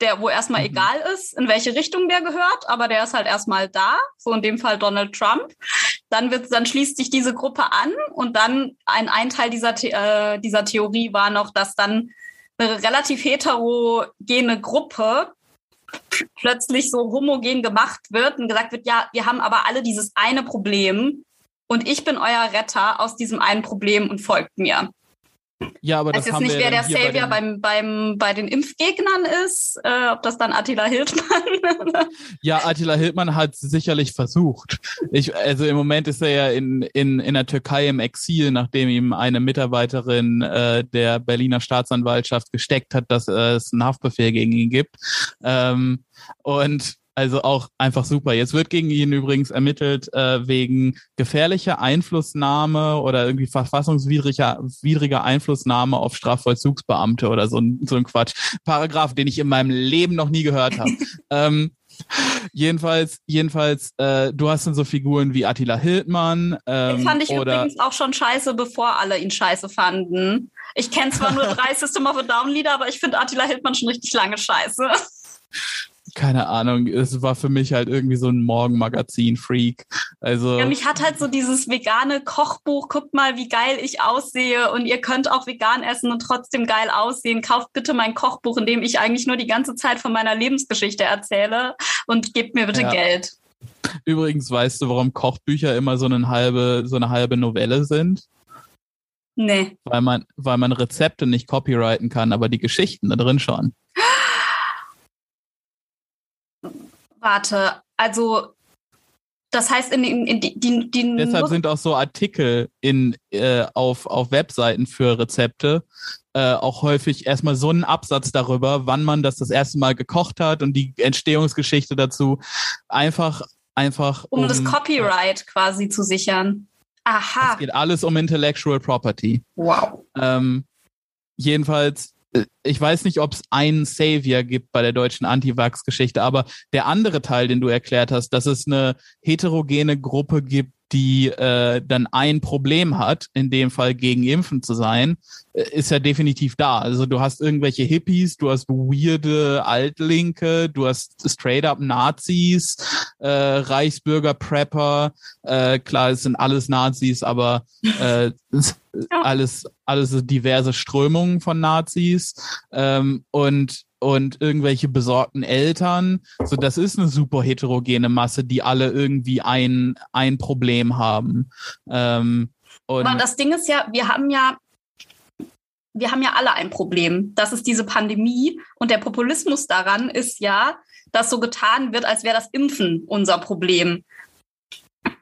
der, wo erstmal mhm. egal ist, in welche Richtung der gehört, aber der ist halt erstmal da, so in dem Fall Donald Trump. Dann wird, dann schließt sich diese Gruppe an und dann ein, ein Teil dieser, äh, dieser Theorie war noch, dass dann eine relativ heterogene Gruppe plötzlich so homogen gemacht wird und gesagt wird, ja, wir haben aber alle dieses eine Problem und ich bin euer Retter aus diesem einen Problem und folgt mir. Ja, aber das weiß jetzt nicht, wer der Savior bei beim, beim, bei den Impfgegnern ist, äh, ob das dann Attila Hildmann Ja, Attila Hildmann hat sicherlich versucht. Ich, also im Moment ist er ja in, in, in der Türkei im Exil, nachdem ihm eine Mitarbeiterin äh, der Berliner Staatsanwaltschaft gesteckt hat, dass äh, es einen Haftbefehl gegen ihn gibt. Ähm, und also auch einfach super. Jetzt wird gegen ihn übrigens ermittelt äh, wegen gefährlicher Einflussnahme oder irgendwie verfassungswidriger widriger Einflussnahme auf Strafvollzugsbeamte oder so ein, so ein Quatsch. Paragraph, den ich in meinem Leben noch nie gehört habe. ähm, jedenfalls, jedenfalls, äh, du hast dann so Figuren wie Attila Hildmann. Ähm, Den fand ich oder übrigens auch schon scheiße, bevor alle ihn scheiße fanden. Ich kenne zwar nur drei System of a Down Lieder, aber ich finde Attila Hildmann schon richtig lange scheiße keine Ahnung, es war für mich halt irgendwie so ein Morgenmagazin-Freak. Also. Ja, mich hat halt so dieses vegane Kochbuch, guckt mal, wie geil ich aussehe und ihr könnt auch vegan essen und trotzdem geil aussehen. Kauft bitte mein Kochbuch, in dem ich eigentlich nur die ganze Zeit von meiner Lebensgeschichte erzähle und gebt mir bitte ja. Geld. Übrigens, weißt du, warum Kochbücher immer so eine halbe, so eine halbe Novelle sind? Nee. Weil man, weil man Rezepte nicht copyrighten kann, aber die Geschichten da drin schon. Warte, also das heißt, in, in, in die, die, die Deshalb sind auch so Artikel in, äh, auf, auf Webseiten für Rezepte äh, auch häufig erstmal so ein Absatz darüber, wann man das das erste Mal gekocht hat und die Entstehungsgeschichte dazu. Einfach, einfach. Um, um das Copyright äh, quasi zu sichern. Aha. Es geht alles um Intellectual Property. Wow. Ähm, jedenfalls ich weiß nicht, ob es einen Savior gibt bei der deutschen Anti-Vax-Geschichte, aber der andere Teil, den du erklärt hast, dass es eine heterogene Gruppe gibt, die äh, dann ein Problem hat, in dem Fall gegen Impfen zu sein, äh, ist ja definitiv da. Also du hast irgendwelche Hippies, du hast weirde Altlinke, du hast straight up Nazis, äh, Reichsbürger, Prepper, äh, klar, es sind alles Nazis, aber äh, alles, alles diverse Strömungen von Nazis. Ähm, und und irgendwelche besorgten Eltern. So, das ist eine super heterogene Masse, die alle irgendwie ein, ein Problem haben. Ähm, Aber das Ding ist ja, wir haben ja wir haben ja alle ein Problem. Das ist diese Pandemie und der Populismus daran ist ja, dass so getan wird, als wäre das Impfen unser Problem.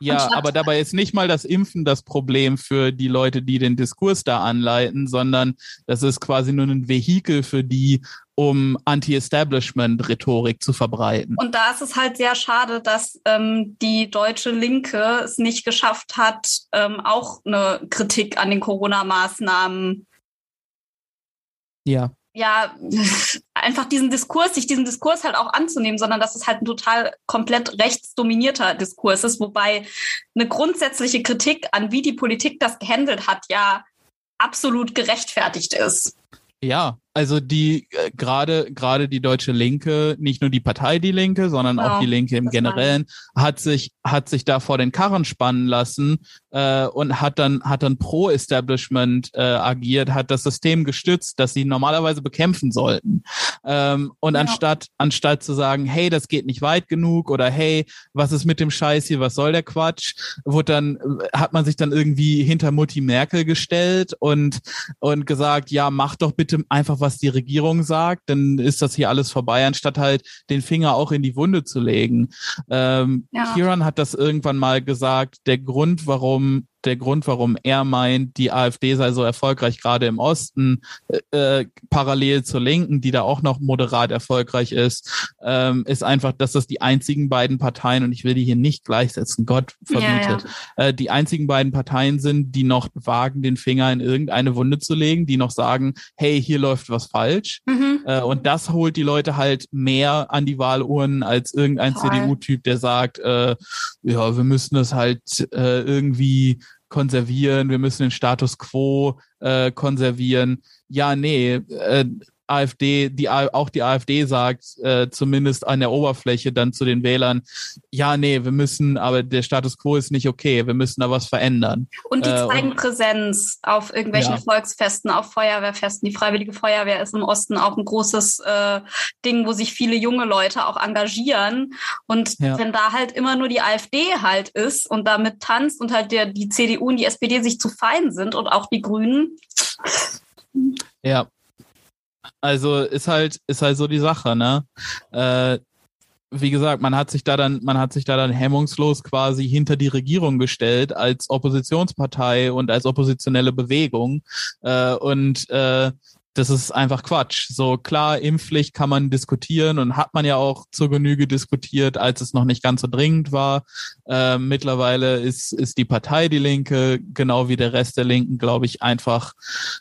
Ja, aber dabei ist nicht mal das Impfen das Problem für die Leute, die den Diskurs da anleiten, sondern das ist quasi nur ein Vehikel für die, um Anti-Establishment-Rhetorik zu verbreiten. Und da ist es halt sehr schade, dass ähm, die deutsche Linke es nicht geschafft hat, ähm, auch eine Kritik an den Corona-Maßnahmen ja ja, einfach diesen Diskurs, sich diesen Diskurs halt auch anzunehmen, sondern dass es halt ein total komplett rechtsdominierter Diskurs ist, wobei eine grundsätzliche Kritik an, wie die Politik das gehandelt hat, ja absolut gerechtfertigt ist. Ja, also die äh, gerade gerade die deutsche Linke, nicht nur die Partei die Linke, sondern genau, auch die Linke im Generellen hat sich hat sich da vor den Karren spannen lassen äh, und hat dann hat dann pro Establishment äh, agiert, hat das System gestützt, das sie normalerweise bekämpfen sollten. Ähm, und ja. anstatt anstatt zu sagen, hey, das geht nicht weit genug oder hey, was ist mit dem Scheiß hier, was soll der Quatsch, wurde dann äh, hat man sich dann irgendwie hinter Mutti Merkel gestellt und und gesagt, ja, mach doch bitte einfach was die Regierung sagt, dann ist das hier alles vorbei, anstatt halt den Finger auch in die Wunde zu legen. Ähm, ja. Kieran hat das irgendwann mal gesagt, der Grund, warum der Grund, warum er meint, die AfD sei so erfolgreich, gerade im Osten, äh, äh, parallel zur Linken, die da auch noch moderat erfolgreich ist, ähm, ist einfach, dass das die einzigen beiden Parteien, und ich will die hier nicht gleichsetzen, Gott verbietet, ja, ja. Äh, die einzigen beiden Parteien sind, die noch wagen, den Finger in irgendeine Wunde zu legen, die noch sagen, hey, hier läuft was falsch. Mhm. Äh, und das holt die Leute halt mehr an die Wahlurnen als irgendein CDU-Typ, der sagt, äh, ja, wir müssen das halt äh, irgendwie konservieren, wir müssen den Status quo äh, konservieren. Ja, nee, äh, AfD, die auch die AfD sagt, äh, zumindest an der Oberfläche dann zu den Wählern, ja, nee, wir müssen, aber der Status quo ist nicht okay, wir müssen da was verändern. Und die äh, zeigen und, Präsenz auf irgendwelchen ja. Volksfesten, auf Feuerwehrfesten. Die Freiwillige Feuerwehr ist im Osten auch ein großes äh, Ding, wo sich viele junge Leute auch engagieren. Und ja. wenn da halt immer nur die AfD halt ist und damit tanzt und halt der, die CDU und die SPD sich zu fein sind und auch die Grünen. Ja, also ist halt, ist halt so die Sache, ne? Äh, wie gesagt, man hat sich da dann, man hat sich da dann hemmungslos quasi hinter die Regierung gestellt als Oppositionspartei und als oppositionelle Bewegung. Äh, und äh, das ist einfach Quatsch. So klar, Impfpflicht kann man diskutieren und hat man ja auch zur Genüge diskutiert, als es noch nicht ganz so dringend war. Äh, mittlerweile ist, ist die Partei Die Linke, genau wie der Rest der Linken, glaube ich, einfach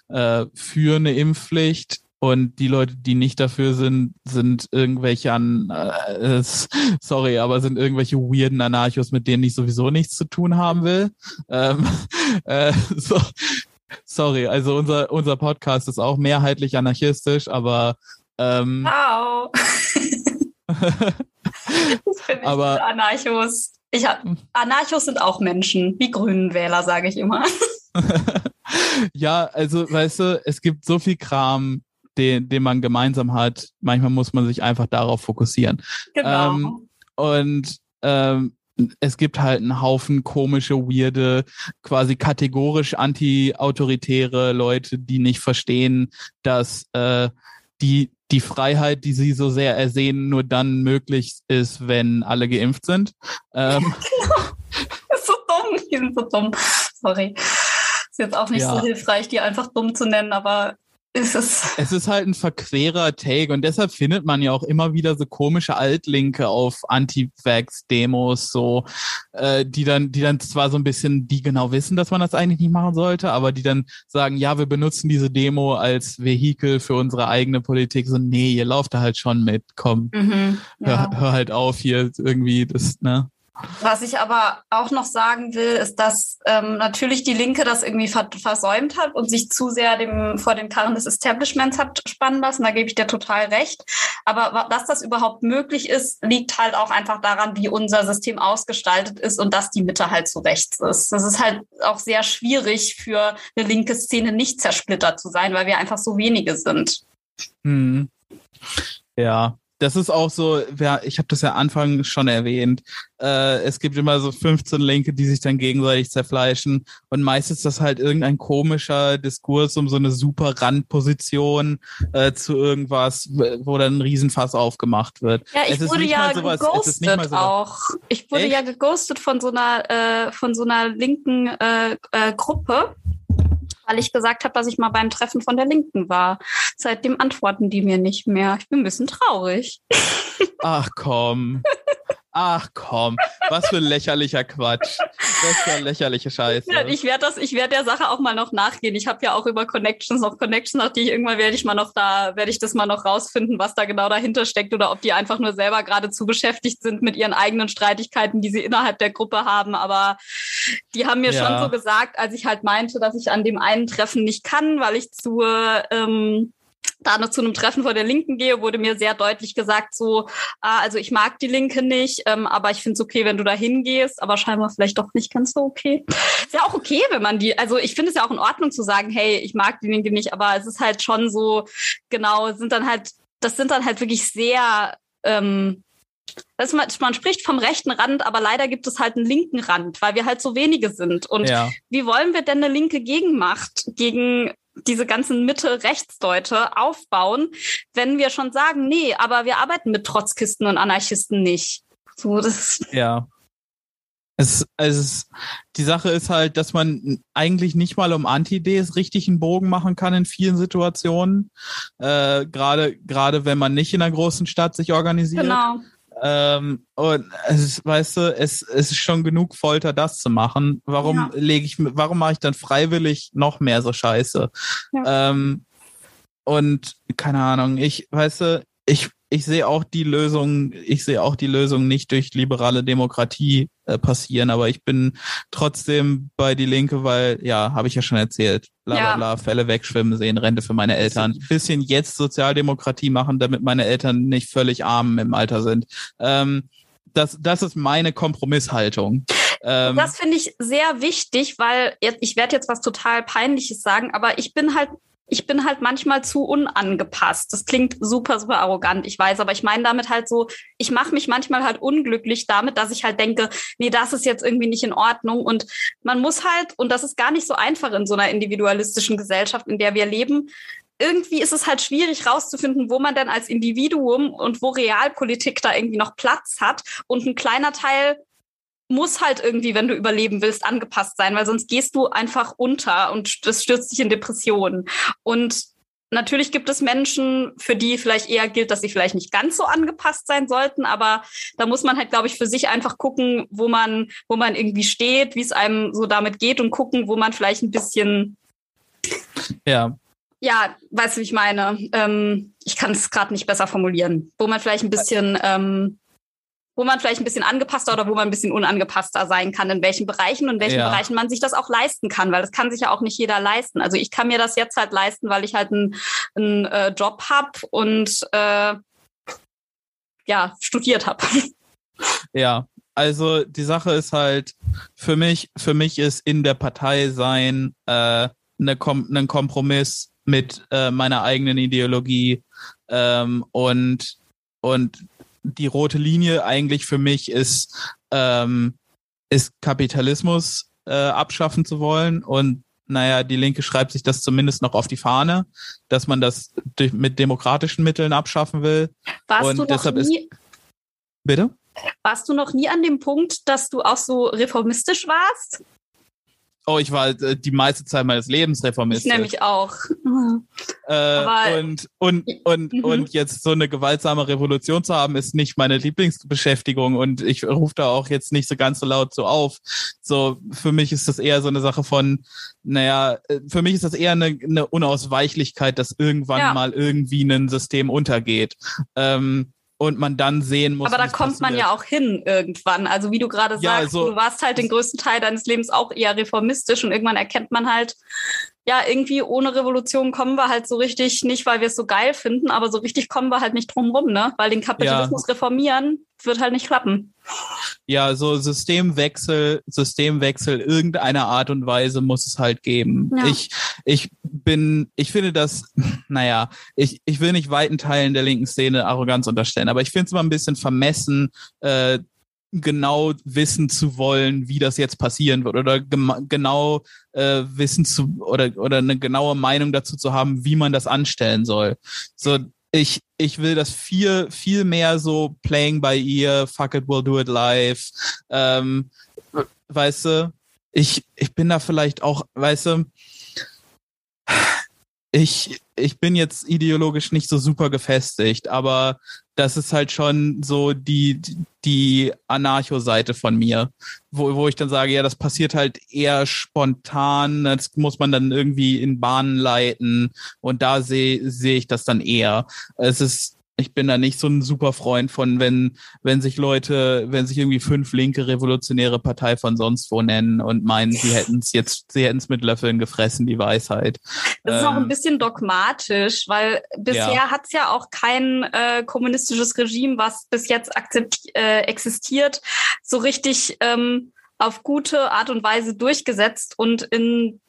äh, für eine Impfpflicht. Und die Leute, die nicht dafür sind, sind irgendwelche an, äh, sorry, aber sind irgendwelche weirden Anarchos, mit denen ich sowieso nichts zu tun haben will. Ähm, äh, so, sorry, also unser, unser Podcast ist auch mehrheitlich anarchistisch, aber ähm, wow. das finde ich aber, Anarchos. Ich hab, Anarchos sind auch Menschen, wie Grünen Wähler, sage ich immer. ja, also weißt du, es gibt so viel Kram, den, den man gemeinsam hat. Manchmal muss man sich einfach darauf fokussieren. Genau. Ähm, und ähm, es gibt halt einen Haufen komische, weirde, quasi kategorisch anti-autoritäre Leute, die nicht verstehen, dass äh, die, die Freiheit, die sie so sehr ersehen, nur dann möglich ist, wenn alle geimpft sind. Ähm, das ist so dumm, die sind so dumm. Sorry. Ist jetzt auch nicht ja. so hilfreich, die einfach dumm zu nennen, aber ist es. Es ist halt ein verquerer Take und deshalb findet man ja auch immer wieder so komische Altlinke auf Anti-Vax-Demos, so, äh, die dann, die dann zwar so ein bisschen, die genau wissen, dass man das eigentlich nicht machen sollte, aber die dann sagen, ja, wir benutzen diese Demo als Vehikel für unsere eigene Politik. So, nee, ihr lauft da halt schon mit, komm, mhm, ja. hör, hör halt auf hier irgendwie, das, ne? Was ich aber auch noch sagen will, ist, dass ähm, natürlich die Linke das irgendwie ver versäumt hat und sich zu sehr dem, vor den Karren des Establishments hat spannen lassen. Da gebe ich dir total recht. Aber dass das überhaupt möglich ist, liegt halt auch einfach daran, wie unser System ausgestaltet ist und dass die Mitte halt so rechts ist. Das ist halt auch sehr schwierig für eine linke Szene nicht zersplittert zu sein, weil wir einfach so wenige sind. Hm. Ja, das ist auch so, ich habe das ja Anfang schon erwähnt, äh, es gibt immer so 15 Linke, die sich dann gegenseitig zerfleischen und meistens ist das halt irgendein komischer Diskurs um so eine super Randposition äh, zu irgendwas, wo dann ein Riesenfass aufgemacht wird. Ja, ich wurde ja sowas, geghostet auch. Ich wurde Echt? ja geghostet von so einer, äh, von so einer linken äh, äh, Gruppe weil ich gesagt habe, dass ich mal beim Treffen von der Linken war. Seitdem antworten die mir nicht mehr. Ich bin ein bisschen traurig. Ach komm. Ach komm, was für lächerlicher Quatsch. Das ist ja lächerliche Scheiße. Ja, ich werde das, ich werde der Sache auch mal noch nachgehen. Ich habe ja auch über Connections noch Connections, nach die ich irgendwann werde ich mal noch da, werde ich das mal noch rausfinden, was da genau dahinter steckt oder ob die einfach nur selber gerade zu beschäftigt sind mit ihren eigenen Streitigkeiten, die sie innerhalb der Gruppe haben. Aber die haben mir ja. schon so gesagt, als ich halt meinte, dass ich an dem einen Treffen nicht kann, weil ich zur ähm, da noch zu einem Treffen vor der Linken gehe, wurde mir sehr deutlich gesagt, so, ah, also ich mag die Linke nicht, ähm, aber ich finde es okay, wenn du da hingehst, aber scheinbar vielleicht doch nicht ganz so okay. Ist ja auch okay, wenn man die, also ich finde es ja auch in Ordnung zu sagen, hey, ich mag die Linke nicht, aber es ist halt schon so, genau, sind dann halt, das sind dann halt wirklich sehr, ähm, das man, man spricht vom rechten Rand, aber leider gibt es halt einen linken Rand, weil wir halt so wenige sind. Und ja. wie wollen wir denn eine linke Gegenmacht gegen diese ganzen Mitte-Rechtsdeute aufbauen, wenn wir schon sagen, nee, aber wir arbeiten mit Trotzkisten und Anarchisten nicht. So, das ja. Es, es, die Sache ist halt, dass man eigentlich nicht mal um Anti-Ds richtig einen Bogen machen kann in vielen Situationen. Äh, Gerade gerade wenn man nicht in einer großen Stadt sich organisiert. Genau. Ähm, und es weißt du, es, es ist schon genug Folter, das zu machen. Warum ja. lege ich, warum mache ich dann freiwillig noch mehr so Scheiße? Ja. Ähm, und keine Ahnung, ich, weißt du, ich, ich sehe auch die Lösung, ich sehe auch die Lösung nicht durch liberale Demokratie äh, passieren, aber ich bin trotzdem bei die Linke, weil, ja, habe ich ja schon erzählt, bla bla bla, Fälle wegschwimmen sehen, Rente für meine Eltern. Bisschen jetzt Sozialdemokratie machen, damit meine Eltern nicht völlig arm im Alter sind. Ähm, das, das ist meine Kompromisshaltung. Ähm, das finde ich sehr wichtig, weil ich werde jetzt was total Peinliches sagen, aber ich bin halt ich bin halt manchmal zu unangepasst. Das klingt super, super arrogant, ich weiß, aber ich meine damit halt so, ich mache mich manchmal halt unglücklich damit, dass ich halt denke, nee, das ist jetzt irgendwie nicht in Ordnung. Und man muss halt, und das ist gar nicht so einfach in so einer individualistischen Gesellschaft, in der wir leben, irgendwie ist es halt schwierig rauszufinden, wo man denn als Individuum und wo Realpolitik da irgendwie noch Platz hat. Und ein kleiner Teil muss halt irgendwie, wenn du überleben willst, angepasst sein, weil sonst gehst du einfach unter und das stürzt dich in Depressionen. Und natürlich gibt es Menschen, für die vielleicht eher gilt, dass sie vielleicht nicht ganz so angepasst sein sollten, aber da muss man halt, glaube ich, für sich einfach gucken, wo man, wo man irgendwie steht, wie es einem so damit geht und gucken, wo man vielleicht ein bisschen ja. Ja, weißt du, wie ich meine? Ähm, ich kann es gerade nicht besser formulieren. Wo man vielleicht ein bisschen ähm, wo man vielleicht ein bisschen angepasster oder wo man ein bisschen unangepasster sein kann, in welchen Bereichen und in welchen ja. Bereichen man sich das auch leisten kann, weil das kann sich ja auch nicht jeder leisten. Also ich kann mir das jetzt halt leisten, weil ich halt einen, einen äh, Job habe und äh, ja, studiert habe. Ja, also die Sache ist halt, für mich, für mich ist in der Partei sein äh, eine Kom ein Kompromiss mit äh, meiner eigenen Ideologie ähm, und und die rote Linie eigentlich für mich ist, ähm, ist Kapitalismus äh, abschaffen zu wollen und naja, die Linke schreibt sich das zumindest noch auf die Fahne, dass man das durch, mit demokratischen Mitteln abschaffen will. Warst und du noch nie, ist, bitte? Warst du noch nie an dem Punkt, dass du auch so reformistisch warst? Oh, ich war äh, die meiste Zeit meines Lebens reformistisch. Ich nämlich auch. Äh, und und und mhm. und jetzt so eine gewaltsame Revolution zu haben, ist nicht meine Lieblingsbeschäftigung und ich rufe da auch jetzt nicht so ganz so laut so auf. So für mich ist das eher so eine Sache von, naja, äh, für mich ist das eher eine, eine Unausweichlichkeit, dass irgendwann ja. mal irgendwie ein System untergeht. Ähm, und man dann sehen muss. Aber da kommt man ja auch hin irgendwann. Also wie du gerade ja, sagst, also, du warst halt den größten Teil deines Lebens auch eher reformistisch und irgendwann erkennt man halt, ja, irgendwie ohne Revolution kommen wir halt so richtig, nicht weil wir es so geil finden, aber so richtig kommen wir halt nicht drum rum, ne? Weil den Kapitalismus ja. reformieren wird halt nicht klappen. ja, so Systemwechsel, Systemwechsel irgendeiner Art und Weise muss es halt geben. Ja. Ich, ich bin, ich finde das, naja, ich, ich will nicht weiten Teilen der linken Szene Arroganz unterstellen, aber ich finde es immer ein bisschen vermessen, äh, genau wissen zu wollen, wie das jetzt passieren wird oder genau äh, wissen zu oder oder eine genaue Meinung dazu zu haben, wie man das anstellen soll. So ich ich will das viel viel mehr so playing by ear, fuck it, we'll do it live. Ähm, weißt du, ich ich bin da vielleicht auch, weißt du, ich ich bin jetzt ideologisch nicht so super gefestigt, aber das ist halt schon so die, die Anarcho-Seite von mir, wo, wo ich dann sage, ja, das passiert halt eher spontan, das muss man dann irgendwie in Bahnen leiten und da sehe sehe ich das dann eher. Es ist ich bin da nicht so ein super Freund von, wenn, wenn sich Leute, wenn sich irgendwie fünf linke revolutionäre Partei von sonst wo nennen und meinen, sie hätten es jetzt, sie hätten es mit Löffeln gefressen, die Weisheit. Das ist ähm, auch ein ähm, bisschen dogmatisch, weil bisher ja. hat es ja auch kein äh, kommunistisches Regime, was bis jetzt akzept, äh, existiert, so richtig ähm, auf gute Art und Weise durchgesetzt und in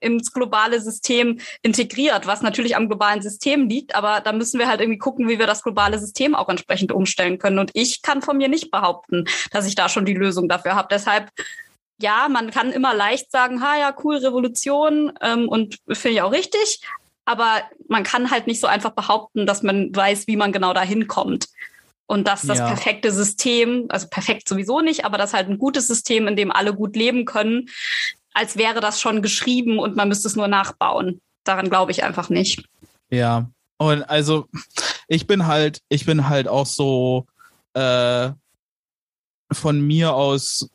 ins globale System integriert, was natürlich am globalen System liegt, aber da müssen wir halt irgendwie gucken, wie wir das globale System auch entsprechend umstellen können. Und ich kann von mir nicht behaupten, dass ich da schon die Lösung dafür habe. Deshalb ja, man kann immer leicht sagen, ha ja, cool, Revolution ähm, und finde ich auch richtig, aber man kann halt nicht so einfach behaupten, dass man weiß, wie man genau dahin kommt. Und dass das ja. perfekte System, also perfekt sowieso nicht, aber das halt ein gutes System, in dem alle gut leben können, als wäre das schon geschrieben und man müsste es nur nachbauen. Daran glaube ich einfach nicht. Ja. Und also ich bin halt, ich bin halt auch so äh, von mir aus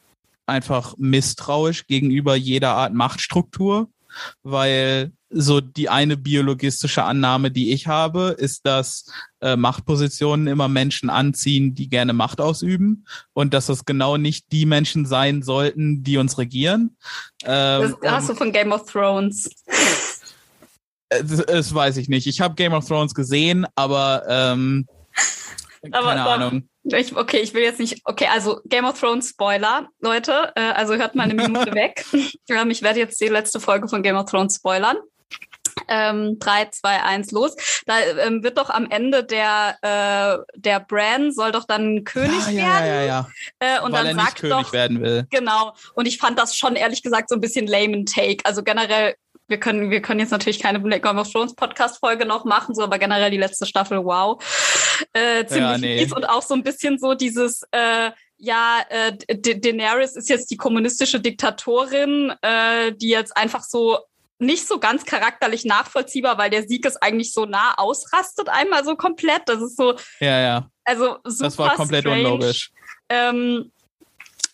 einfach misstrauisch gegenüber jeder Art Machtstruktur, weil so die eine biologistische Annahme, die ich habe, ist, dass äh, Machtpositionen immer Menschen anziehen, die gerne Macht ausüben und dass das genau nicht die Menschen sein sollten, die uns regieren. Ähm, das hast du von Game of Thrones. Das, das weiß ich nicht. Ich habe Game of Thrones gesehen, aber ähm, aber, keine Ahnung. Ich, okay, ich will jetzt nicht. Okay, also Game of Thrones Spoiler, Leute. Äh, also hört mal eine Minute weg. Ähm, ich werde jetzt die letzte Folge von Game of Thrones spoilern. Ähm, 3, 2, 1, los. Da ähm, wird doch am Ende der, äh, der Bran soll doch dann König ja, werden. Ja, ja, ja. Äh, und Weil dann er sagt König doch, werden will. Genau. Und ich fand das schon ehrlich gesagt so ein bisschen lame Take. Also generell wir können, wir können jetzt natürlich keine Game of Thrones Podcast Folge noch machen, so, aber generell die letzte Staffel, wow, äh, ziemlich ja, nee. und auch so ein bisschen so dieses, äh, ja, äh, Daenerys ist jetzt die kommunistische Diktatorin, äh, die jetzt einfach so nicht so ganz charakterlich nachvollziehbar, weil der Sieg ist eigentlich so nah ausrastet einmal so komplett. Das ist so. Ja, ja. Also super Das war komplett strange. unlogisch. Ähm,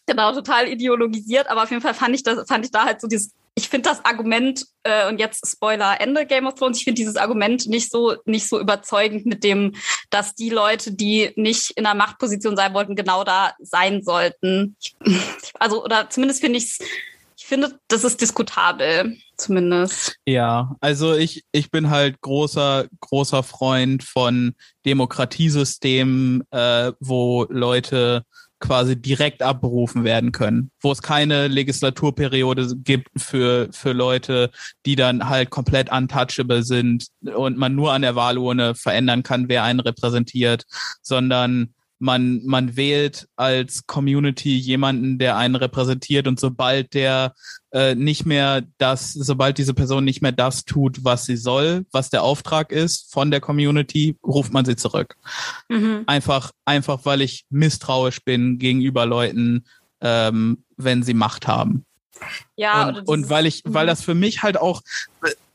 genau, total ideologisiert, aber auf jeden Fall fand ich das, fand ich da halt so dieses ich finde das Argument, äh, und jetzt Spoiler, Ende Game of Thrones, ich finde dieses Argument nicht so, nicht so überzeugend mit dem, dass die Leute, die nicht in einer Machtposition sein wollten, genau da sein sollten. also, oder zumindest finde ich es, ich finde, das ist diskutabel, zumindest. Ja, also ich, ich bin halt großer, großer Freund von Demokratiesystemen, äh, wo Leute quasi direkt abberufen werden können, wo es keine Legislaturperiode gibt für, für Leute, die dann halt komplett untouchable sind und man nur an der Wahlurne verändern kann, wer einen repräsentiert, sondern man, man wählt als Community jemanden, der einen repräsentiert und sobald der äh, nicht mehr das, sobald diese Person nicht mehr das tut, was sie soll, was der Auftrag ist von der Community, ruft man sie zurück. Mhm. Einfach, einfach, weil ich misstrauisch bin gegenüber Leuten, ähm, wenn sie Macht haben. Ja, und, und weil ich, weil mhm. das für mich halt auch,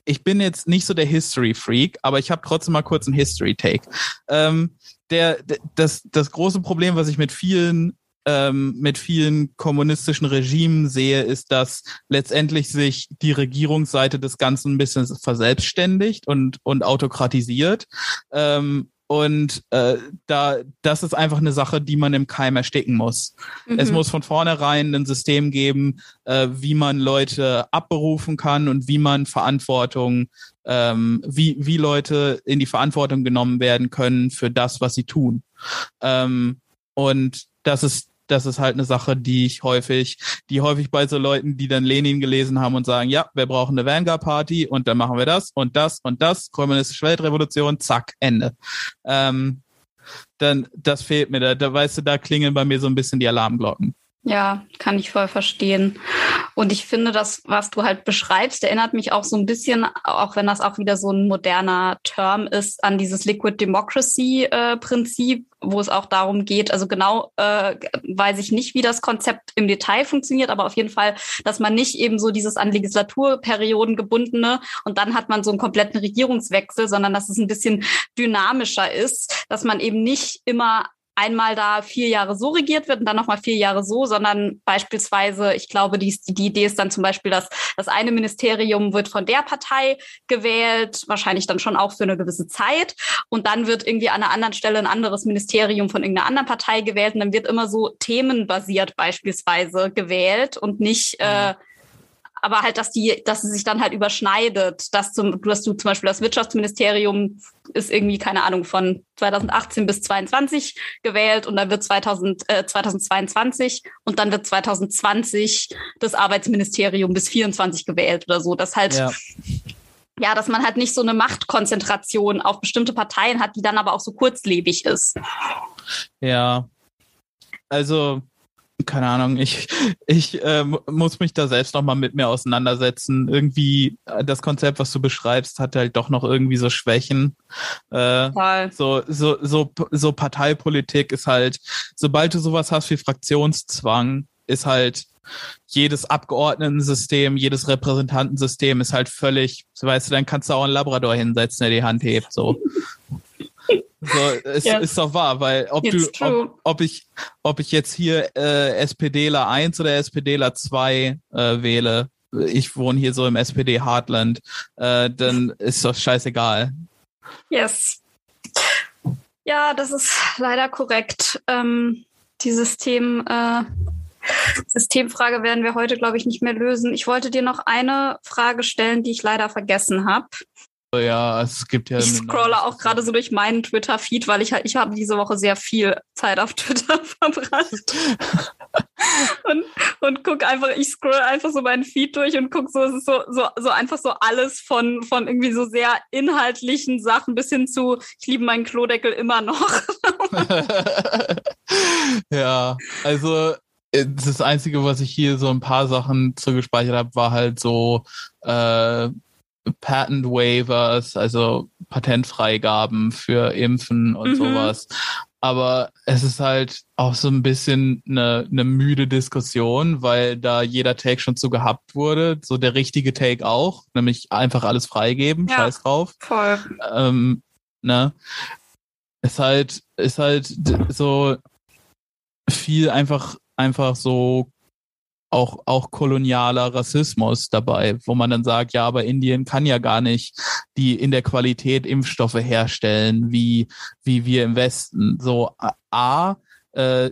ich bin jetzt nicht so der History Freak, aber ich habe trotzdem mal kurz einen History Take. Ähm, der, das, das große Problem, was ich mit vielen ähm, mit vielen kommunistischen Regimen sehe, ist, dass letztendlich sich die Regierungsseite des Ganzen ein bisschen verselbstständigt und, und autokratisiert. Ähm, und äh, da, das ist einfach eine Sache, die man im Keim ersticken muss. Mhm. Es muss von vornherein ein System geben, äh, wie man Leute abberufen kann und wie man Verantwortung, ähm, wie, wie Leute in die Verantwortung genommen werden können für das, was sie tun. Ähm, und das ist das ist halt eine Sache, die ich häufig, die häufig bei so Leuten, die dann Lenin gelesen haben und sagen, ja, wir brauchen eine Vanguard-Party und dann machen wir das und das und das, kommunistische Weltrevolution, zack, Ende. Ähm, dann, das fehlt mir. Da, da weißt du, da klingeln bei mir so ein bisschen die Alarmglocken. Ja, kann ich voll verstehen. Und ich finde, das, was du halt beschreibst, erinnert mich auch so ein bisschen, auch wenn das auch wieder so ein moderner Term ist, an dieses Liquid Democracy äh, wo es auch darum geht, also genau äh, weiß ich nicht, wie das Konzept im Detail funktioniert, aber auf jeden Fall, dass man nicht eben so dieses an Legislaturperioden gebundene und dann hat man so einen kompletten Regierungswechsel, sondern dass es ein bisschen dynamischer ist, dass man eben nicht immer einmal da vier Jahre so regiert wird und dann nochmal vier Jahre so, sondern beispielsweise, ich glaube, die, die Idee ist dann zum Beispiel, dass das eine Ministerium wird von der Partei gewählt, wahrscheinlich dann schon auch für eine gewisse Zeit. Und dann wird irgendwie an einer anderen Stelle ein anderes Ministerium von irgendeiner anderen Partei gewählt und dann wird immer so themenbasiert beispielsweise gewählt und nicht äh, mhm aber halt, dass die, dass es sich dann halt überschneidet, dass zum, dass du zum Beispiel das Wirtschaftsministerium ist irgendwie, keine Ahnung, von 2018 bis 22 gewählt und dann wird 2000, äh, 2022 und dann wird 2020 das Arbeitsministerium bis 24 gewählt oder so. Das halt, ja. ja, dass man halt nicht so eine Machtkonzentration auf bestimmte Parteien hat, die dann aber auch so kurzlebig ist. Ja. Also, keine Ahnung, ich, ich äh, muss mich da selbst nochmal mit mir auseinandersetzen. Irgendwie, äh, das Konzept, was du beschreibst, hat halt doch noch irgendwie so Schwächen. Äh, so, so, so, so Parteipolitik ist halt, sobald du sowas hast wie Fraktionszwang, ist halt jedes Abgeordnetensystem, jedes Repräsentantensystem ist halt völlig, so weißt du, dann kannst du auch einen Labrador hinsetzen, der die Hand hebt, so. So, es yes. ist doch wahr, weil ob It's du, ob, ob, ich, ob ich jetzt hier äh, SPDler 1 oder SPDler 2 äh, wähle, ich wohne hier so im SPD Heartland, äh, dann ist doch scheißegal. Yes. Ja, das ist leider korrekt. Ähm, die System, äh, Systemfrage werden wir heute, glaube ich, nicht mehr lösen. Ich wollte dir noch eine Frage stellen, die ich leider vergessen habe. Ja, es gibt ja. Ich scrolle auch gerade so durch meinen Twitter-Feed, weil ich halt, ich habe diese Woche sehr viel Zeit auf Twitter verbracht. und, und guck einfach, ich scroll einfach so meinen Feed durch und guck so, es ist so, so, so einfach so alles von, von irgendwie so sehr inhaltlichen Sachen bis hin zu, ich liebe meinen Klodeckel immer noch. ja, also äh, das Einzige, was ich hier so ein paar Sachen zugespeichert habe, war halt so äh, Patent Waivers, also Patentfreigaben für Impfen und mhm. sowas. Aber es ist halt auch so ein bisschen eine, eine müde Diskussion, weil da jeder Take schon zu gehabt wurde. So der richtige Take auch, nämlich einfach alles freigeben, ja, scheiß drauf. Voll. Ähm, ne? Ist halt, ist halt so viel einfach, einfach so auch, auch kolonialer Rassismus dabei, wo man dann sagt, ja, aber Indien kann ja gar nicht die in der Qualität Impfstoffe herstellen, wie, wie wir im Westen. So, A, äh,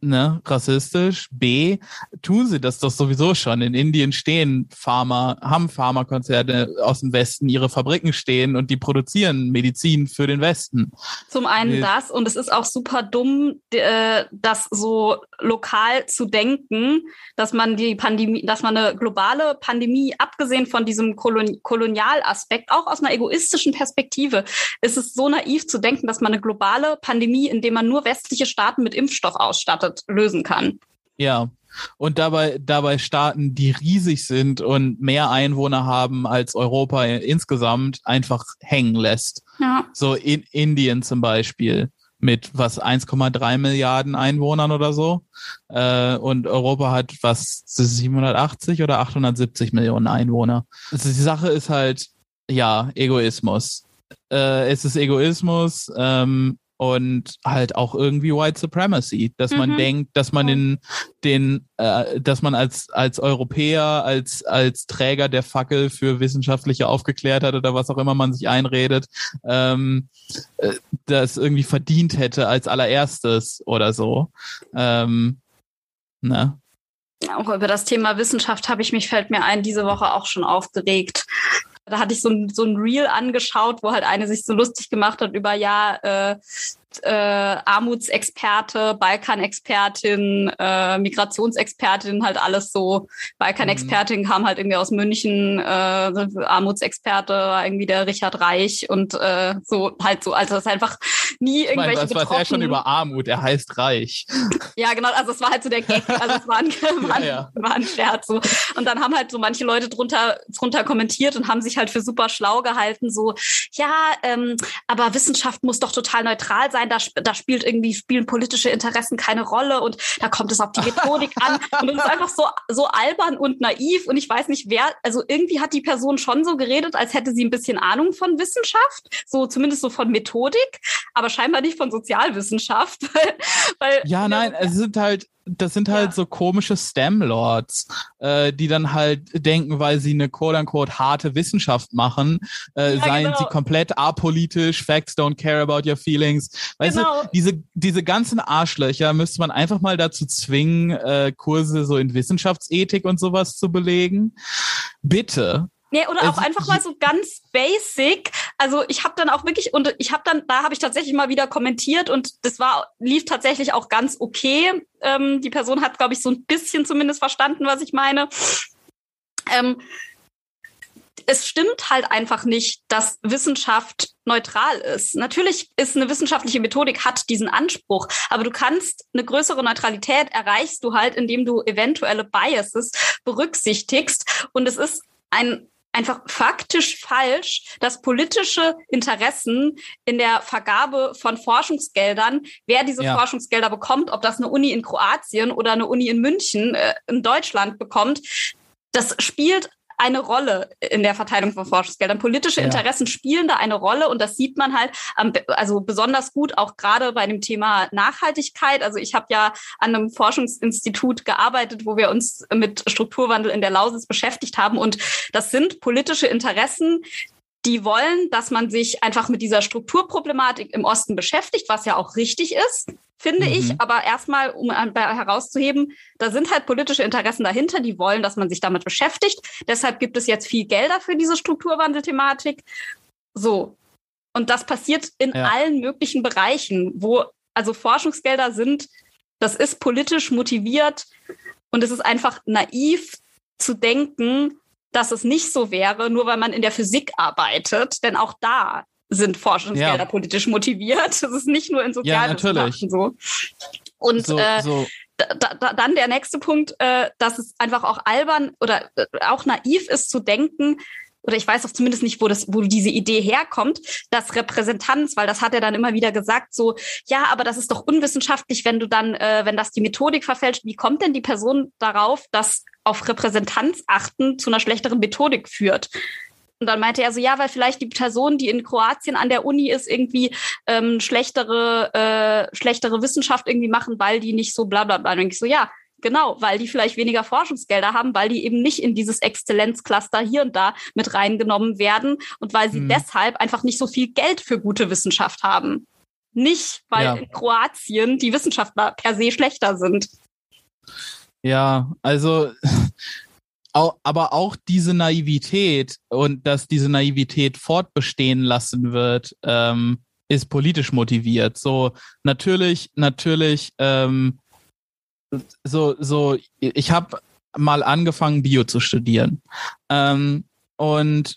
ne, rassistisch. B, tun sie das doch sowieso schon. In Indien stehen Pharma, haben Pharmakonzerne aus dem Westen ihre Fabriken stehen und die produzieren Medizin für den Westen. Zum einen das und es ist auch super dumm, äh, das so lokal zu denken, dass man die Pandemie, dass man eine globale Pandemie, abgesehen von diesem Kolon Kolonialaspekt, auch aus einer egoistischen Perspektive, ist es so naiv zu denken, dass man eine globale Pandemie, indem man nur westliche Staaten mit Impfstoff ausstattet, lösen kann. Ja. Und dabei, dabei Staaten, die riesig sind und mehr Einwohner haben als Europa insgesamt, einfach hängen lässt. Ja. So in Indien zum Beispiel mit was 1,3 Milliarden Einwohnern oder so. Äh, und Europa hat was 780 oder 870 Millionen Einwohner. Also die Sache ist halt, ja, Egoismus. Äh, es ist Egoismus. Ähm, und halt auch irgendwie White Supremacy, dass man mhm. denkt, dass man in den, äh, dass man als als Europäer, als als Träger der Fackel für wissenschaftliche Aufgeklärtheit oder was auch immer man sich einredet, ähm, äh, das irgendwie verdient hätte als allererstes oder so. Ähm, ne? Auch über das Thema Wissenschaft habe ich mich, fällt mir ein, diese Woche auch schon aufgeregt da hatte ich so ein, so ein Reel angeschaut, wo halt eine sich so lustig gemacht hat über, ja, äh, äh, Armutsexperte, Balkanexpertin, äh, Migrationsexpertin, halt alles so. Balkanexpertin mhm. kam halt irgendwie aus München, äh, Armutsexperte war irgendwie der Richard Reich und äh, so halt so. Also das ist einfach nie irgendwelche ich meine, was weiß er schon über Armut? Er heißt Reich. Ja, genau. Also es war halt so der Gag. Also es war ein, war, ja, ja. war ein Scherz. So. Und dann haben halt so manche Leute drunter, drunter kommentiert und haben sich halt für super schlau gehalten. So, ja, ähm, aber Wissenschaft muss doch total neutral sein. Da, da spielt irgendwie spielen politische Interessen keine Rolle und da kommt es auf die Methodik an. Und es ist einfach so so albern und naiv. Und ich weiß nicht, wer. Also irgendwie hat die Person schon so geredet, als hätte sie ein bisschen Ahnung von Wissenschaft, so zumindest so von Methodik, aber scheinbar nicht von Sozialwissenschaft. Weil, weil ja, nein, es sind halt das sind halt ja. so komische Stem-Lords, äh, die dann halt denken, weil sie eine quote-unquote harte Wissenschaft machen, äh, ja, seien genau. sie komplett apolitisch, facts don't care about your feelings. Weißt genau. du, diese, diese ganzen Arschlöcher müsste man einfach mal dazu zwingen, äh, Kurse so in Wissenschaftsethik und sowas zu belegen. Bitte. Nee, oder auch einfach mal so ganz basic. Also ich habe dann auch wirklich und ich habe dann, da habe ich tatsächlich mal wieder kommentiert und das war lief tatsächlich auch ganz okay. Ähm, die Person hat, glaube ich, so ein bisschen zumindest verstanden, was ich meine. Ähm, es stimmt halt einfach nicht, dass Wissenschaft neutral ist. Natürlich ist eine wissenschaftliche Methodik hat diesen Anspruch, aber du kannst eine größere Neutralität erreichst du halt, indem du eventuelle Biases berücksichtigst und es ist ein einfach faktisch falsch, dass politische Interessen in der Vergabe von Forschungsgeldern, wer diese ja. Forschungsgelder bekommt, ob das eine Uni in Kroatien oder eine Uni in München äh, in Deutschland bekommt, das spielt eine Rolle in der Verteilung von Forschungsgeldern. Politische ja. Interessen spielen da eine Rolle und das sieht man halt also besonders gut auch gerade bei dem Thema Nachhaltigkeit. Also ich habe ja an einem Forschungsinstitut gearbeitet, wo wir uns mit Strukturwandel in der Lausitz beschäftigt haben und das sind politische Interessen, die wollen, dass man sich einfach mit dieser Strukturproblematik im Osten beschäftigt, was ja auch richtig ist, finde mhm. ich. Aber erstmal, um herauszuheben, da sind halt politische Interessen dahinter, die wollen, dass man sich damit beschäftigt. Deshalb gibt es jetzt viel Gelder für diese Strukturwandelthematik. So. Und das passiert in ja. allen möglichen Bereichen, wo also Forschungsgelder sind, das ist politisch motiviert und es ist einfach naiv zu denken, dass es nicht so wäre, nur weil man in der Physik arbeitet, denn auch da sind Forschungsgelder ja. politisch motiviert. Das ist nicht nur in Sozialwissenschaften ja, so. Und so, äh, so. Da, da, dann der nächste Punkt, äh, dass es einfach auch albern oder äh, auch naiv ist zu denken, oder ich weiß auch zumindest nicht, wo das, wo diese Idee herkommt, dass Repräsentanz, weil das hat er dann immer wieder gesagt, so, ja, aber das ist doch unwissenschaftlich, wenn du dann, äh, wenn das die Methodik verfälscht. Wie kommt denn die Person darauf, dass auf Repräsentanz achten zu einer schlechteren Methodik führt? Und dann meinte er so, ja, weil vielleicht die Person, die in Kroatien an der Uni ist, irgendwie ähm, schlechtere, äh, schlechtere Wissenschaft irgendwie machen, weil die nicht so bla bla bla. Und ich so, ja, Genau, weil die vielleicht weniger Forschungsgelder haben, weil die eben nicht in dieses Exzellenzcluster hier und da mit reingenommen werden und weil sie mhm. deshalb einfach nicht so viel Geld für gute Wissenschaft haben. Nicht, weil ja. in Kroatien die Wissenschaftler per se schlechter sind. Ja, also aber auch diese Naivität und dass diese Naivität fortbestehen lassen wird, ähm, ist politisch motiviert. So natürlich, natürlich ähm, so, so, ich habe mal angefangen, Bio zu studieren. Ähm, und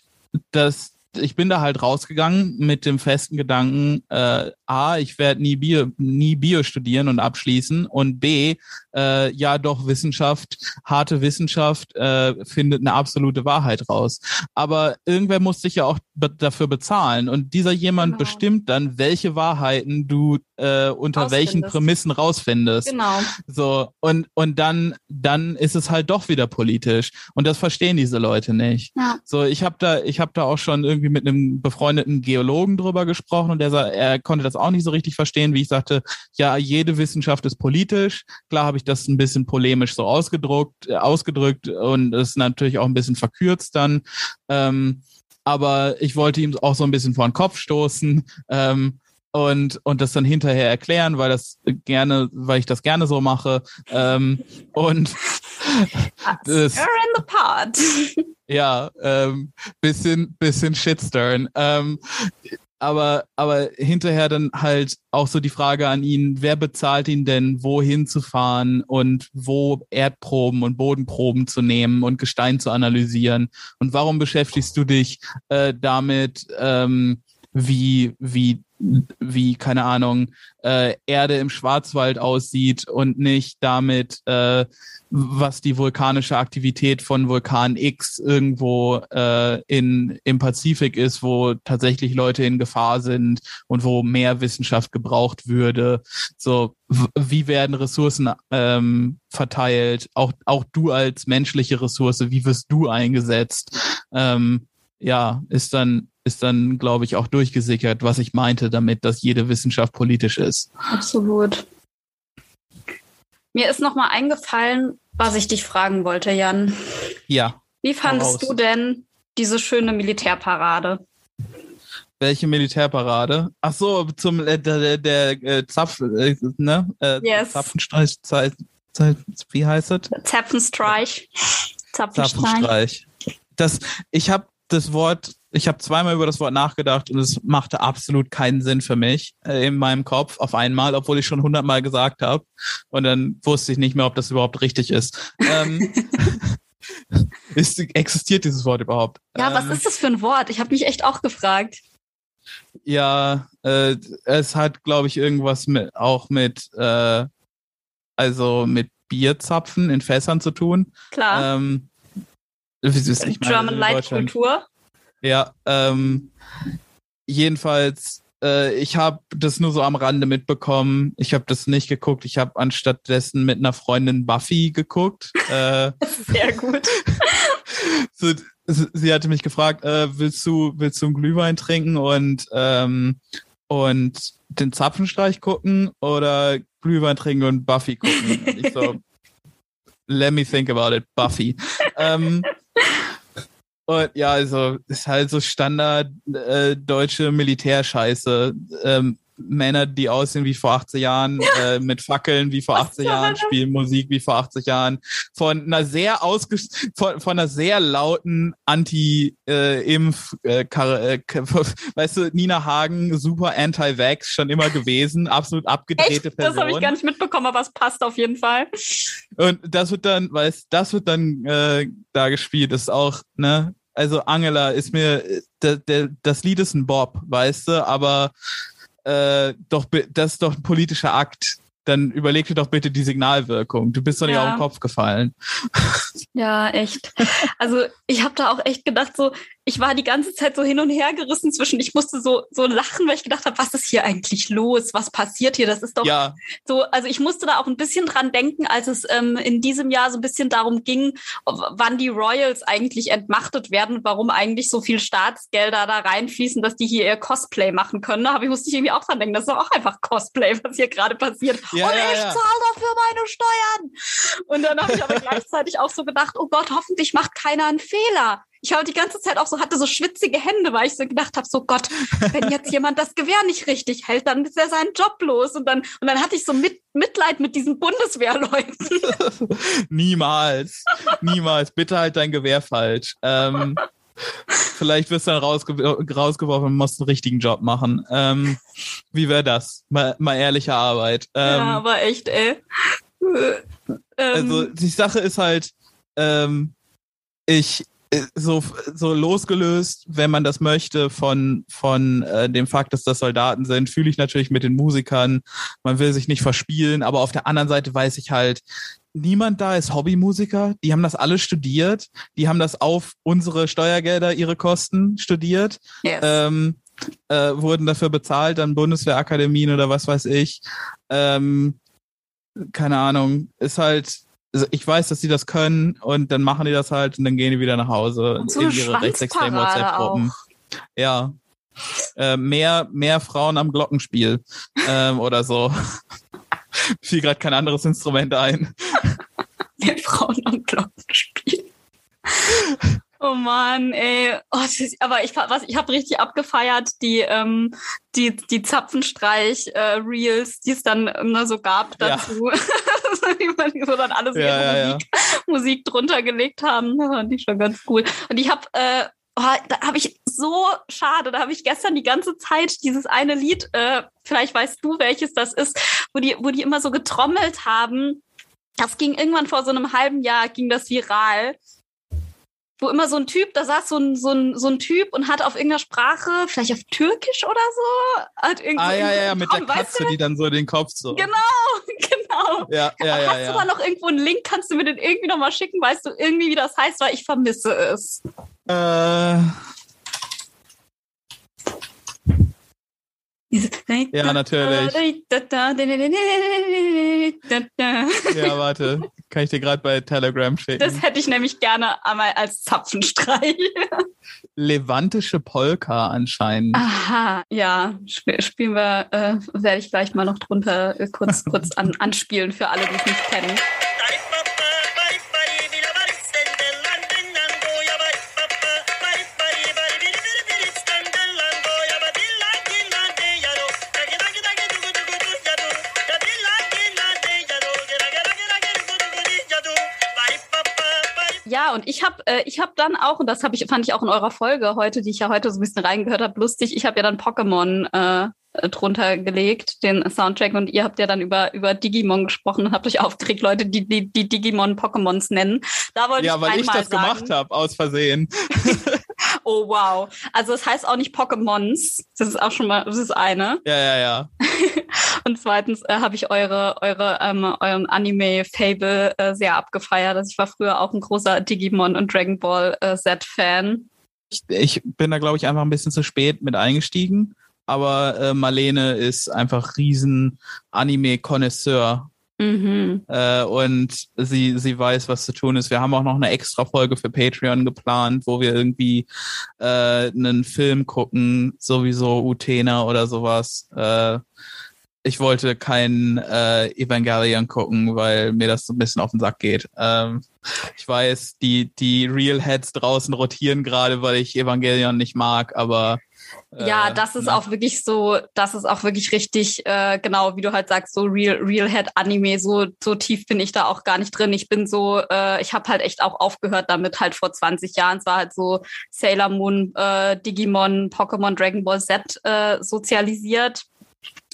das, ich bin da halt rausgegangen mit dem festen Gedanken, äh, A, ich werde nie Bio, nie Bio studieren und abschließen und B, äh, ja doch Wissenschaft, harte Wissenschaft äh, findet eine absolute Wahrheit raus. Aber irgendwer muss sich ja auch be dafür bezahlen und dieser jemand genau. bestimmt dann, welche Wahrheiten du äh, unter welchen Prämissen rausfindest. Genau. So und und dann dann ist es halt doch wieder politisch und das verstehen diese Leute nicht. Ja. So ich habe da ich habe da auch schon irgendwie mit einem befreundeten Geologen drüber gesprochen und der er konnte das auch nicht so richtig verstehen, wie ich sagte, ja jede Wissenschaft ist politisch. Klar habe ich das ein bisschen polemisch so ausgedruckt äh, ausgedrückt und es natürlich auch ein bisschen verkürzt dann. Ähm, aber ich wollte ihm auch so ein bisschen vor den Kopf stoßen. Ähm, und, und das dann hinterher erklären, weil das gerne, weil ich das gerne so mache. Ähm, und das, You're in the pod. ja, ähm, bisschen, bisschen Shitsturn. Ähm, aber, aber hinterher dann halt auch so die Frage an ihn, wer bezahlt ihn denn, wohin zu fahren und wo Erdproben und Bodenproben zu nehmen und Gestein zu analysieren? Und warum beschäftigst du dich äh, damit, ähm, wie, wie wie, keine Ahnung, äh, Erde im Schwarzwald aussieht und nicht damit, äh, was die vulkanische Aktivität von Vulkan X irgendwo äh, in, im Pazifik ist, wo tatsächlich Leute in Gefahr sind und wo mehr Wissenschaft gebraucht würde. So, wie werden Ressourcen ähm, verteilt? Auch, auch du als menschliche Ressource, wie wirst du eingesetzt? Ähm, ja, ist dann ist dann, glaube ich, auch durchgesickert, was ich meinte damit, dass jede Wissenschaft politisch ist. Absolut. Mir ist noch mal eingefallen, was ich dich fragen wollte, Jan. Ja. Wie fandest du denn diese schöne Militärparade? Welche Militärparade? Ach so, zum äh, der, der, äh, Zapf, äh, ne? Äh, yes. Zapfenstreich, Zeit, Zeit, wie heißt es? Zapfenstreich. Zapfenstreich. Zapfenstreich. Das, ich habe das Wort ich habe zweimal über das Wort nachgedacht und es machte absolut keinen Sinn für mich äh, in meinem Kopf auf einmal, obwohl ich schon hundertmal gesagt habe. Und dann wusste ich nicht mehr, ob das überhaupt richtig ist. Ähm, ist existiert dieses Wort überhaupt? Ja, ähm, was ist das für ein Wort? Ich habe mich echt auch gefragt. Ja, äh, es hat, glaube ich, irgendwas mit auch mit äh, also mit Bierzapfen in Fässern zu tun. Klar. Ähm, German Light Kultur. Ja, ähm, jedenfalls, äh, ich habe das nur so am Rande mitbekommen. Ich habe das nicht geguckt. Ich habe anstattdessen mit einer Freundin Buffy geguckt. Äh, Sehr gut. so, sie hatte mich gefragt, äh, willst du willst du einen Glühwein trinken und ähm, und den Zapfenstreich gucken oder Glühwein trinken und Buffy gucken? Ich so, let me think about it, Buffy. ähm, und ja, also ist halt so Standard äh, deutsche Militärscheiße. Ähm, Männer, die aussehen wie vor 80 Jahren, äh, mit Fackeln wie vor 80 Jahren, spielen Musik wie vor 80 Jahren, von einer sehr ausge von, von einer sehr lauten Anti-Impf, äh, äh, äh, weißt du, Nina Hagen, super Anti-Vax, schon immer gewesen, absolut abgedrehte Echt? Person. Das habe ich gar nicht mitbekommen, aber es passt auf jeden Fall. Und das wird dann, weißt, das wird dann äh, da gespielt, das ist auch, ne, also Angela ist mir, der, der, das Lied ist ein Bob, weißt du, aber äh, doch, das ist doch ein politischer Akt. Dann überleg dir doch bitte die Signalwirkung. Du bist doch nicht ja. auf den Kopf gefallen. Ja, echt. Also ich habe da auch echt gedacht, so, ich war die ganze Zeit so hin und her gerissen zwischen, ich musste so, so lachen, weil ich gedacht habe, was ist hier eigentlich los? Was passiert hier? Das ist doch ja. so, also ich musste da auch ein bisschen dran denken, als es ähm, in diesem Jahr so ein bisschen darum ging, wann die Royals eigentlich entmachtet werden und warum eigentlich so viel Staatsgelder da reinfließen, dass die hier ihr Cosplay machen können. Aber ich musste ich irgendwie auch dran denken, das ist doch auch einfach Cosplay, was hier gerade passiert. Ja, und ja, ich zahle dafür meine Steuern. Und dann habe ich aber gleichzeitig auch so gedacht, oh Gott, hoffentlich macht keiner einen Fehler ich habe die ganze Zeit auch so, hatte so schwitzige Hände, weil ich so gedacht habe, so Gott, wenn jetzt jemand das Gewehr nicht richtig hält, dann ist er seinen Job los. Und dann, und dann hatte ich so mit, Mitleid mit diesen Bundeswehrleuten. Niemals. Niemals. Bitte halt dein Gewehr falsch. Ähm, vielleicht wirst du dann rausge rausgeworfen und musst einen richtigen Job machen. Ähm, wie wäre das? Mal, mal ehrliche Arbeit. Ähm, ja, aber echt, ey. also ähm. die Sache ist halt, ähm, ich, so, so losgelöst, wenn man das möchte, von, von äh, dem Fakt, dass das Soldaten sind, fühle ich natürlich mit den Musikern. Man will sich nicht verspielen, aber auf der anderen Seite weiß ich halt, niemand da ist Hobbymusiker. Die haben das alle studiert. Die haben das auf unsere Steuergelder, ihre Kosten studiert. Yes. Ähm, äh, wurden dafür bezahlt an Bundeswehrakademien oder was weiß ich. Ähm, keine Ahnung, ist halt, also ich weiß, dass sie das können und dann machen die das halt und dann gehen die wieder nach Hause so in ihre rechtsextremen WhatsApp-Gruppen. Ja. Äh, mehr, mehr Frauen am Glockenspiel ähm, oder so. Fiel gerade kein anderes Instrument ein. mehr Frauen am Glockenspiel. Oh Mann, ey. Oh, ist, aber ich, was, ich habe richtig abgefeiert, die, ähm, die, die Zapfenstreich-Reels, äh, die es dann ne, so gab dazu. Ja. wie man so dann alles ja, ja, Musik, Musik drunter gelegt haben. Das fand ich schon ganz cool. Und ich habe äh, oh, da habe ich so schade, da habe ich gestern die ganze Zeit dieses eine Lied, äh, vielleicht weißt du, welches das ist, wo die, wo die immer so getrommelt haben. Das ging irgendwann vor so einem halben Jahr, ging das viral wo immer so ein Typ, da saß so ein, so ein, so ein Typ und hat auf irgendeiner Sprache, vielleicht auf Türkisch oder so, hat irgendwo. Ah, ja, ja, ja, mit Traum, der Katze, die dann so den Kopf so. Genau, genau. Ja, ja, ja. Hast ja. du da noch irgendwo einen Link? Kannst du mir den irgendwie nochmal schicken? Weißt du irgendwie, wie das heißt? Weil ich vermisse es. Äh. Ja, natürlich. Ja, warte. Kann ich dir gerade bei Telegram schicken. Das hätte ich nämlich gerne einmal als Zapfenstreich. Levantische Polka anscheinend. Aha, ja. Spielen wir, äh, werde ich gleich mal noch drunter äh, kurz, kurz an, anspielen für alle, die es nicht kennen. Und ich habe äh, ich hab dann auch, und das hab ich, fand ich auch in eurer Folge heute, die ich ja heute so ein bisschen reingehört habe, lustig, ich habe ja dann Pokémon äh, drunter gelegt, den Soundtrack, und ihr habt ja dann über, über Digimon gesprochen und habt euch aufgeregt, Leute, die die, die Digimon Pokémons nennen. Da wollte ja, ich weil ich das sagen, gemacht habe, aus Versehen. oh wow. Also es heißt auch nicht Pokémons. Das ist auch schon mal, das ist eine. Ja, ja, ja. Und zweitens äh, habe ich eure, eure ähm, euren Anime-Fable äh, sehr abgefeiert. Also ich war früher auch ein großer Digimon und Dragon Ball äh, Z-Fan. Ich, ich bin da, glaube ich, einfach ein bisschen zu spät mit eingestiegen. Aber äh, Marlene ist einfach riesen Anime-Konnoisseur. Mhm. Äh, und sie, sie weiß, was zu tun ist. Wir haben auch noch eine extra Folge für Patreon geplant, wo wir irgendwie äh, einen Film gucken, sowieso Utena oder sowas. Äh, ich wollte kein äh, Evangelion gucken, weil mir das so ein bisschen auf den Sack geht. Ähm, ich weiß, die, die Real Heads draußen rotieren gerade, weil ich Evangelion nicht mag, aber ja, das ist na. auch wirklich so, das ist auch wirklich richtig, äh, genau, wie du halt sagst, so Real, Real Head Anime, so, so tief bin ich da auch gar nicht drin. Ich bin so, äh, ich habe halt echt auch aufgehört damit halt vor 20 Jahren. Es war halt so Sailor Moon, äh, Digimon, Pokémon, Dragon Ball Z äh, sozialisiert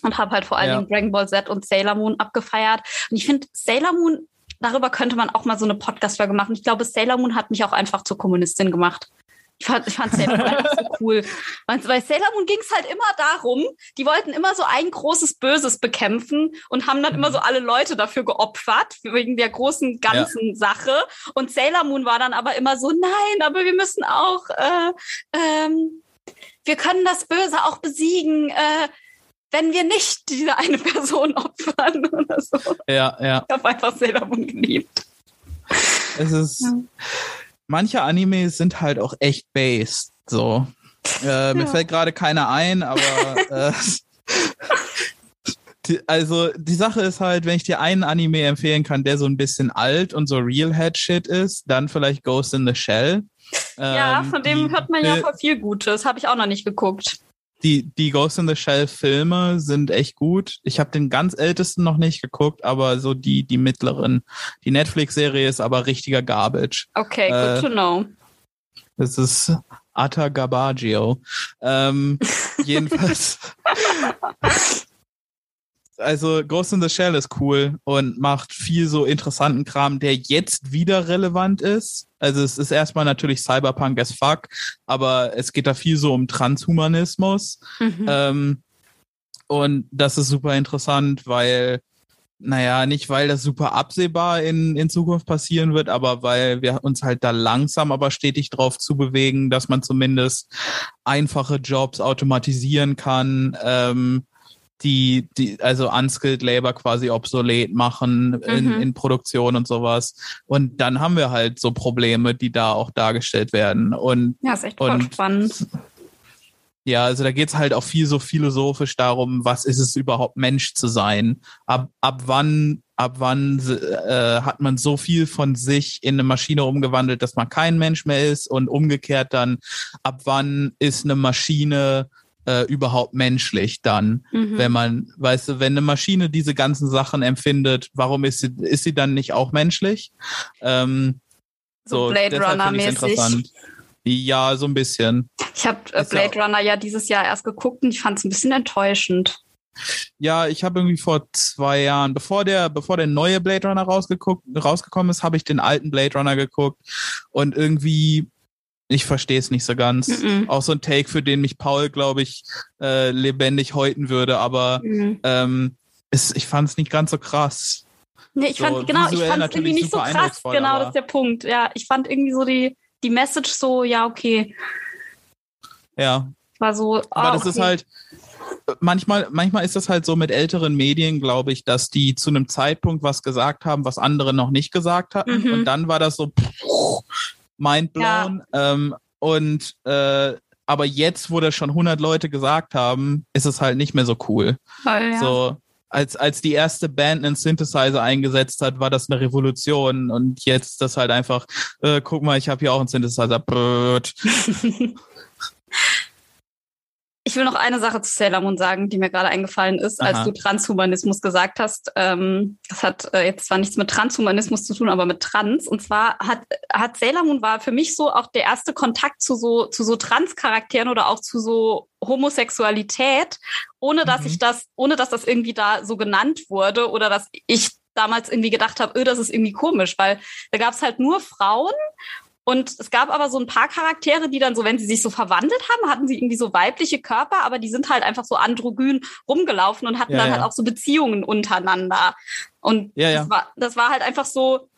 und habe halt vor allen Dingen Dragon Ball Z und Sailor Moon abgefeiert. Und ich finde, Sailor Moon, darüber könnte man auch mal so eine Podcast-Folge machen. Ich glaube, Sailor Moon hat mich auch einfach zur Kommunistin gemacht. Ich fand, ich fand Sailor Moon einfach so cool. Bei Sailor Moon ging es halt immer darum, die wollten immer so ein großes Böses bekämpfen und haben dann immer so alle Leute dafür geopfert, wegen der großen ganzen ja. Sache. Und Sailor Moon war dann aber immer so, nein, aber wir müssen auch, äh, ähm, wir können das Böse auch besiegen. Äh, wenn wir nicht diese eine Person opfern oder so. Ja, ja. Ich habe einfach Sailor Moon geliebt. Es ist. Ja. Manche Animes sind halt auch echt based. So. Äh, ja. Mir fällt gerade keiner ein, aber. äh, die, also die Sache ist halt, wenn ich dir einen Anime empfehlen kann, der so ein bisschen alt und so Real Head Shit ist, dann vielleicht Ghost in the Shell. Ja, ähm, von dem hört man ja voll viel Gutes. Habe ich auch noch nicht geguckt die, die Ghost in the Shell Filme sind echt gut. Ich habe den ganz ältesten noch nicht geguckt, aber so die, die mittleren. Die Netflix-Serie ist aber richtiger Garbage. Okay, good äh, to know. Das ist Atta Gabaggio. Ähm, jedenfalls. also Ghost in the Shell ist cool und macht viel so interessanten Kram, der jetzt wieder relevant ist. Also es ist erstmal natürlich Cyberpunk as fuck, aber es geht da viel so um Transhumanismus. Mhm. Ähm, und das ist super interessant, weil, naja, nicht weil das super absehbar in, in Zukunft passieren wird, aber weil wir uns halt da langsam aber stetig drauf zu bewegen, dass man zumindest einfache Jobs automatisieren kann. Ähm, die, die, also unskilled Labor quasi obsolet machen in, mhm. in Produktion und sowas. Und dann haben wir halt so Probleme, die da auch dargestellt werden. Und, ja, ist echt und, spannend. Ja, also da geht's halt auch viel so philosophisch darum, was ist es überhaupt Mensch zu sein? Ab, ab wann, ab wann äh, hat man so viel von sich in eine Maschine umgewandelt, dass man kein Mensch mehr ist und umgekehrt dann, ab wann ist eine Maschine äh, überhaupt menschlich dann, mhm. wenn man, weißt du, wenn eine Maschine diese ganzen Sachen empfindet, warum ist sie, ist sie dann nicht auch menschlich? Ähm, so, so Blade Runner mäßig. Ja, so ein bisschen. Ich habe äh, Blade Runner ja dieses Jahr erst geguckt und ich fand es ein bisschen enttäuschend. Ja, ich habe irgendwie vor zwei Jahren, bevor der, bevor der neue Blade Runner rausgekommen ist, habe ich den alten Blade Runner geguckt und irgendwie, ich verstehe es nicht so ganz. Mm -mm. Auch so ein Take, für den mich Paul, glaube ich, äh, lebendig häuten würde, aber mm. ähm, es, ich fand es nicht ganz so krass. Nee, ich so, fand, genau, ich fand es irgendwie nicht so krass. Genau, das ist der Punkt. Ja, ich fand irgendwie so die, die Message so, ja, okay. Ja. War so, oh, aber das okay. ist halt, manchmal, manchmal ist das halt so mit älteren Medien, glaube ich, dass die zu einem Zeitpunkt was gesagt haben, was andere noch nicht gesagt hatten. Mhm. Und dann war das so mindblown. Ja. Ähm, und äh, aber jetzt, wo das schon 100 Leute gesagt haben, ist es halt nicht mehr so cool. Voll, ja. So als als die erste Band einen Synthesizer eingesetzt hat, war das eine Revolution und jetzt das halt einfach, äh, guck mal, ich habe hier auch einen Synthesizer. Ich will noch eine Sache zu Sailor Moon sagen, die mir gerade eingefallen ist, Aha. als du Transhumanismus gesagt hast. Ähm, das hat äh, jetzt zwar nichts mit Transhumanismus zu tun, aber mit Trans. Und zwar hat, hat Sailor Moon war für mich so auch der erste Kontakt zu so, zu so Trans-Charakteren oder auch zu so Homosexualität, ohne dass mhm. ich das, ohne dass das irgendwie da so genannt wurde oder dass ich damals irgendwie gedacht habe, öh, das ist irgendwie komisch, weil da gab es halt nur Frauen und es gab aber so ein paar Charaktere, die dann so, wenn sie sich so verwandelt haben, hatten sie irgendwie so weibliche Körper, aber die sind halt einfach so androgyn rumgelaufen und hatten ja, dann ja. halt auch so Beziehungen untereinander. Und ja, Das, war, das war halt einfach so,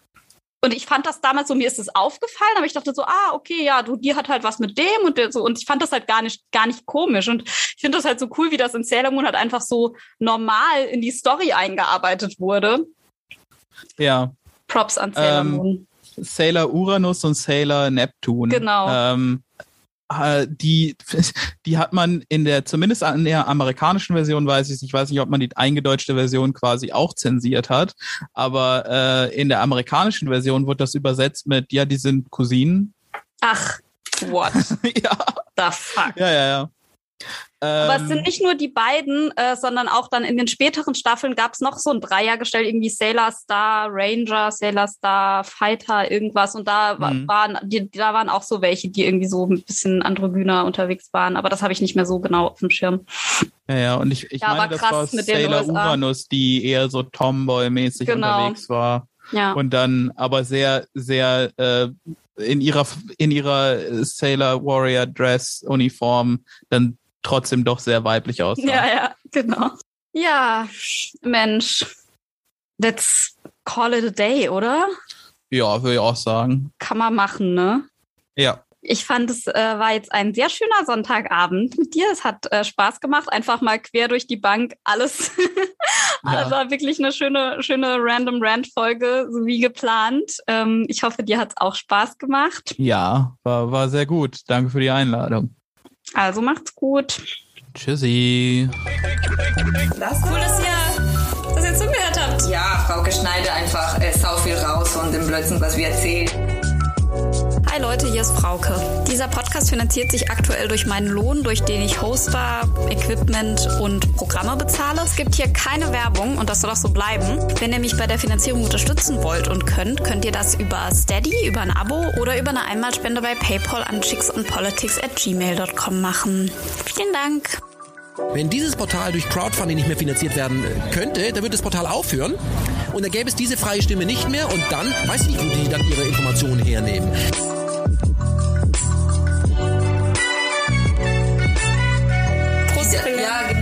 und ich fand das damals so, mir ist es aufgefallen, aber ich dachte so, ah, okay, ja, du, die hat halt was mit dem und so. Und ich fand das halt gar nicht, gar nicht komisch. Und ich finde das halt so cool, wie das in Sailor Moon halt einfach so normal in die Story eingearbeitet wurde. Ja. Props an Sailor ähm, Moon. Sailor Uranus und Sailor Neptun. Genau. Ähm, äh, die, die hat man in der, zumindest in der amerikanischen Version weiß ich, ich weiß nicht, ob man die eingedeutschte Version quasi auch zensiert hat, aber äh, in der amerikanischen Version wird das übersetzt mit, ja, die sind Cousinen. Ach, what? ja. The fuck? Ja, ja, ja. Aber es sind ähm. nicht nur die beiden, äh, sondern auch dann in den späteren Staffeln gab es noch so ein Dreiergestell, irgendwie Sailor Star, Ranger, Sailor Star, Fighter, irgendwas. Und da mhm. waren, die, da waren auch so welche, die irgendwie so ein bisschen androgyner unterwegs waren. Aber das habe ich nicht mehr so genau auf dem Schirm. Ja, ja, und ich, ich ja, meine, das war Sailor Uranus, die eher so Tomboy-mäßig genau. unterwegs war. Ja. Und dann aber sehr, sehr äh, in ihrer in ihrer Sailor Warrior Dress Uniform dann trotzdem doch sehr weiblich aussah. Ja, ja, genau. Ja, Mensch. Let's call it a day, oder? Ja, würde ich auch sagen. Kann man machen, ne? Ja. Ich fand, es äh, war jetzt ein sehr schöner Sonntagabend mit dir. Es hat äh, Spaß gemacht, einfach mal quer durch die Bank alles. ja. war wirklich eine schöne, schöne Random Rant Folge, so wie geplant. Ähm, ich hoffe, dir hat es auch Spaß gemacht. Ja, war, war sehr gut. Danke für die Einladung. Also macht's gut. Tschüssi. Das cool, dass ihr das jetzt zugehört habt. Ja, Frau Geschneide einfach äh, sau viel raus von dem Blödsinn, was wir erzählen. Hi Leute, hier ist Frauke. Dieser Podcast finanziert sich aktuell durch meinen Lohn, durch den ich Hoster, Equipment und Programme bezahle. Es gibt hier keine Werbung und das soll auch so bleiben. Wenn ihr mich bei der Finanzierung unterstützen wollt und könnt, könnt ihr das über Steady, über ein Abo oder über eine Einmalspende bei PayPal an chicksandpolitics at gmail.com machen. Vielen Dank. Wenn dieses Portal durch Crowdfunding nicht mehr finanziert werden könnte, dann würde das Portal aufhören und dann gäbe es diese freie Stimme nicht mehr und dann weiß ich nicht, wo die dann ihre Informationen hernehmen. Ja, genau.